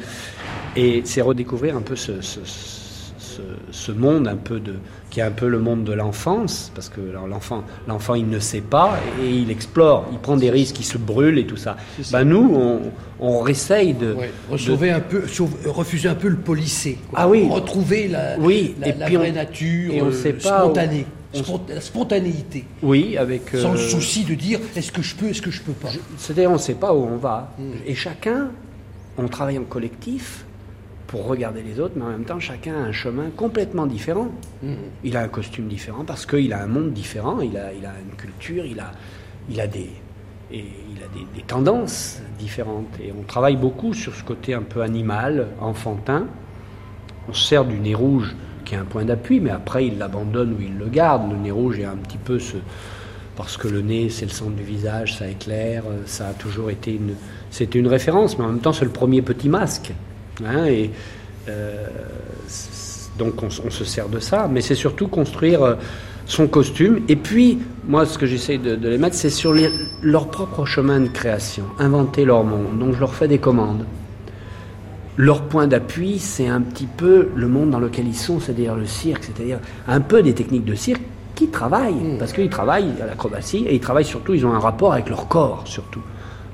Et c'est redécouvrir un peu ce, ce, monde un peu de, qui est un peu le monde de l'enfance, parce que l'enfant, l'enfant il ne sait pas et il explore, il prend des risques, il se brûle et tout ça. Ben nous, on, on essaye de, ouais, de... un peu, refuser un peu le policé. Quoi. Ah oui. Retrouver la, oui. la, et la puis vraie on, nature et on euh, sait pas spontanée. On... La spontanéité. Oui, avec. Sans euh... le souci de dire est-ce que je peux, est-ce que je peux pas. C'est-à-dire, on ne sait pas où on va. Mm. Et chacun, on travaille en collectif pour regarder les autres, mais en même temps, chacun a un chemin complètement différent. Mm. Il a un costume différent parce qu'il a un monde différent, il a, il a une culture, il a, il a, des, et il a des, des, tendances différentes. Et on travaille beaucoup sur ce côté un peu animal, enfantin. On se sert du nez rouge qui est un point d'appui, mais après il l'abandonne ou il le garde. Le nez rouge est un petit peu ce. Parce que le nez, c'est le centre du visage, ça éclaire, ça a toujours été une. C'était une référence, mais en même temps, c'est le premier petit masque. Hein, et euh, donc on, on, se sert de ça, mais c'est surtout construire euh, son costume. Et puis, moi, ce que j'essaye de, de, les mettre, c'est sur les, leur propre chemin de création, inventer leur monde. Donc je leur fais des commandes. Leur point d'appui, c'est un petit peu le monde dans lequel ils sont, c'est-à-dire le cirque, c'est-à-dire un peu des techniques de cirque qui travaillent, mmh. parce qu'ils travaillent à l'acrobatie et ils travaillent surtout, ils ont un rapport avec leur corps surtout.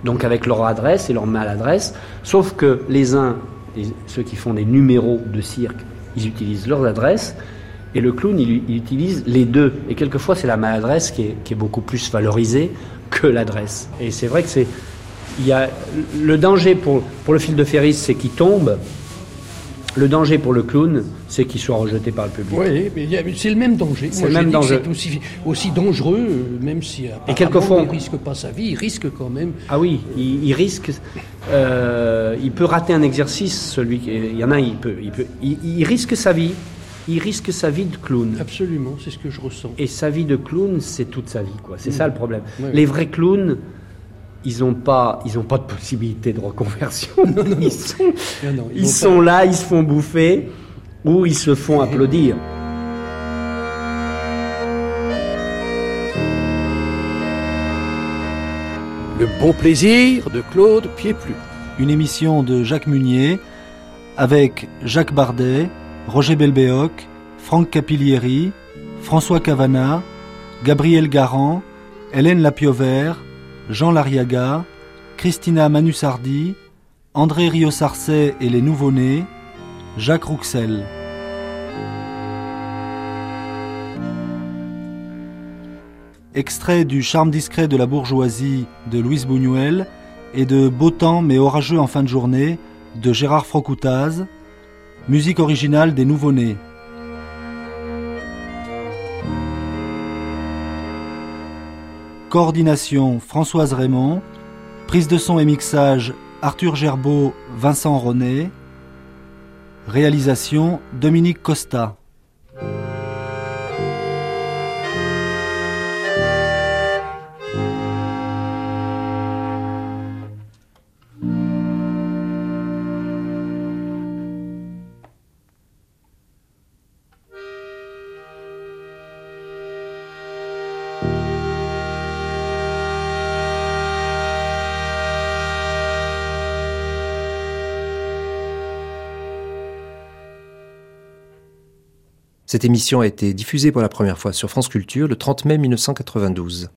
Donc avec leur adresse et leur maladresse, sauf que les uns les, ceux qui font des numéros de cirque, ils utilisent leurs adresses, et le clown, il, il utilise les deux. Et quelquefois, c'est la maladresse qui est, qui est, beaucoup plus valorisée que l'adresse. Et c'est vrai que c'est. Il y a le danger pour, pour le fil de Ferris, c'est qu'il tombe. Le danger pour le clown, c'est qu'il soit rejeté par le public. Oui, mais c'est le même danger. C'est le même danger. C'est aussi, aussi dangereux, euh, même si et quelquefois, il ne risque pas sa vie, il risque quand même. Ah oui, il, il risque. Euh, il peut rater un exercice, celui qui. Il y en a, il peut. Il, peut, il, il risque sa vie. Il risque sa vie de clown. Absolument, c'est ce que je ressens. Et sa vie de clown, c'est toute sa vie, quoi. C'est mmh. ça le problème. Les vrais clowns, ils n'ont pas, ils ont pas de possibilité de reconversion. Non, non, ils sont, non, non, ils, ils sont pas... là, ils se font bouffer ou ils se font applaudir. Le bon plaisir de Claude Pieplu. Une émission de Jacques Munier avec Jacques Bardet, Roger Belbéoc, Franck Capillieri, François Cavana, Gabriel Garand, Hélène Lapiover, Jean Lariaga, Christina Manusardi, André Rio-Sarcey et les Nouveau-Nés, Jacques Rouxel. Extrait du Charme discret de la bourgeoisie de Louise Buñuel et de Beau temps mais orageux en fin de journée de Gérard Frocoutaz, musique originale des Nouveau-Nés. Coordination Françoise Raymond. Prise de son et mixage Arthur Gerbeau, Vincent René. Réalisation Dominique Costa. Cette émission a été diffusée pour la première fois sur France Culture le 30 mai 1992.